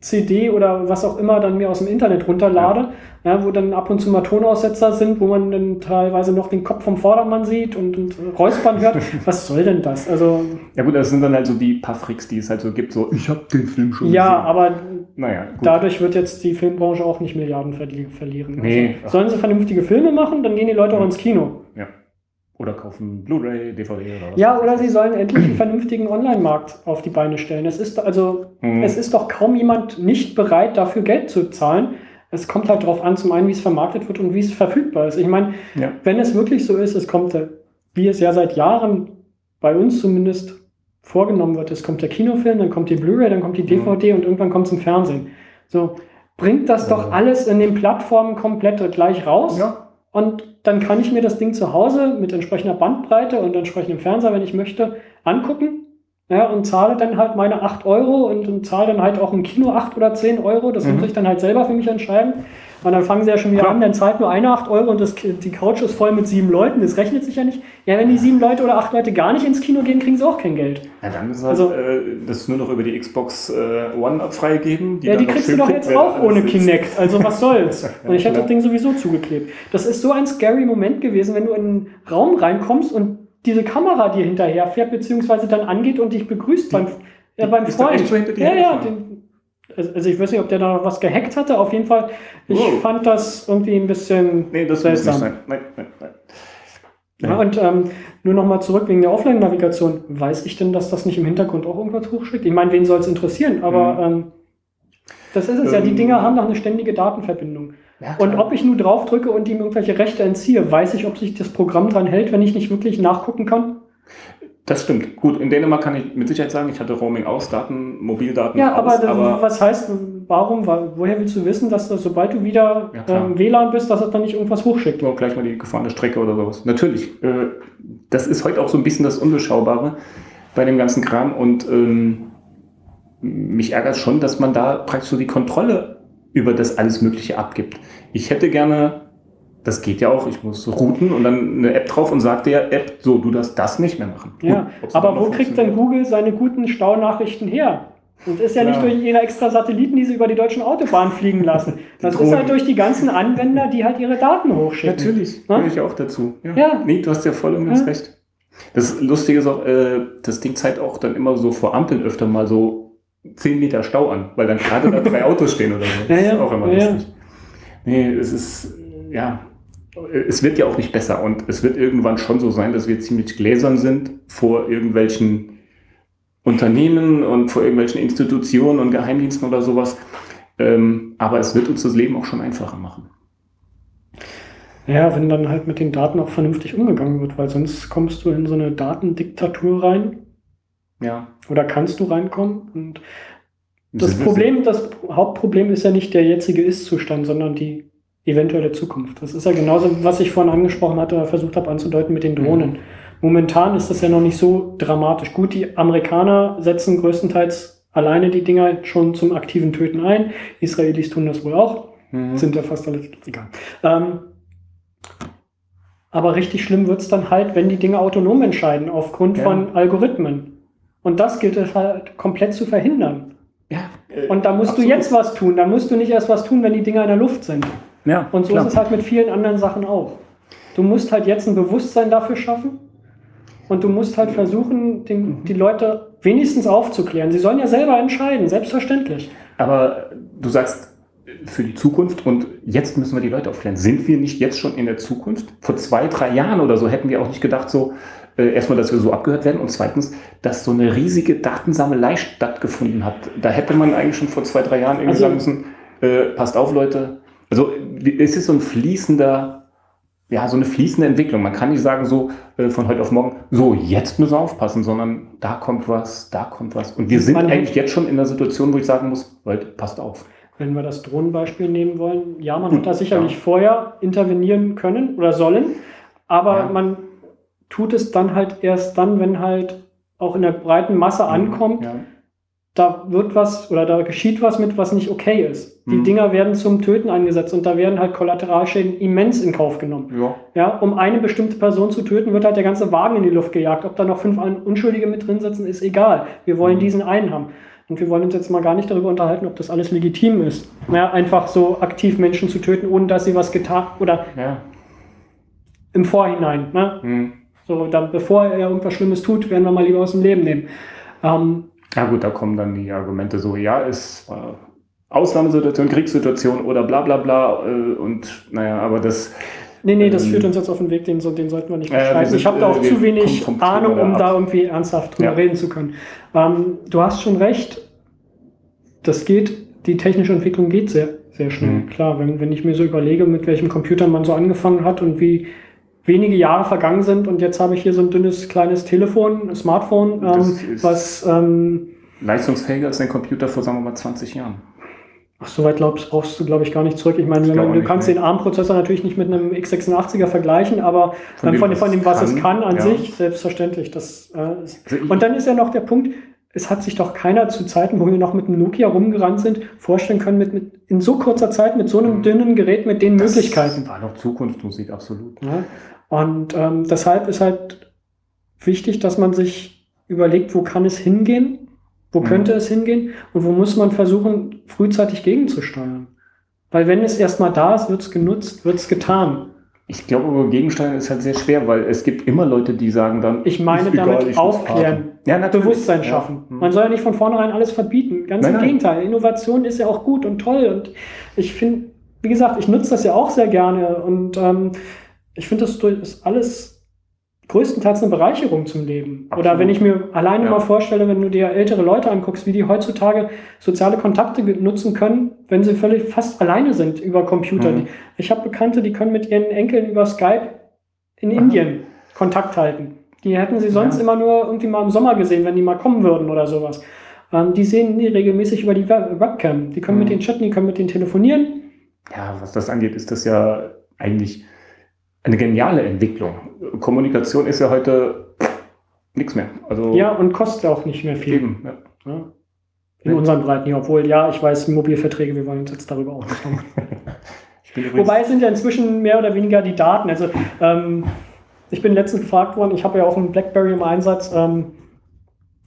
Vor-Premiere-CD oder was auch immer dann mir aus dem Internet runterlade, ja. wo dann ab und zu mal Tonaussetzer sind, wo man dann teilweise noch den Kopf vom Vordermann sieht und, und Räuspern hört. was soll denn das? Also, Ja gut, das sind dann halt so die Puffricks, die es halt so gibt, so ich habe den Film schon ja, gesehen. aber Naja, gut. Dadurch wird jetzt die Filmbranche auch nicht Milliarden verli verlieren. Nee. Also, sollen sie vernünftige Filme machen, dann gehen die Leute auch ins Kino. Oder kaufen Blu-ray, DVD oder was. Ja, oder sie sollen endlich einen vernünftigen Online-Markt auf die Beine stellen. Es ist also, Mhm. es ist doch kaum jemand nicht bereit, dafür Geld zu zahlen. Es kommt halt darauf an, zum einen, wie es vermarktet wird und wie es verfügbar ist. Ich meine, Ja. wenn es wirklich so ist, es kommt, wie es ja seit Jahren bei uns zumindest vorgenommen wird, es kommt der Kinofilm, dann kommt die Blu-ray, dann kommt die DVD und irgendwann kommt es im Fernsehen. So, bringt das doch alles in den Plattformen komplett gleich raus. Ja. Und dann kann ich mir das Ding zu Hause mit entsprechender Bandbreite und entsprechendem Fernseher, wenn ich möchte, angucken. Ja, und zahle dann halt meine 8 Euro und, und zahle dann halt auch im Kino 8 oder 10 Euro. Das Mhm. muss ich dann halt selber für mich entscheiden. Und dann fangen sie ja schon wieder Klar. an, dann zahlt nur einer 8 Euro und das, die Couch ist voll mit sieben Leuten. Das rechnet sich ja nicht. Ja, wenn die sieben Leute oder acht Leute gar nicht ins Kino gehen, kriegen sie auch kein Geld. Ja, dann ist halt, Also- äh, das nur noch über die Xbox äh, One freigeben. ja, dann die kriegst du doch jetzt auch ohne sitzt. Kinect. Also was soll's? Und ich hätte das Ding sowieso zugeklebt. Das ist so ein scary Moment gewesen, wenn du in einen Raum reinkommst und diese Kamera dir hinterher fährt, beziehungsweise dann angeht und dich begrüßt beim, ja, beim ist dann Freund. echt so hinter dir ja, ja, den, also also ich weiß nicht, ob der da noch was gehackt hatte. Auf jeden Fall, ich Wow. fand das irgendwie ein bisschen Nee, das muss nicht seltsam. sein. Nein, nein, nein. Ja, und ähm, nur noch mal zurück wegen der Offline-Navigation. Weiß ich denn, dass das nicht im Hintergrund auch irgendwas hochschickt? Ich meine, wen soll es interessieren? Aber Mhm. ähm, Das ist es ja. Die Ähm, Dinger haben doch eine ständige Datenverbindung. Ja, Und ob ich nur drauf drücke und ihm irgendwelche Rechte entziehe, weiß ich, ob sich das Programm dran hält, wenn ich nicht wirklich nachgucken kann? Das stimmt. Gut, in Dänemark kann ich mit Sicherheit sagen, ich hatte Roaming aus, Daten, Mobildaten Ja, aber, aus, das- was heißt, warum, wa- woher willst du wissen, dass das, sobald du wieder Ja, ähm, WLAN bist, dass es dann nicht irgendwas hochschickt? nur gleich mal die gefahrene Strecke oder sowas. Natürlich. Äh, das ist heute auch so ein bisschen das Unbeschaubare bei dem ganzen Kram und ähm, mich ärgert schon, dass man da praktisch so die Kontrolle über das alles Mögliche abgibt. Ich hätte gerne, das geht ja auch, ich muss routen und dann eine App drauf und sagt der App, so, du darfst das nicht mehr machen. Ja, Gut, aber wo kriegt denn. Google seine guten Staunachrichten her? Das ist ja nicht Klar. durch ihre extra Satelliten, die sie über die deutschen Autobahnen fliegen lassen. Das ist halt durch die ganzen Anwender, die halt ihre Daten hochschicken. Natürlich, Ja? gehöre ich auch dazu. Ja. Ja. Nee, du hast ja voll und ganz Ja. recht. Das Lustige ist auch, äh, das Ding zeigt auch dann immer so vor Ampeln öfter mal so 10 Meter Stau an, weil dann gerade da drei Autos stehen oder so. Das Ja, ist ja. auch immer Ja, ja. lustig. Nee, es ist, ja, es wird ja auch nicht besser und es wird irgendwann schon so sein, dass wir ziemlich gläsern sind vor irgendwelchen Unternehmen und vor irgendwelchen Institutionen und Geheimdiensten oder sowas. Ähm, aber es wird uns das Leben auch schon einfacher machen. Ja, wenn dann halt mit den Daten auch vernünftig umgegangen wird, weil sonst kommst du in so eine Datendiktatur rein Ja. oder kannst du reinkommen. Und das Problem, das Hauptproblem ist ja nicht der jetzige Ist-Zustand, sondern die eventuelle Zukunft. Das ist ja genauso, was ich vorhin angesprochen hatte oder versucht habe anzudeuten mit den Drohnen. Mhm. Momentan ist das ja noch nicht so dramatisch. Gut, die Amerikaner setzen größtenteils alleine die Dinger schon zum aktiven Töten ein. Israelis tun das wohl auch. Mhm. Sind ja fast alle egal. Ähm, aber richtig schlimm wird's dann halt, wenn die Dinge autonom entscheiden, aufgrund Ja. von Algorithmen. Und das gilt es halt komplett zu verhindern. Ja, äh, Und da musst absolut. du jetzt was tun. Da musst du nicht erst was tun, wenn die Dinger in der Luft sind. Ja, Und so klar. ist es halt mit vielen anderen Sachen auch. Du musst halt jetzt ein Bewusstsein dafür schaffen. Und du musst halt versuchen, Mhm. den, die Leute wenigstens aufzuklären. Sie sollen ja selber entscheiden, selbstverständlich. Aber du sagst für die Zukunft und jetzt müssen wir die Leute aufklären. Sind wir nicht jetzt schon in der Zukunft? Vor zwei, drei Jahren oder so hätten wir auch nicht gedacht, so äh, erstmal, dass wir so abgehört werden und zweitens, dass so eine riesige Datensammelei stattgefunden hat. Da hätte man eigentlich schon vor zwei, drei Jahren irgendwie Also- sagen müssen, äh, passt auf, Leute. Also es ist so ein fließender, ja, so eine fließende Entwicklung. Man kann nicht sagen so äh, von heute auf morgen, so jetzt müssen wir aufpassen, sondern da kommt was, da kommt was. Und wir sind Man- eigentlich jetzt schon in der Situation, wo ich sagen muss, Leute, passt auf. Wenn wir das Drohnenbeispiel nehmen wollen, ja, man hat da sicherlich ja. vorher intervenieren können oder sollen, aber Ja. man tut es dann halt erst dann, wenn halt auch in der breiten Masse ankommt, Mhm. Ja. Da wird was oder da geschieht was mit, was nicht okay ist. Die Mhm. Dinger werden zum Töten eingesetzt und da werden halt Kollateralschäden immens in Kauf genommen. Ja. Ja, um eine bestimmte Person zu töten, wird halt der ganze Wagen in die Luft gejagt. Ob da noch fünf Unschuldige mit drin sitzen, ist egal. Wir wollen Mhm. diesen einen haben. Und wir wollen uns jetzt mal gar nicht darüber unterhalten, ob das alles legitim ist. Ja, einfach so aktiv Menschen zu töten, ohne dass sie was getan oder ja. im Vorhinein. Ne? Hm. So, dann, bevor er irgendwas Schlimmes tut, werden wir mal lieber aus dem Leben nehmen. Ähm, ja gut, da kommen dann die Argumente so, ja, es war Ausnahmesituation, Kriegssituation oder bla bla bla äh, und naja, aber das nee, nee, das Ähm, führt uns jetzt auf einen Weg, den, so- den sollten wir nicht bestreiten. sind, ich habe da auch äh, zu wenig Ahnung, um da da ab. irgendwie ernsthaft drüber Ja. reden zu können. Ähm, du hast schon recht, das geht, die technische Entwicklung geht sehr, sehr schnell. Mhm. Klar, wenn, wenn ich mir so überlege, mit welchen Computern man so angefangen hat und wie wenige Jahre vergangen sind und jetzt habe ich hier so ein dünnes kleines Telefon, Smartphone, ähm, ist- was ähm, leistungsfähiger als ein Computer vor, sagen wir mal, 20 Jahren. Ach, so weit glaubst, brauchst du, glaube ich, gar nicht zurück. Ich meine, Ich man, du nicht, kannst nee. den ARM-Prozessor natürlich nicht mit einem x86er vergleichen, aber von, dem, von, was von dem, es was es kann, kann an ja. sich, selbstverständlich. Das, äh, ist. Also Und dann ist ja noch der Punkt, es hat sich doch keiner zu Zeiten, wo wir noch mit einem Nokia rumgerannt sind, vorstellen können, mit, mit, in so kurzer Zeit mit so einem Mhm. dünnen Gerät mit den Das Möglichkeiten. War noch Zukunftsmusik, absolut. Ja? Und ähm, deshalb ist halt wichtig, dass man sich überlegt, wo kann es hingehen, wo Mhm. könnte es hingehen und wo muss man versuchen, frühzeitig gegenzusteuern. Weil wenn es erstmal da ist, wird es genutzt, wird es getan. Ich glaube, Gegensteuern ist halt sehr schwer, weil es gibt immer Leute, die sagen dann, Ich meine egal, damit ich muss aufklären, ja. Bewusstsein Ja. schaffen. Hm. Man soll ja nicht von vornherein alles verbieten. Ganz Nein, im nein. Gegenteil. Innovation ist ja auch gut und toll. Und ich finde, wie gesagt, ich nutze das ja auch sehr gerne. Und ähm, ich finde, das ist alles größtenteils eine Bereicherung zum Leben. Absolut. Oder wenn ich mir alleine Ja. mal vorstelle, wenn du dir ältere Leute anguckst, wie die heutzutage soziale Kontakte nutzen können, wenn sie völlig fast alleine sind über Computer. Mhm. Ich habe Bekannte, die können mit ihren Enkeln über Skype in Aha. Indien Kontakt halten. Die hätten sie sonst Ja. immer nur irgendwie mal im Sommer gesehen, wenn die mal kommen würden oder sowas. Ähm, die sehen die regelmäßig über die Web Webcam. Die können Mhm. mit denen chatten, die können mit denen telefonieren. Ja, was das angeht, ist das ja eigentlich eine geniale Entwicklung. Kommunikation ist ja heute nichts mehr. Also Ja, und kostet auch nicht mehr viel. eben. Ja. Ja. In Ja. unseren Breiten hier, obwohl, ja, ich weiß, Mobilverträge, wir wollen uns jetzt darüber auch nicht Wobei es sind ja inzwischen mehr oder weniger die Daten. Also, ähm, ich bin letztens gefragt worden, ich habe ja auch einen Blackberry im Einsatz. Ähm,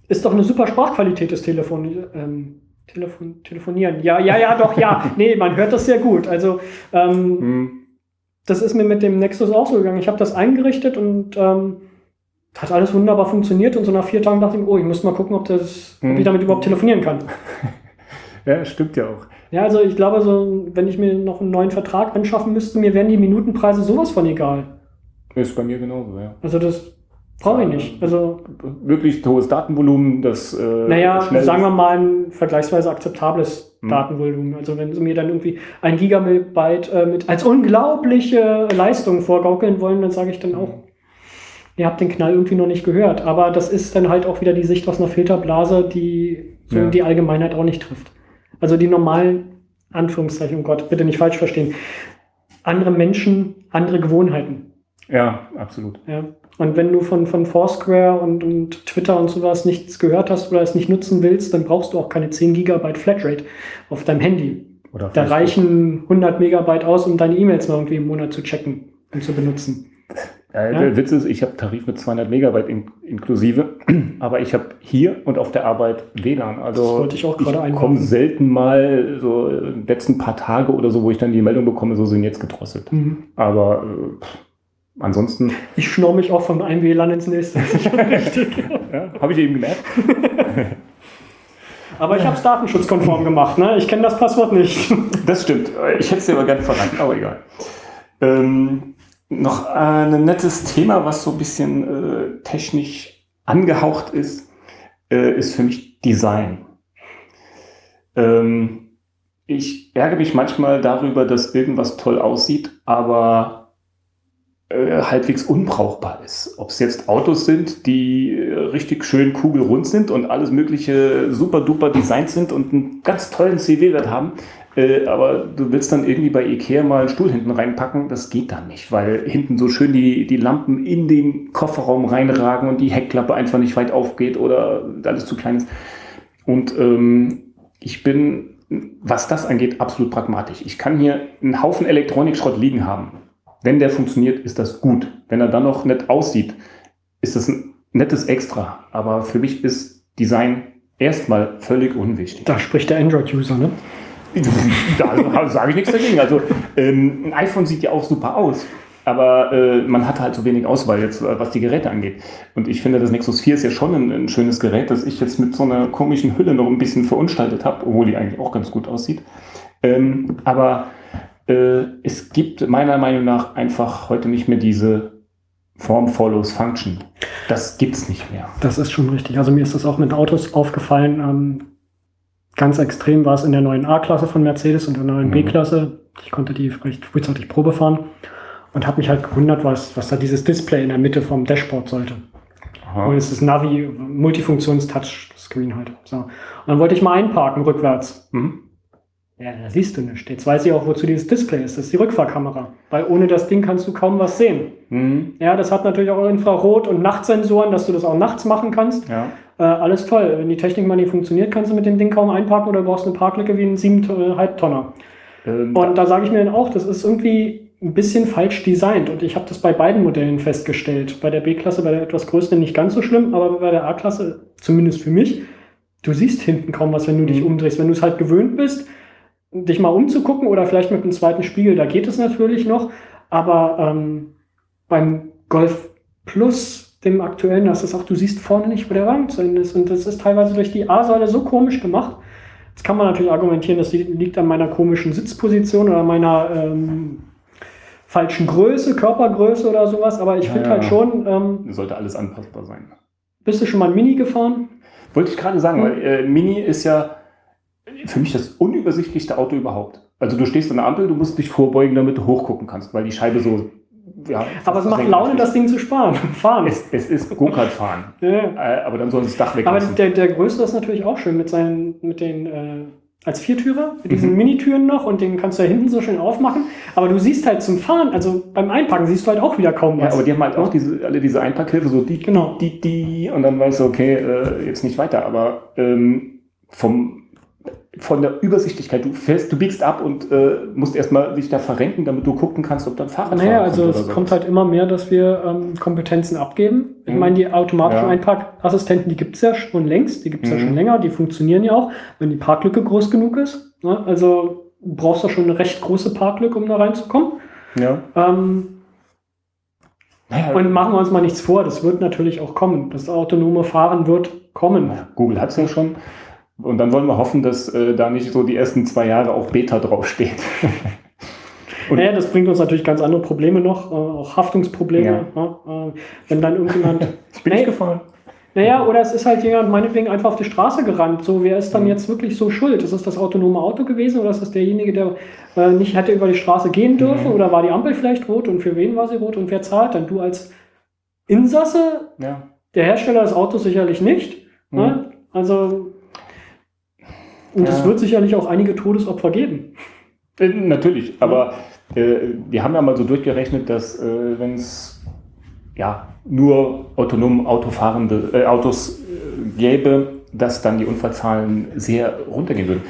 ist doch eine super Sprachqualität, das Telefon, ähm, Telefon, Telefonieren. Ja, ja, ja, doch, ja. Nee, man hört das sehr gut. Also, ähm, Hm, das ist mir mit dem Nexus auch so gegangen. Ich habe das eingerichtet und ähm, hat alles wunderbar funktioniert. Und so nach vier Tagen dachte ich, oh, ich muss mal gucken, ob, das, ob Mhm. ich damit überhaupt telefonieren kann. ja, stimmt ja auch. Ja, also ich glaube, so, wenn ich mir noch einen neuen Vertrag anschaffen müsste, mir wären die Minutenpreise sowas von egal. Ist bei mir genauso, ja. Also das brauche ich nicht. Also, Wirklich hohes Datenvolumen, das äh, naja, sagen wir mal ein vergleichsweise akzeptables Hm. Datenvolumen. Also wenn sie mir dann irgendwie ein Gigabyte äh, mit als unglaubliche Leistung vorgaukeln wollen, dann sage ich dann auch, ihr habt den Knall irgendwie noch nicht gehört. Aber das ist dann halt auch wieder die Sicht aus einer Filterblase, die so Ja. die Allgemeinheit auch nicht trifft. Also die normalen, Anführungszeichen, oh Gott, bitte nicht falsch verstehen, andere Menschen, andere Gewohnheiten. Ja, absolut. Ja. Und wenn du von, von Foursquare und, und Twitter und sowas nichts gehört hast oder es nicht nutzen willst, dann brauchst du auch keine 10 Gigabyte Flatrate auf deinem Handy. Oder Da Facebook. reichen 100 Megabyte aus, um deine E-Mails mal irgendwie im Monat zu checken und zu benutzen. Ja, Ja. Der Witz ist, ich habe Tarif mit 200 Megabyte in, inklusive, aber ich habe hier und auf der Arbeit WLAN. Also Das wollte ich auch gerade komme einwerfen. selten mal so äh, die letzten paar Tage oder so, wo ich dann die Meldung bekomme, so sind jetzt gedrosselt. Mhm. Aber äh, pff, ansonsten Ich schnorr mich auch von einem WLAN ins nächste. Das ist richtig. ja, habe ich eben gemerkt. Aber ich habe es datenschutzkonform gemacht. Ne? Ich kenne das Passwort nicht. Das stimmt. Ich hätte es dir aber gern verraten, aber egal. Ähm, noch ein nettes Thema, was so ein bisschen äh, technisch angehaucht ist, äh, ist für mich Design. Ähm, ich ärgere mich manchmal darüber, dass irgendwas toll aussieht, aber äh, halbwegs unbrauchbar ist. Ob es jetzt Autos sind, die äh, richtig schön kugelrund sind und alles mögliche super duper Designs sind und einen ganz tollen CW-Wert haben, äh, aber du willst dann irgendwie bei Ikea mal einen Stuhl hinten reinpacken, das geht dann nicht, weil hinten so schön die, die Lampen in den Kofferraum reinragen und die Heckklappe einfach nicht weit aufgeht oder alles zu klein ist. Und ähm, ich bin, was das angeht, absolut pragmatisch. Ich kann hier einen Haufen Elektronikschrott liegen haben. Wenn der funktioniert, ist das gut. Wenn er dann noch nett aussieht, ist das ein nettes Extra. Aber für mich ist Design erstmal völlig unwichtig. Da spricht der Android-User, ne? Da sage ich nichts dagegen. Also ähm, ein iPhone sieht ja auch super aus. Aber äh, man hat halt so wenig Auswahl jetzt, äh, was die Geräte angeht. Und ich finde, das Nexus 4 ist ja schon ein, ein schönes Gerät, das ich jetzt mit so einer komischen Hülle noch ein bisschen verunstaltet habe, obwohl die eigentlich auch ganz gut aussieht. Ähm, aber äh, es gibt meiner Meinung nach einfach heute nicht mehr diese Form follows Function. Das gibt's nicht mehr. Das ist schon richtig. Also mir ist das auch mit Autos aufgefallen. Ähm, ganz extrem war es in der neuen A-Klasse von Mercedes und der neuen Mhm. B-Klasse. Ich konnte die recht frühzeitig Probe fahren und habe mich halt gewundert, was, was da dieses Display in der Mitte vom Dashboard sollte. Aha. Und es ist Navi, Multifunktions-Touchscreen halt. So. Und dann wollte ich mal einparken rückwärts. Mhm. Ja, da siehst du nicht. Jetzt weiß ich auch, wozu dieses Display ist. Das ist die Rückfahrkamera. Weil ohne das Ding kannst du kaum was sehen. Mhm. Ja, das hat natürlich auch Infrarot- und Nachtsensoren, dass du das auch nachts machen kannst. Ja. Äh, alles toll. Wenn die Technik mal nicht funktioniert, kannst du mit dem Ding kaum einparken oder du brauchst eine Parklücke wie ein 7,5 Tonner. Ähm, Und da sage ich mir dann auch, das ist irgendwie ein bisschen falsch designt. Und ich habe das bei beiden Modellen festgestellt. Bei der B-Klasse, bei der etwas größeren nicht ganz so schlimm, aber bei der A-Klasse, zumindest für mich, du siehst hinten kaum was, wenn du dich Mhm. umdrehst. Wenn du es halt gewöhnt bist, dich mal umzugucken oder vielleicht mit einem zweiten Spiegel, da geht es natürlich noch. Aber ähm, beim Golf Plus, dem aktuellen, das ist auch, du siehst vorne nicht, wo der Wagen zu Ende ist. Und das ist teilweise durch die A-Säule so komisch gemacht. Jetzt kann man natürlich argumentieren, das liegt an meiner komischen Sitzposition oder meiner ähm, falschen Größe, Körpergröße oder sowas, aber ich finde Ja, halt ja. schon, ähm, Sollte alles anpassbar sein. bist du schon mal ein Mini gefahren? Wollte ich gerade sagen, Mhm. weil äh, Mini ist ja für mich das unübersichtlichste Auto überhaupt. Also du stehst an der Ampel, du musst dich vorbeugen, damit du hochgucken kannst, weil die Scheibe so. Ja, Aber es macht Laune, ist. das Ding zu sparen, fahren. Es, es ist Go-Kart fahren. Ja. Äh, aber dann soll es das Dach Aber weglassen. der, der größte ist natürlich auch schön mit seinen, mit den, äh, als Viertürer, mit diesen Mhm. Minitüren noch und den kannst du ja hinten so schön aufmachen. Aber du siehst halt zum Fahren, also beim Einpacken siehst du halt auch wieder kaum ja, was. aber die haben halt auch diese, alle diese Einpackhilfe, so die, Genau. die, die, und dann weißt du, okay, äh, jetzt nicht weiter. Aber ähm, vom, von der Übersichtlichkeit, du fährst, du biegst ab und äh, musst erstmal dich da verrenken, damit du gucken kannst, ob dann Fahrrad Naja, also es so. kommt halt immer mehr, dass wir ähm, Kompetenzen abgeben. Ich Mhm. meine, die automatischen Ja. Einparkassistenten, die gibt es ja schon längst, die gibt es ja Mhm. schon länger, die funktionieren ja auch, wenn die Parklücke groß genug ist. Ne? Also brauchst du schon eine recht große Parklücke, um da reinzukommen. ja. Ähm, Naja, und machen wir uns mal nichts vor, das wird natürlich auch kommen. Das autonome Fahren wird kommen. Google hat es ja schon. Und dann wollen wir hoffen, dass äh, da nicht so die ersten zwei Jahre auch Beta draufsteht. Und- Naja, das bringt uns natürlich ganz andere Probleme noch, äh, auch Haftungsprobleme. Ja. Äh, wenn dann irgendjemand Ich bin Nee. nicht gefahren. Naja, oder es ist halt jemand meinetwegen einfach auf die Straße gerannt. So, wer ist dann Mhm. jetzt wirklich so schuld? Ist es das autonome Auto gewesen oder ist es derjenige, der äh, nicht hätte über die Straße gehen dürfen? Mhm. Oder war die Ampel vielleicht rot und für wen war sie rot und wer zahlt dann? Du als Insasse, Ja. der Hersteller des Autos sicherlich nicht. Mhm. Ne? Also, und es Ja. wird sicherlich auch einige Todesopfer geben. Äh, natürlich, aber äh, wir haben ja mal so durchgerechnet, dass äh, wenn es ja, nur autonom autofahrende äh, Autos äh, gäbe, dass dann die Unfallzahlen sehr runtergehen würden.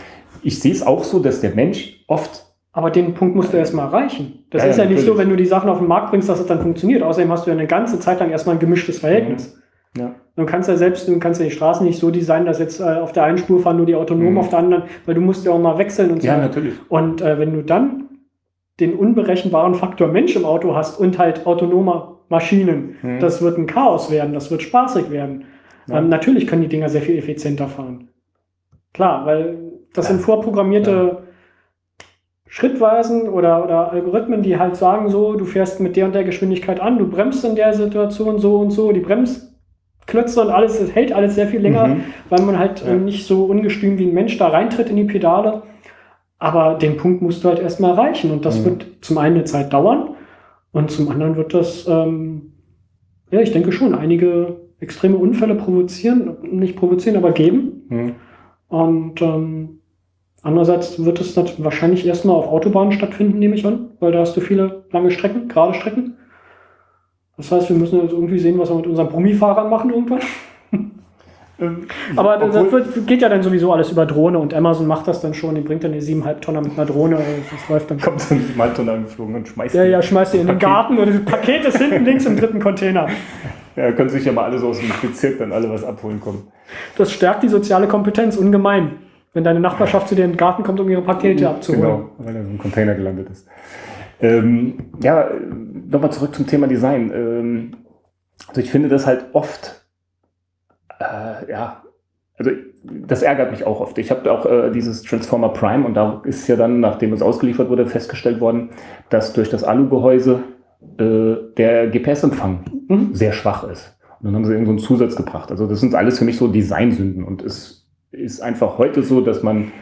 Ich sehe es auch so, dass der Mensch oft Aber den Punkt musst du erstmal erreichen. Das Ja, ist ja, ja, nicht so, wenn du die Sachen auf den Markt bringst, dass es dann funktioniert. Außerdem hast du ja eine ganze Zeit lang erstmal ein gemischtes Verhältnis. Ja, Du kannst ja selbst, du kannst ja die Straßen nicht so designen, dass jetzt äh, auf der einen Spur fahren nur die Autonomen, Mhm. auf der anderen, weil du musst ja auch mal wechseln und so. ja, natürlich. Und äh, wenn du dann den unberechenbaren Faktor Mensch im Auto hast und halt autonome Maschinen, Mhm. das wird ein Chaos werden, das wird spaßig werden. Ja. Ähm, natürlich können die Dinger sehr viel effizienter fahren. Klar, weil das Ja. sind vorprogrammierte Schrittweisen oder, oder Algorithmen, die halt sagen so, du fährst mit der und der Geschwindigkeit an, du bremst in der Situation so und so, die Bremsklötze und alles, das hält alles sehr viel länger, Mhm. weil man halt Ja. äh, nicht so ungestüm wie ein Mensch da reintritt in die Pedale. Aber den Punkt musst du halt erstmal erreichen und das Mhm. wird zum einen eine Zeit dauern und zum anderen wird das, ähm, ja, ich denke schon, einige extreme Unfälle provozieren, nicht provozieren, aber geben. Mhm. Und ähm, andererseits wird es wahrscheinlich erstmal auf Autobahnen stattfinden, nehme ich an, weil da hast du viele lange Strecken, gerade Strecken. Das heißt, wir müssen jetzt irgendwie sehen, was wir mit unseren Brummifahrern machen irgendwann. Ähm, Aber das wird, geht ja dann sowieso alles über Drohne und Amazon macht das dann schon. Die bringt dann die 7,5 Tonner mit einer Drohne. Das läuft dann. kommt so ein Malton angeflogen und schmeißt Ja, die- ja, schmeißt die in den Paket. Garten und das Paket ist hinten links im dritten Container. Ja, können sich ja mal alle so aus dem Bezirk dann alle was abholen kommen. Das stärkt die soziale Kompetenz ungemein. Wenn deine Nachbarschaft zu dir in den Garten kommt, um ihre Pakete abzuholen. Genau, weil er so ein Container gelandet ist. Ähm, ja, nochmal zurück zum Thema Design. Ähm, also ich finde das halt oft, äh, ja, also das ärgert mich auch oft. Ich habe auch äh, dieses Transformer Prime und da ist ja dann, nachdem es ausgeliefert wurde, festgestellt worden, dass durch das Alugehäuse äh, der GPS-Empfang Mhm. sehr schwach ist. Und dann haben sie irgendeinen so einen Zusatz gebracht. Also das sind alles für mich so Designsünden und es ist einfach heute so, dass man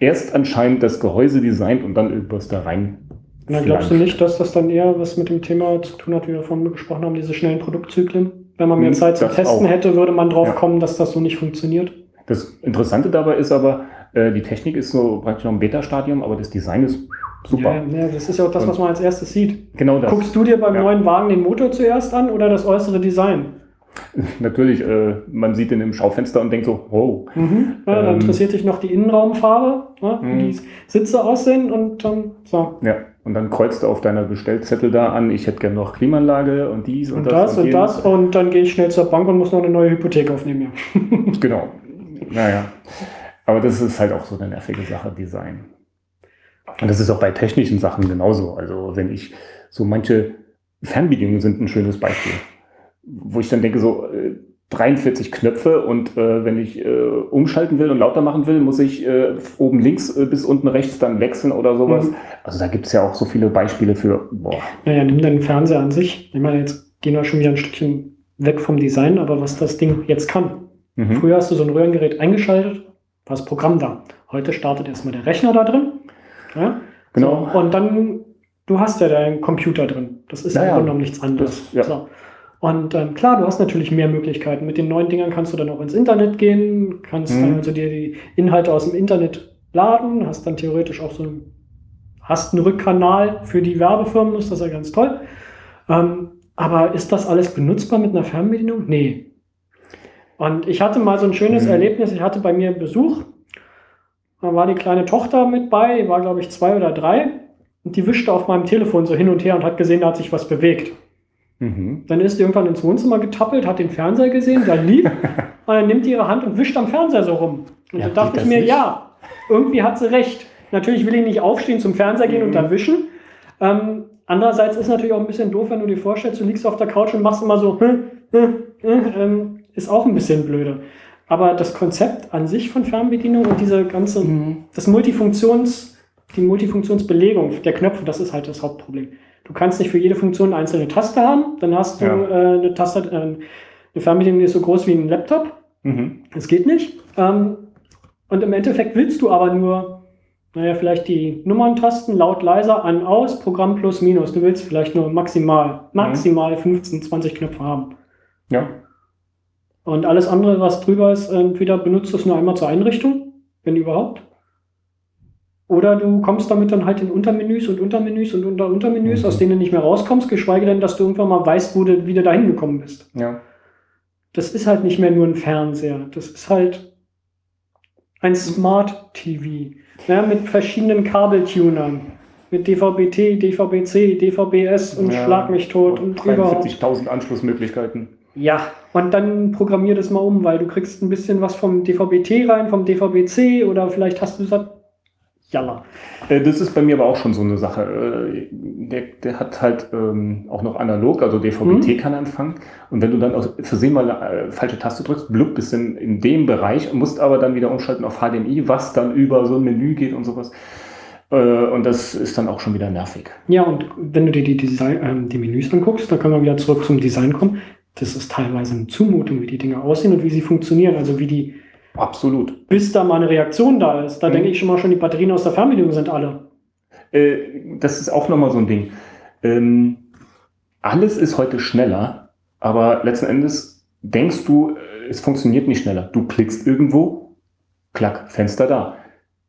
erst anscheinend das Gehäuse designt und dann irgendwas da rein. Und dann glaubst du nicht, dass das dann eher was mit dem Thema zu tun hat, wie wir vorhin besprochen haben, diese schnellen Produktzyklen? Wenn man mehr Hm, Zeit zum Testen auch. hätte, würde man drauf Ja. kommen, dass das so nicht funktioniert. Das Interessante dabei ist aber, äh, die Technik ist so praktisch noch im Beta-Stadium, aber das Design ist super. Ja, ja, das ist ja auch das, was man als erstes sieht. Genau das. Guckst du dir beim Ja. neuen Wagen den Motor zuerst an oder das äußere Design? Natürlich, äh, man sieht ihn im Schaufenster und denkt so, oh, Ja, dann Ähm. interessiert dich noch die Innenraumfarbe, ne, wie Mhm. die Sitze aussehen und dann so. ja. Und dann kreuzt du auf deiner Bestellzettel da an, ich hätte gerne noch Klimaanlage und dies und, Und das und jenes. das und dann gehe ich schnell zur Bank und muss noch eine neue Hypothek aufnehmen. Ja. Genau. Naja. Aber das ist halt auch so eine nervige Sache, Design. Und das ist auch bei technischen Sachen genauso. Also wenn ich so manche Fernbedienungen sind ein schönes Beispiel. Wo ich dann denke, so, äh, 43 Knöpfe und äh, wenn ich äh, umschalten will und lauter machen will, muss ich äh, oben links äh, bis unten rechts dann wechseln oder sowas. Mhm. Also da gibt es ja auch so viele Beispiele für, boah. Naja, nimm deinen Fernseher an sich. Ich meine, jetzt gehen wir schon wieder ein Stückchen weg vom Design, aber was das Ding jetzt kann. Mhm. Früher hast du so ein Röhrengerät eingeschaltet, war das Programm da. Heute startet erstmal der Rechner da drin. Ja? Genau. So, und dann, du hast ja deinen Computer drin. Das ist Ja, im. Grunde genommen nichts anderes. Das- ja. So. Und ähm, klar, du hast natürlich mehr Möglichkeiten. Mit den neuen Dingern kannst du dann auch ins Internet gehen, kannst Mhm. dann also dir die Inhalte aus dem Internet laden, hast dann theoretisch auch so einen, hast einen Rückkanal für die Werbefirmen, ist das ja ganz toll. Ähm, aber ist das alles benutzbar mit einer Fernbedienung? Nee. Und ich hatte mal so ein schönes Mhm. Erlebnis. Ich hatte bei mir Besuch. Da war die kleine Tochter mit bei, die war glaube ich zwei oder drei. Und die wischte auf meinem Telefon so hin und her und hat gesehen, da hat sich was bewegt. Mhm. Dann ist die irgendwann ins Wohnzimmer getappelt, hat den Fernseher gesehen, da lief. und dann nimmt die ihre Hand und wischt am Fernseher so rum. Und Ja, da dachte ich mir, nicht? ja, irgendwie hat sie recht. Natürlich will ich nicht aufstehen, zum Fernseher gehen Mhm. und da wischen. Ähm, andererseits ist natürlich auch ein bisschen doof, wenn du dir vorstellst, du liegst auf der Couch und machst immer so, hm, hm, hm, ähm, ist auch ein bisschen blöde. Aber das Konzept an sich von Fernbedienung und diese ganze, Mhm. das Multifunktions, die Multifunktionsbelegung der Knöpfe, das ist halt das Hauptproblem. Du kannst nicht für jede Funktion eine einzelne Taste haben, dann hast du Ja. äh, eine Taste, äh, eine Fernbedienung, die ist so groß wie ein Laptop. Mhm. Das geht nicht. Ähm, und im Endeffekt willst du aber nur, naja, vielleicht die Nummerntasten laut, leiser, an, aus, Programm plus, minus. Du willst vielleicht nur maximal, maximal 15, 20 Knöpfe haben. Ja. Und alles andere, was drüber ist, entweder benutzt du es nur einmal zur Einrichtung, wenn überhaupt. Oder du kommst damit dann halt in Untermenüs und Untermenüs und unter Untermenüs, Mhm. aus denen du nicht mehr rauskommst, geschweige denn, dass du irgendwann mal weißt, wo du wieder dahin gekommen bist. Ja. Das ist halt nicht mehr nur ein Fernseher. Das ist halt ein Smart TV. Ja, mit verschiedenen Kabeltunern. Mit DVB-T, DVB-C, DVB-S und Ja. Schlag mich tot und, überhaupt. 43.000 Anschlussmöglichkeiten. Ja, und dann programmier das mal um, weil du kriegst ein bisschen was vom DVB-T rein, vom DVB-C oder vielleicht hast du jalla. Äh, Das ist bei mir aber auch schon so eine Sache. Äh, Der, der hat halt ähm, auch noch analog, also DVB-T kann er empfangen. Und wenn du dann aus Versehen mal eine äh, falsche Taste drückst, blub, bist in, in dem Bereich, musst aber dann wieder umschalten auf HDMI, was dann über so ein Menü geht und sowas. Äh, Und das ist dann auch schon wieder nervig. Ja, und wenn du dir die, Design, ähm, die Menüs anguckst, dann können wir wieder zurück zum Design kommen. Das ist teilweise eine Zumutung, wie die Dinge aussehen und wie sie funktionieren. Also wie die, Absolut. bis da mal eine Reaktion da ist. Da Mhm. denke ich schon mal schon, die Batterien aus der Fernbedienung sind alle. Äh, Das ist auch nochmal so ein Ding. Ähm, Alles ist heute schneller, aber letzten Endes denkst du, äh, es funktioniert nicht schneller. Du klickst irgendwo, klack, Fenster da.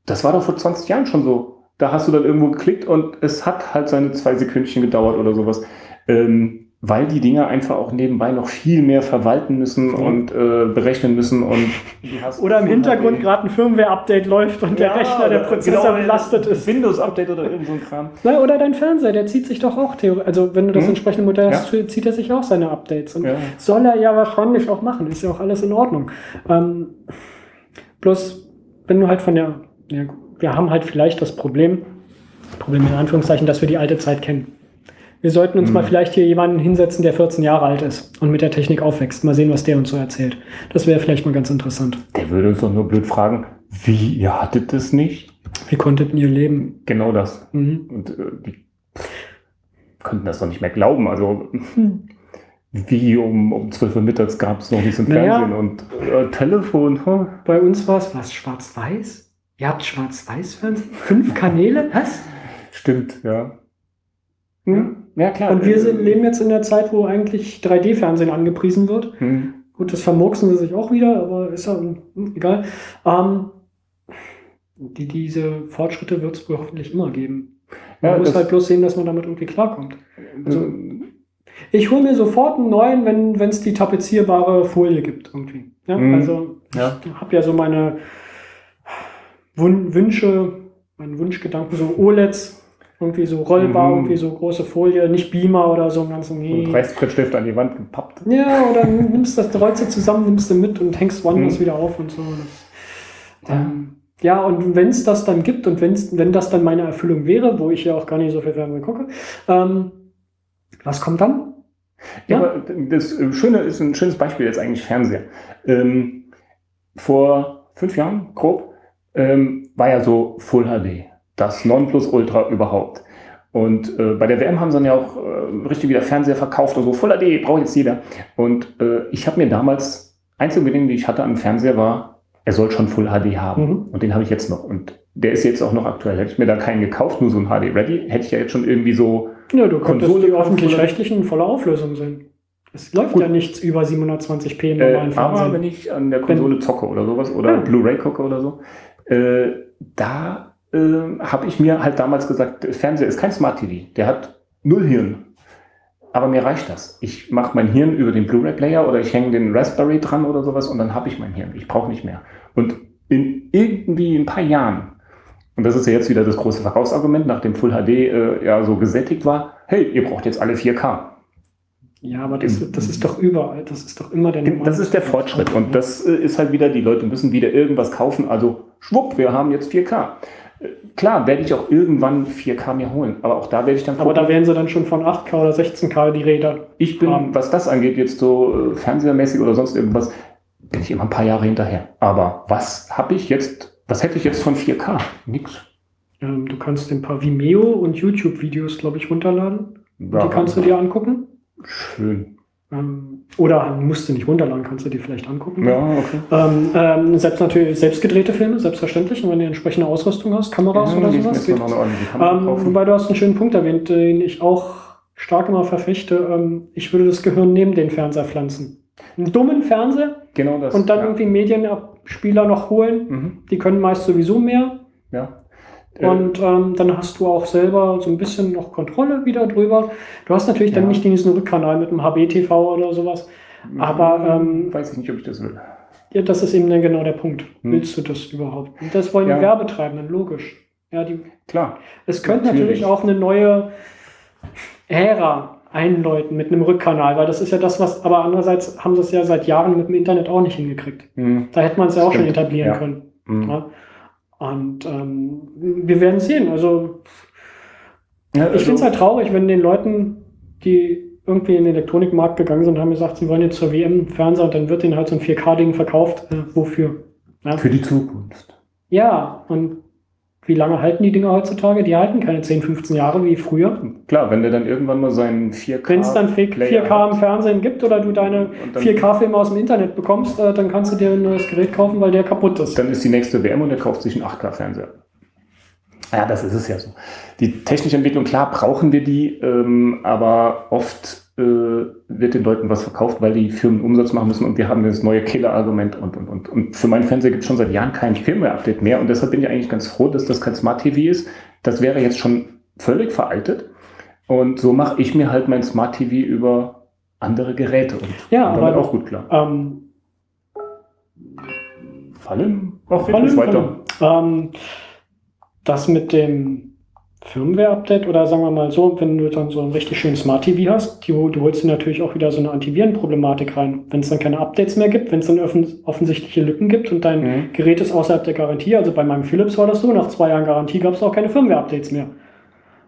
Das war doch vor 20 Jahren schon so. Da hast du dann irgendwo geklickt und es hat halt seine zwei Sekündchen gedauert oder sowas. Ähm, weil die Dinger einfach auch nebenbei noch viel mehr verwalten müssen Ja. und äh, berechnen müssen. Und Oder im Hintergrund gerade ein Firmware-Update läuft und der Ja, Rechner, der Prozessor genau, belastet ist. Windows-Update oder irgend so ein Kram. Na, oder dein Fernseher, der zieht sich doch auch theoretisch. Also, wenn du das Mhm. entsprechende Modell hast, zieht er sich auch seine Updates. Und Ja. soll er ja wahrscheinlich auch machen. Ist ja auch alles in Ordnung. Ähm, bloß, wenn du halt von der. Ja, wir haben halt vielleicht das Problem, Problem in Anführungszeichen, dass wir die alte Zeit kennen. Wir sollten uns Mhm. mal vielleicht hier jemanden hinsetzen, der 14 Jahre alt ist und mit der Technik aufwächst. Mal sehen, was der uns so erzählt. Das wäre vielleicht mal ganz interessant. Der würde uns doch nur blöd fragen, wie, ihr hattet das nicht? Wie konntet ihr leben? Genau das. Mhm. Und äh, die könnten das doch nicht mehr glauben. Also, wie um, um 12 Uhr mittags gab es noch nichts im Naja. Fernsehen und äh, Telefon. Huh? Bei uns war es was? Schwarz-Weiß? Ihr habt Schwarz-Weiß-Fernsehen? Fünf Kanäle? Was? Stimmt, ja. Hm? Ja, klar. Und wir sind, äh, leben jetzt in der Zeit, wo eigentlich 3D-Fernsehen angepriesen wird. hm. Gut, das vermurksen sie sich auch wieder, aber ist ja hm, egal. Ähm, die, diese Fortschritte wird es wohl hoffentlich immer geben. Man Ja, muss halt bloß sehen, dass man damit irgendwie klarkommt. Also- äh, Ich hole mir sofort einen neuen, wenn es die tapezierbare Folie gibt irgendwie. Ja, Mhm. Also ja. ich habe ja so meine Wun Wünsche, meinen Wunschgedanken, so OLEDs, irgendwie so rollbar, Mhm. irgendwie so große Folie, nicht Beamer oder so, einen ganzen Und Reißbrettstift an die Wand gepappt. Ja, oder nimmst das, rollst du zusammen, nimmst du mit und hängst woanders Mhm. wieder auf und so. Das, ähm, ja, und wenn es das dann gibt und wenn's, wenn das dann meine Erfüllung wäre, wo ich ja auch gar nicht so viel Fernsehen gucke, ähm, was kommt dann? Ja, aber das Schöne ist ein schönes Beispiel jetzt eigentlich Fernseher. Ähm, vor fünf Jahren, grob, ähm, war ja so Full HD. Das Nonplusultra überhaupt. Und äh, bei der WM haben sie dann ja auch äh, richtig wieder Fernseher verkauft und so. Full HD braucht jetzt jeder. Und äh, ich habe mir damals, einzige Bedingung, die ich hatte am Fernseher war, er soll schon Full HD haben. Mhm. Und den habe ich jetzt noch. Und der ist jetzt auch noch aktuell. Hätte ich mir da keinen gekauft, nur so ein HD Ready, hätte ich ja jetzt schon irgendwie so. Ja, du könntest die öffentlich-rechtlichen voller Auflösung sehen. Es läuft Gut. ja nichts über 720p im normalen äh, Fernsehen. Aber wenn ich an der Konsole wenn, zocke oder sowas oder ja. Blu-ray gucke oder so, äh, da äh, habe ich mir halt damals gesagt, Fernseher ist kein Smart TV. Der hat null Hirn. Aber mir reicht das. Ich mache mein Hirn über den Blu-ray-Player oder ich hänge den Raspberry dran oder sowas und dann habe ich mein Hirn. Ich brauche nicht mehr. Und in irgendwie ein paar Jahren und das ist ja jetzt wieder das große Verkaufsargument, nachdem Full HD äh, ja so gesättigt war. Hey, ihr braucht jetzt alle 4K. Ja, aber das, das ist doch überall. Das ist doch immer der Nummer. Das ist der Fortschritt. Und das äh, ist halt wieder, die Leute müssen wieder irgendwas kaufen. Also schwupp, wir haben jetzt 4K. Klar, werde ich auch irgendwann 4K mir holen. Aber auch da werde ich dann. Gucken. Aber da wären sie dann schon von 8K oder 16K die Räder. Ich bin, haben. was das angeht, jetzt so äh, fernsehermäßig oder sonst irgendwas, bin ich immer ein paar Jahre hinterher. Aber was habe ich jetzt was hätte ich jetzt von 4K? Nix. Ähm, du kannst ein paar Vimeo und YouTube-Videos, glaube ich, runterladen. Ja, die kannst du dir angucken. Schön. Ähm, oder musst du nicht runterladen, kannst du dir vielleicht angucken. Ja, okay. Ähm, ähm, selbst natürlich selbst gedrehte Filme, selbstverständlich. Und wenn du entsprechende Ausrüstung hast, Kameras ja, oder sowas. Geht. Ähm, wobei du hast einen schönen Punkt erwähnt, den ich auch stark immer verfechte. Ähm, ich würde das Gehirn neben den Fernseher pflanzen. Einen dummen Fernseher genau das, und dann ja. irgendwie Medien Spieler noch holen. Mhm. Die können meist sowieso mehr. Ja. Und ähm, dann hast du auch selber so ein bisschen noch Kontrolle wieder drüber. Du hast natürlich ja. dann nicht diesen Rückkanal mit dem HBTV oder sowas. Aber ähm, weiß ich nicht, ob ich das will. Ja, das ist eben dann genau der Punkt. Hm. Willst du das überhaupt? Und das wollen ja. die Werbetreibenden, logisch. Ja, die, Klar. Es könnte natürlich. natürlich auch eine neue Ära einläuten mit einem Rückkanal, weil das ist ja das, was, aber andererseits haben sie es ja seit Jahren mit dem Internet auch nicht hingekriegt. Mhm. Da hätte man es ja auch Stimmt. schon etablieren ja. können. Mhm. Ja? Und ähm, wir werden sehen. Also, ja, also ich finde es halt traurig, wenn den Leuten, die irgendwie in den Elektronikmarkt gegangen sind, haben gesagt, sie wollen jetzt zur WM Fernseher und dann wird ihnen halt so ein 4K-Ding verkauft. Äh, wofür? Für die Zukunft. Ja, und wie lange halten die Dinger heutzutage? Die halten keine 10, 15 Jahre wie früher. Klar, wenn der dann irgendwann mal seinen 4K. Wenn es dann 4K im Fernsehen gibt oder du deine 4K-Filme aus dem Internet bekommst, äh, dann kannst du dir ein neues Gerät kaufen, weil der kaputt ist. Dann ist die nächste WM und der kauft sich einen 8K-Fernseher. Ja, das ist es ja so. Die technische Entwicklung, klar, brauchen wir die, ähm, aber oft äh, wird den Leuten was verkauft, weil die Firmen Umsatz machen müssen und wir haben das neue Killer-Argument und, und, und. Und für meinen Fernseher gibt es schon seit Jahren kein Firmware-Update mehr und deshalb bin ich eigentlich ganz froh, dass das kein Smart TV ist. Das wäre jetzt schon völlig veraltet. Und so mache ich mir halt mein Smart TV über andere Geräte und ja, damit auch gut klar. Ähm, Fallen? Ach, Fallen, weiter. Ähm, das mit dem Firmware-Update oder sagen wir mal so, wenn du dann so einen richtig schönen Smart TV hast, du, du holst dir natürlich auch wieder so eine Antivirenproblematik rein. Wenn es dann keine Updates mehr gibt, wenn es dann offen, offensichtliche Lücken gibt und dein mhm. Gerät ist außerhalb der Garantie, also bei meinem Philips war das so, nach zwei Jahren Garantie gab es auch keine Firmware-Updates mehr.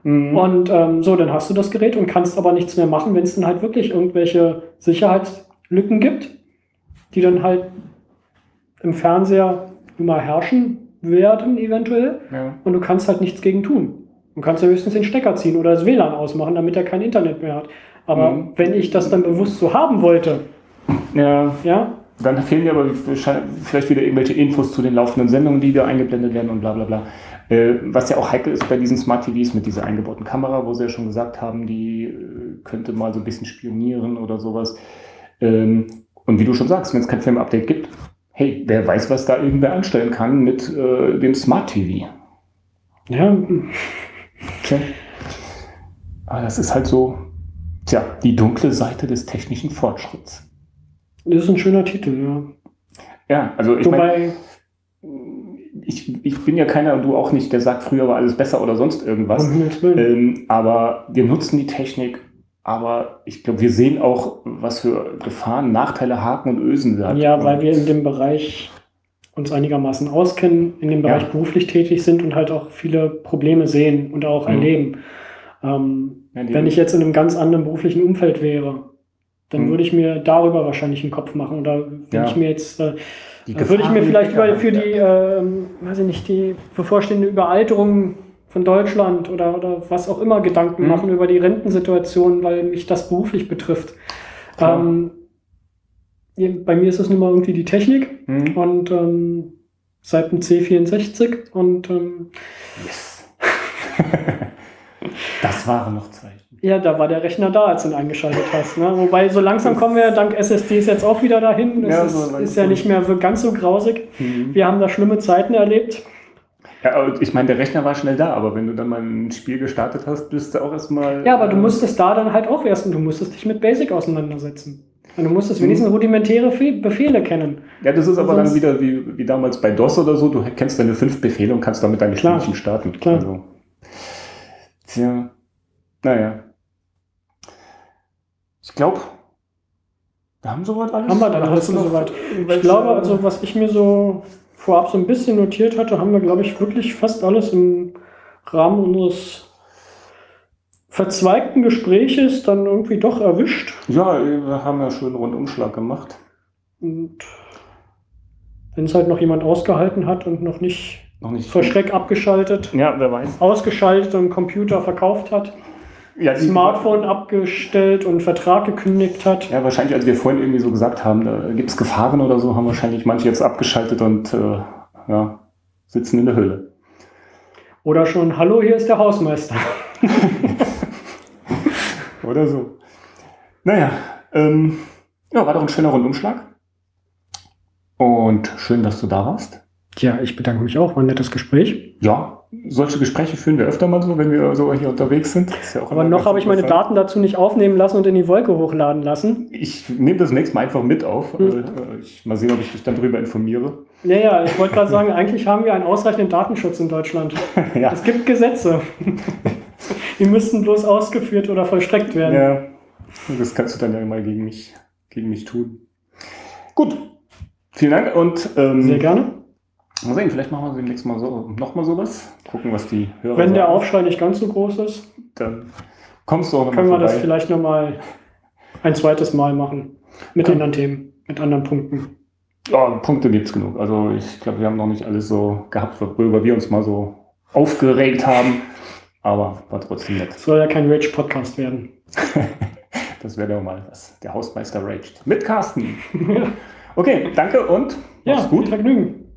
Mhm. Und ähm, so, dann hast du das Gerät und kannst aber nichts mehr machen, wenn es dann halt wirklich irgendwelche Sicherheitslücken gibt, die dann halt im Fernseher immer herrschen werden, eventuell. Ja. Und du kannst halt nichts gegen tun. Du kannst ja höchstens den Stecker ziehen oder das WLAN ausmachen, damit er kein Internet mehr hat. Aber mhm. wenn ich das dann bewusst so haben wollte, ja. ja, dann fehlen dir aber vielleicht wieder irgendwelche Infos zu den laufenden Sendungen, die da eingeblendet werden und bla bla bla. Äh, was ja auch heikel ist bei diesen Smart TVs mit dieser eingebauten Kamera, wo sie ja schon gesagt haben, die äh, könnte mal so ein bisschen spionieren oder sowas. Ähm, und wie du schon sagst, wenn es kein Film-Update gibt, hey, wer weiß, was da irgendwer anstellen kann mit äh, dem Smart TV. Ja, Okay. Aber das ist halt so, tja, die dunkle Seite des technischen Fortschritts. Das ist ein schöner Titel, ja. Ja, also ich Wobei, ich, ich bin ja keiner, und du auch nicht, der sagt, früher war alles besser oder sonst irgendwas. Ähm, aber wir nutzen die Technik, aber ich glaube, wir sehen auch, was für Gefahren, Nachteile, Haken und Ösen hat. Ja, weil wir in dem Bereich uns einigermaßen auskennen, in dem Bereich ja. beruflich tätig sind und halt auch viele Probleme sehen und auch mhm. erleben. Ähm, ja, wenn ich jetzt in einem ganz anderen beruflichen Umfeld wäre, dann Hm. würde ich mir darüber wahrscheinlich einen Kopf machen. Oder wenn Ja. ich mir jetzt, äh, würde ich mir vielleicht über, für Ja. die, ähm, weiß ich nicht, die bevorstehende Überalterung von Deutschland oder, oder was auch immer Gedanken Hm. machen über die Rentensituation, weil mich das beruflich betrifft. Ähm, bei mir ist es nun mal irgendwie die Technik Hm. und ähm, seit dem C64 und ähm, Yes. das waren noch Zeichen. ja, da war der Rechner da, als du ihn eingeschaltet hast. Ne? Wobei so langsam kommen wir dank SSDs jetzt auch wieder dahin. Das Ja, ist, so ist ja nicht mehr so ganz so grausig. Mhm. Wir haben da schlimme Zeiten erlebt. Ja, ich meine, der Rechner war schnell da, aber wenn du dann mal ein Spiel gestartet hast, bist du auch erstmal. Ja, aber du musstest da dann halt auch erst und du musstest dich mit Basic auseinandersetzen. Und du musstest wenigstens rudimentäre Fe Befehle kennen. Ja, das ist aber dann Sonst- wieder wie, wie damals bei DOS oder so. Du kennst deine fünf Befehle und kannst damit deine Klar. Spielchen starten. Klar. Also, tja, naja. Ich glaube, wir haben soweit alles. Haben wir dann alles soweit. Ich glaube, also was ich mir so vorab so ein bisschen notiert hatte, haben wir, glaube ich, wirklich fast alles im Rahmen unseres verzweigten Gespräches dann irgendwie doch erwischt. Ja, wir haben ja schon einen Rundumschlag gemacht. Und wenn es halt noch jemand ausgehalten hat und noch nicht Noch nicht. vor Schreck abgeschaltet, Ja, wer weiß. ausgeschaltet und Computer verkauft hat, Ja, Smartphone abgestellt und Vertrag gekündigt hat. Ja, wahrscheinlich, als wir vorhin irgendwie so gesagt haben, da gibt es Gefahren oder so, haben wahrscheinlich manche jetzt abgeschaltet und äh, ja, sitzen in der Höhle. Oder schon, hallo, hier ist der Hausmeister. Oder so. Naja, ähm, ja, war doch ein schöner Rundumschlag. Und schön, dass du da warst. Tja, ich bedanke mich auch, war ein nettes Gespräch. Ja, solche Gespräche führen wir öfter mal so, wenn wir so hier unterwegs sind. Ja Aber noch habe ich meine. Daten dazu nicht aufnehmen lassen und in die Wolke hochladen lassen. Ich nehme das nächste Mal einfach mit auf. Hm. Äh, Ich mal sehen, ob ich dich dann darüber informiere. Ja, ja, ich wollte gerade sagen, eigentlich haben wir einen ausreichenden Datenschutz in Deutschland. ja. Es gibt Gesetze. Die müssten bloß ausgeführt oder vollstreckt werden. ja, das kannst du dann ja mal gegen mich, gegen mich tun. Gut, vielen Dank und ähm, Sehr gerne. Mal sehen, vielleicht machen wir demnächst mal so, noch mal sowas. Gucken, was die Hörer Wenn der sagen. Aufschrei nicht ganz so groß ist, Dann kommst du auch noch können wir das vielleicht nochmal ein zweites Mal machen. Mit Ja. anderen Themen, mit anderen Punkten. Ja, Punkte gibt's genug. Also ich glaube, wir haben noch nicht alles so gehabt, worüber wir uns mal so aufgeregt haben. Aber war trotzdem nett. Es soll ja kein Rage-Podcast werden. Das wäre doch mal was. Der Hausmeister raged. Mit Carsten. Okay, danke und ja, mach's viel gut. Vergnügen.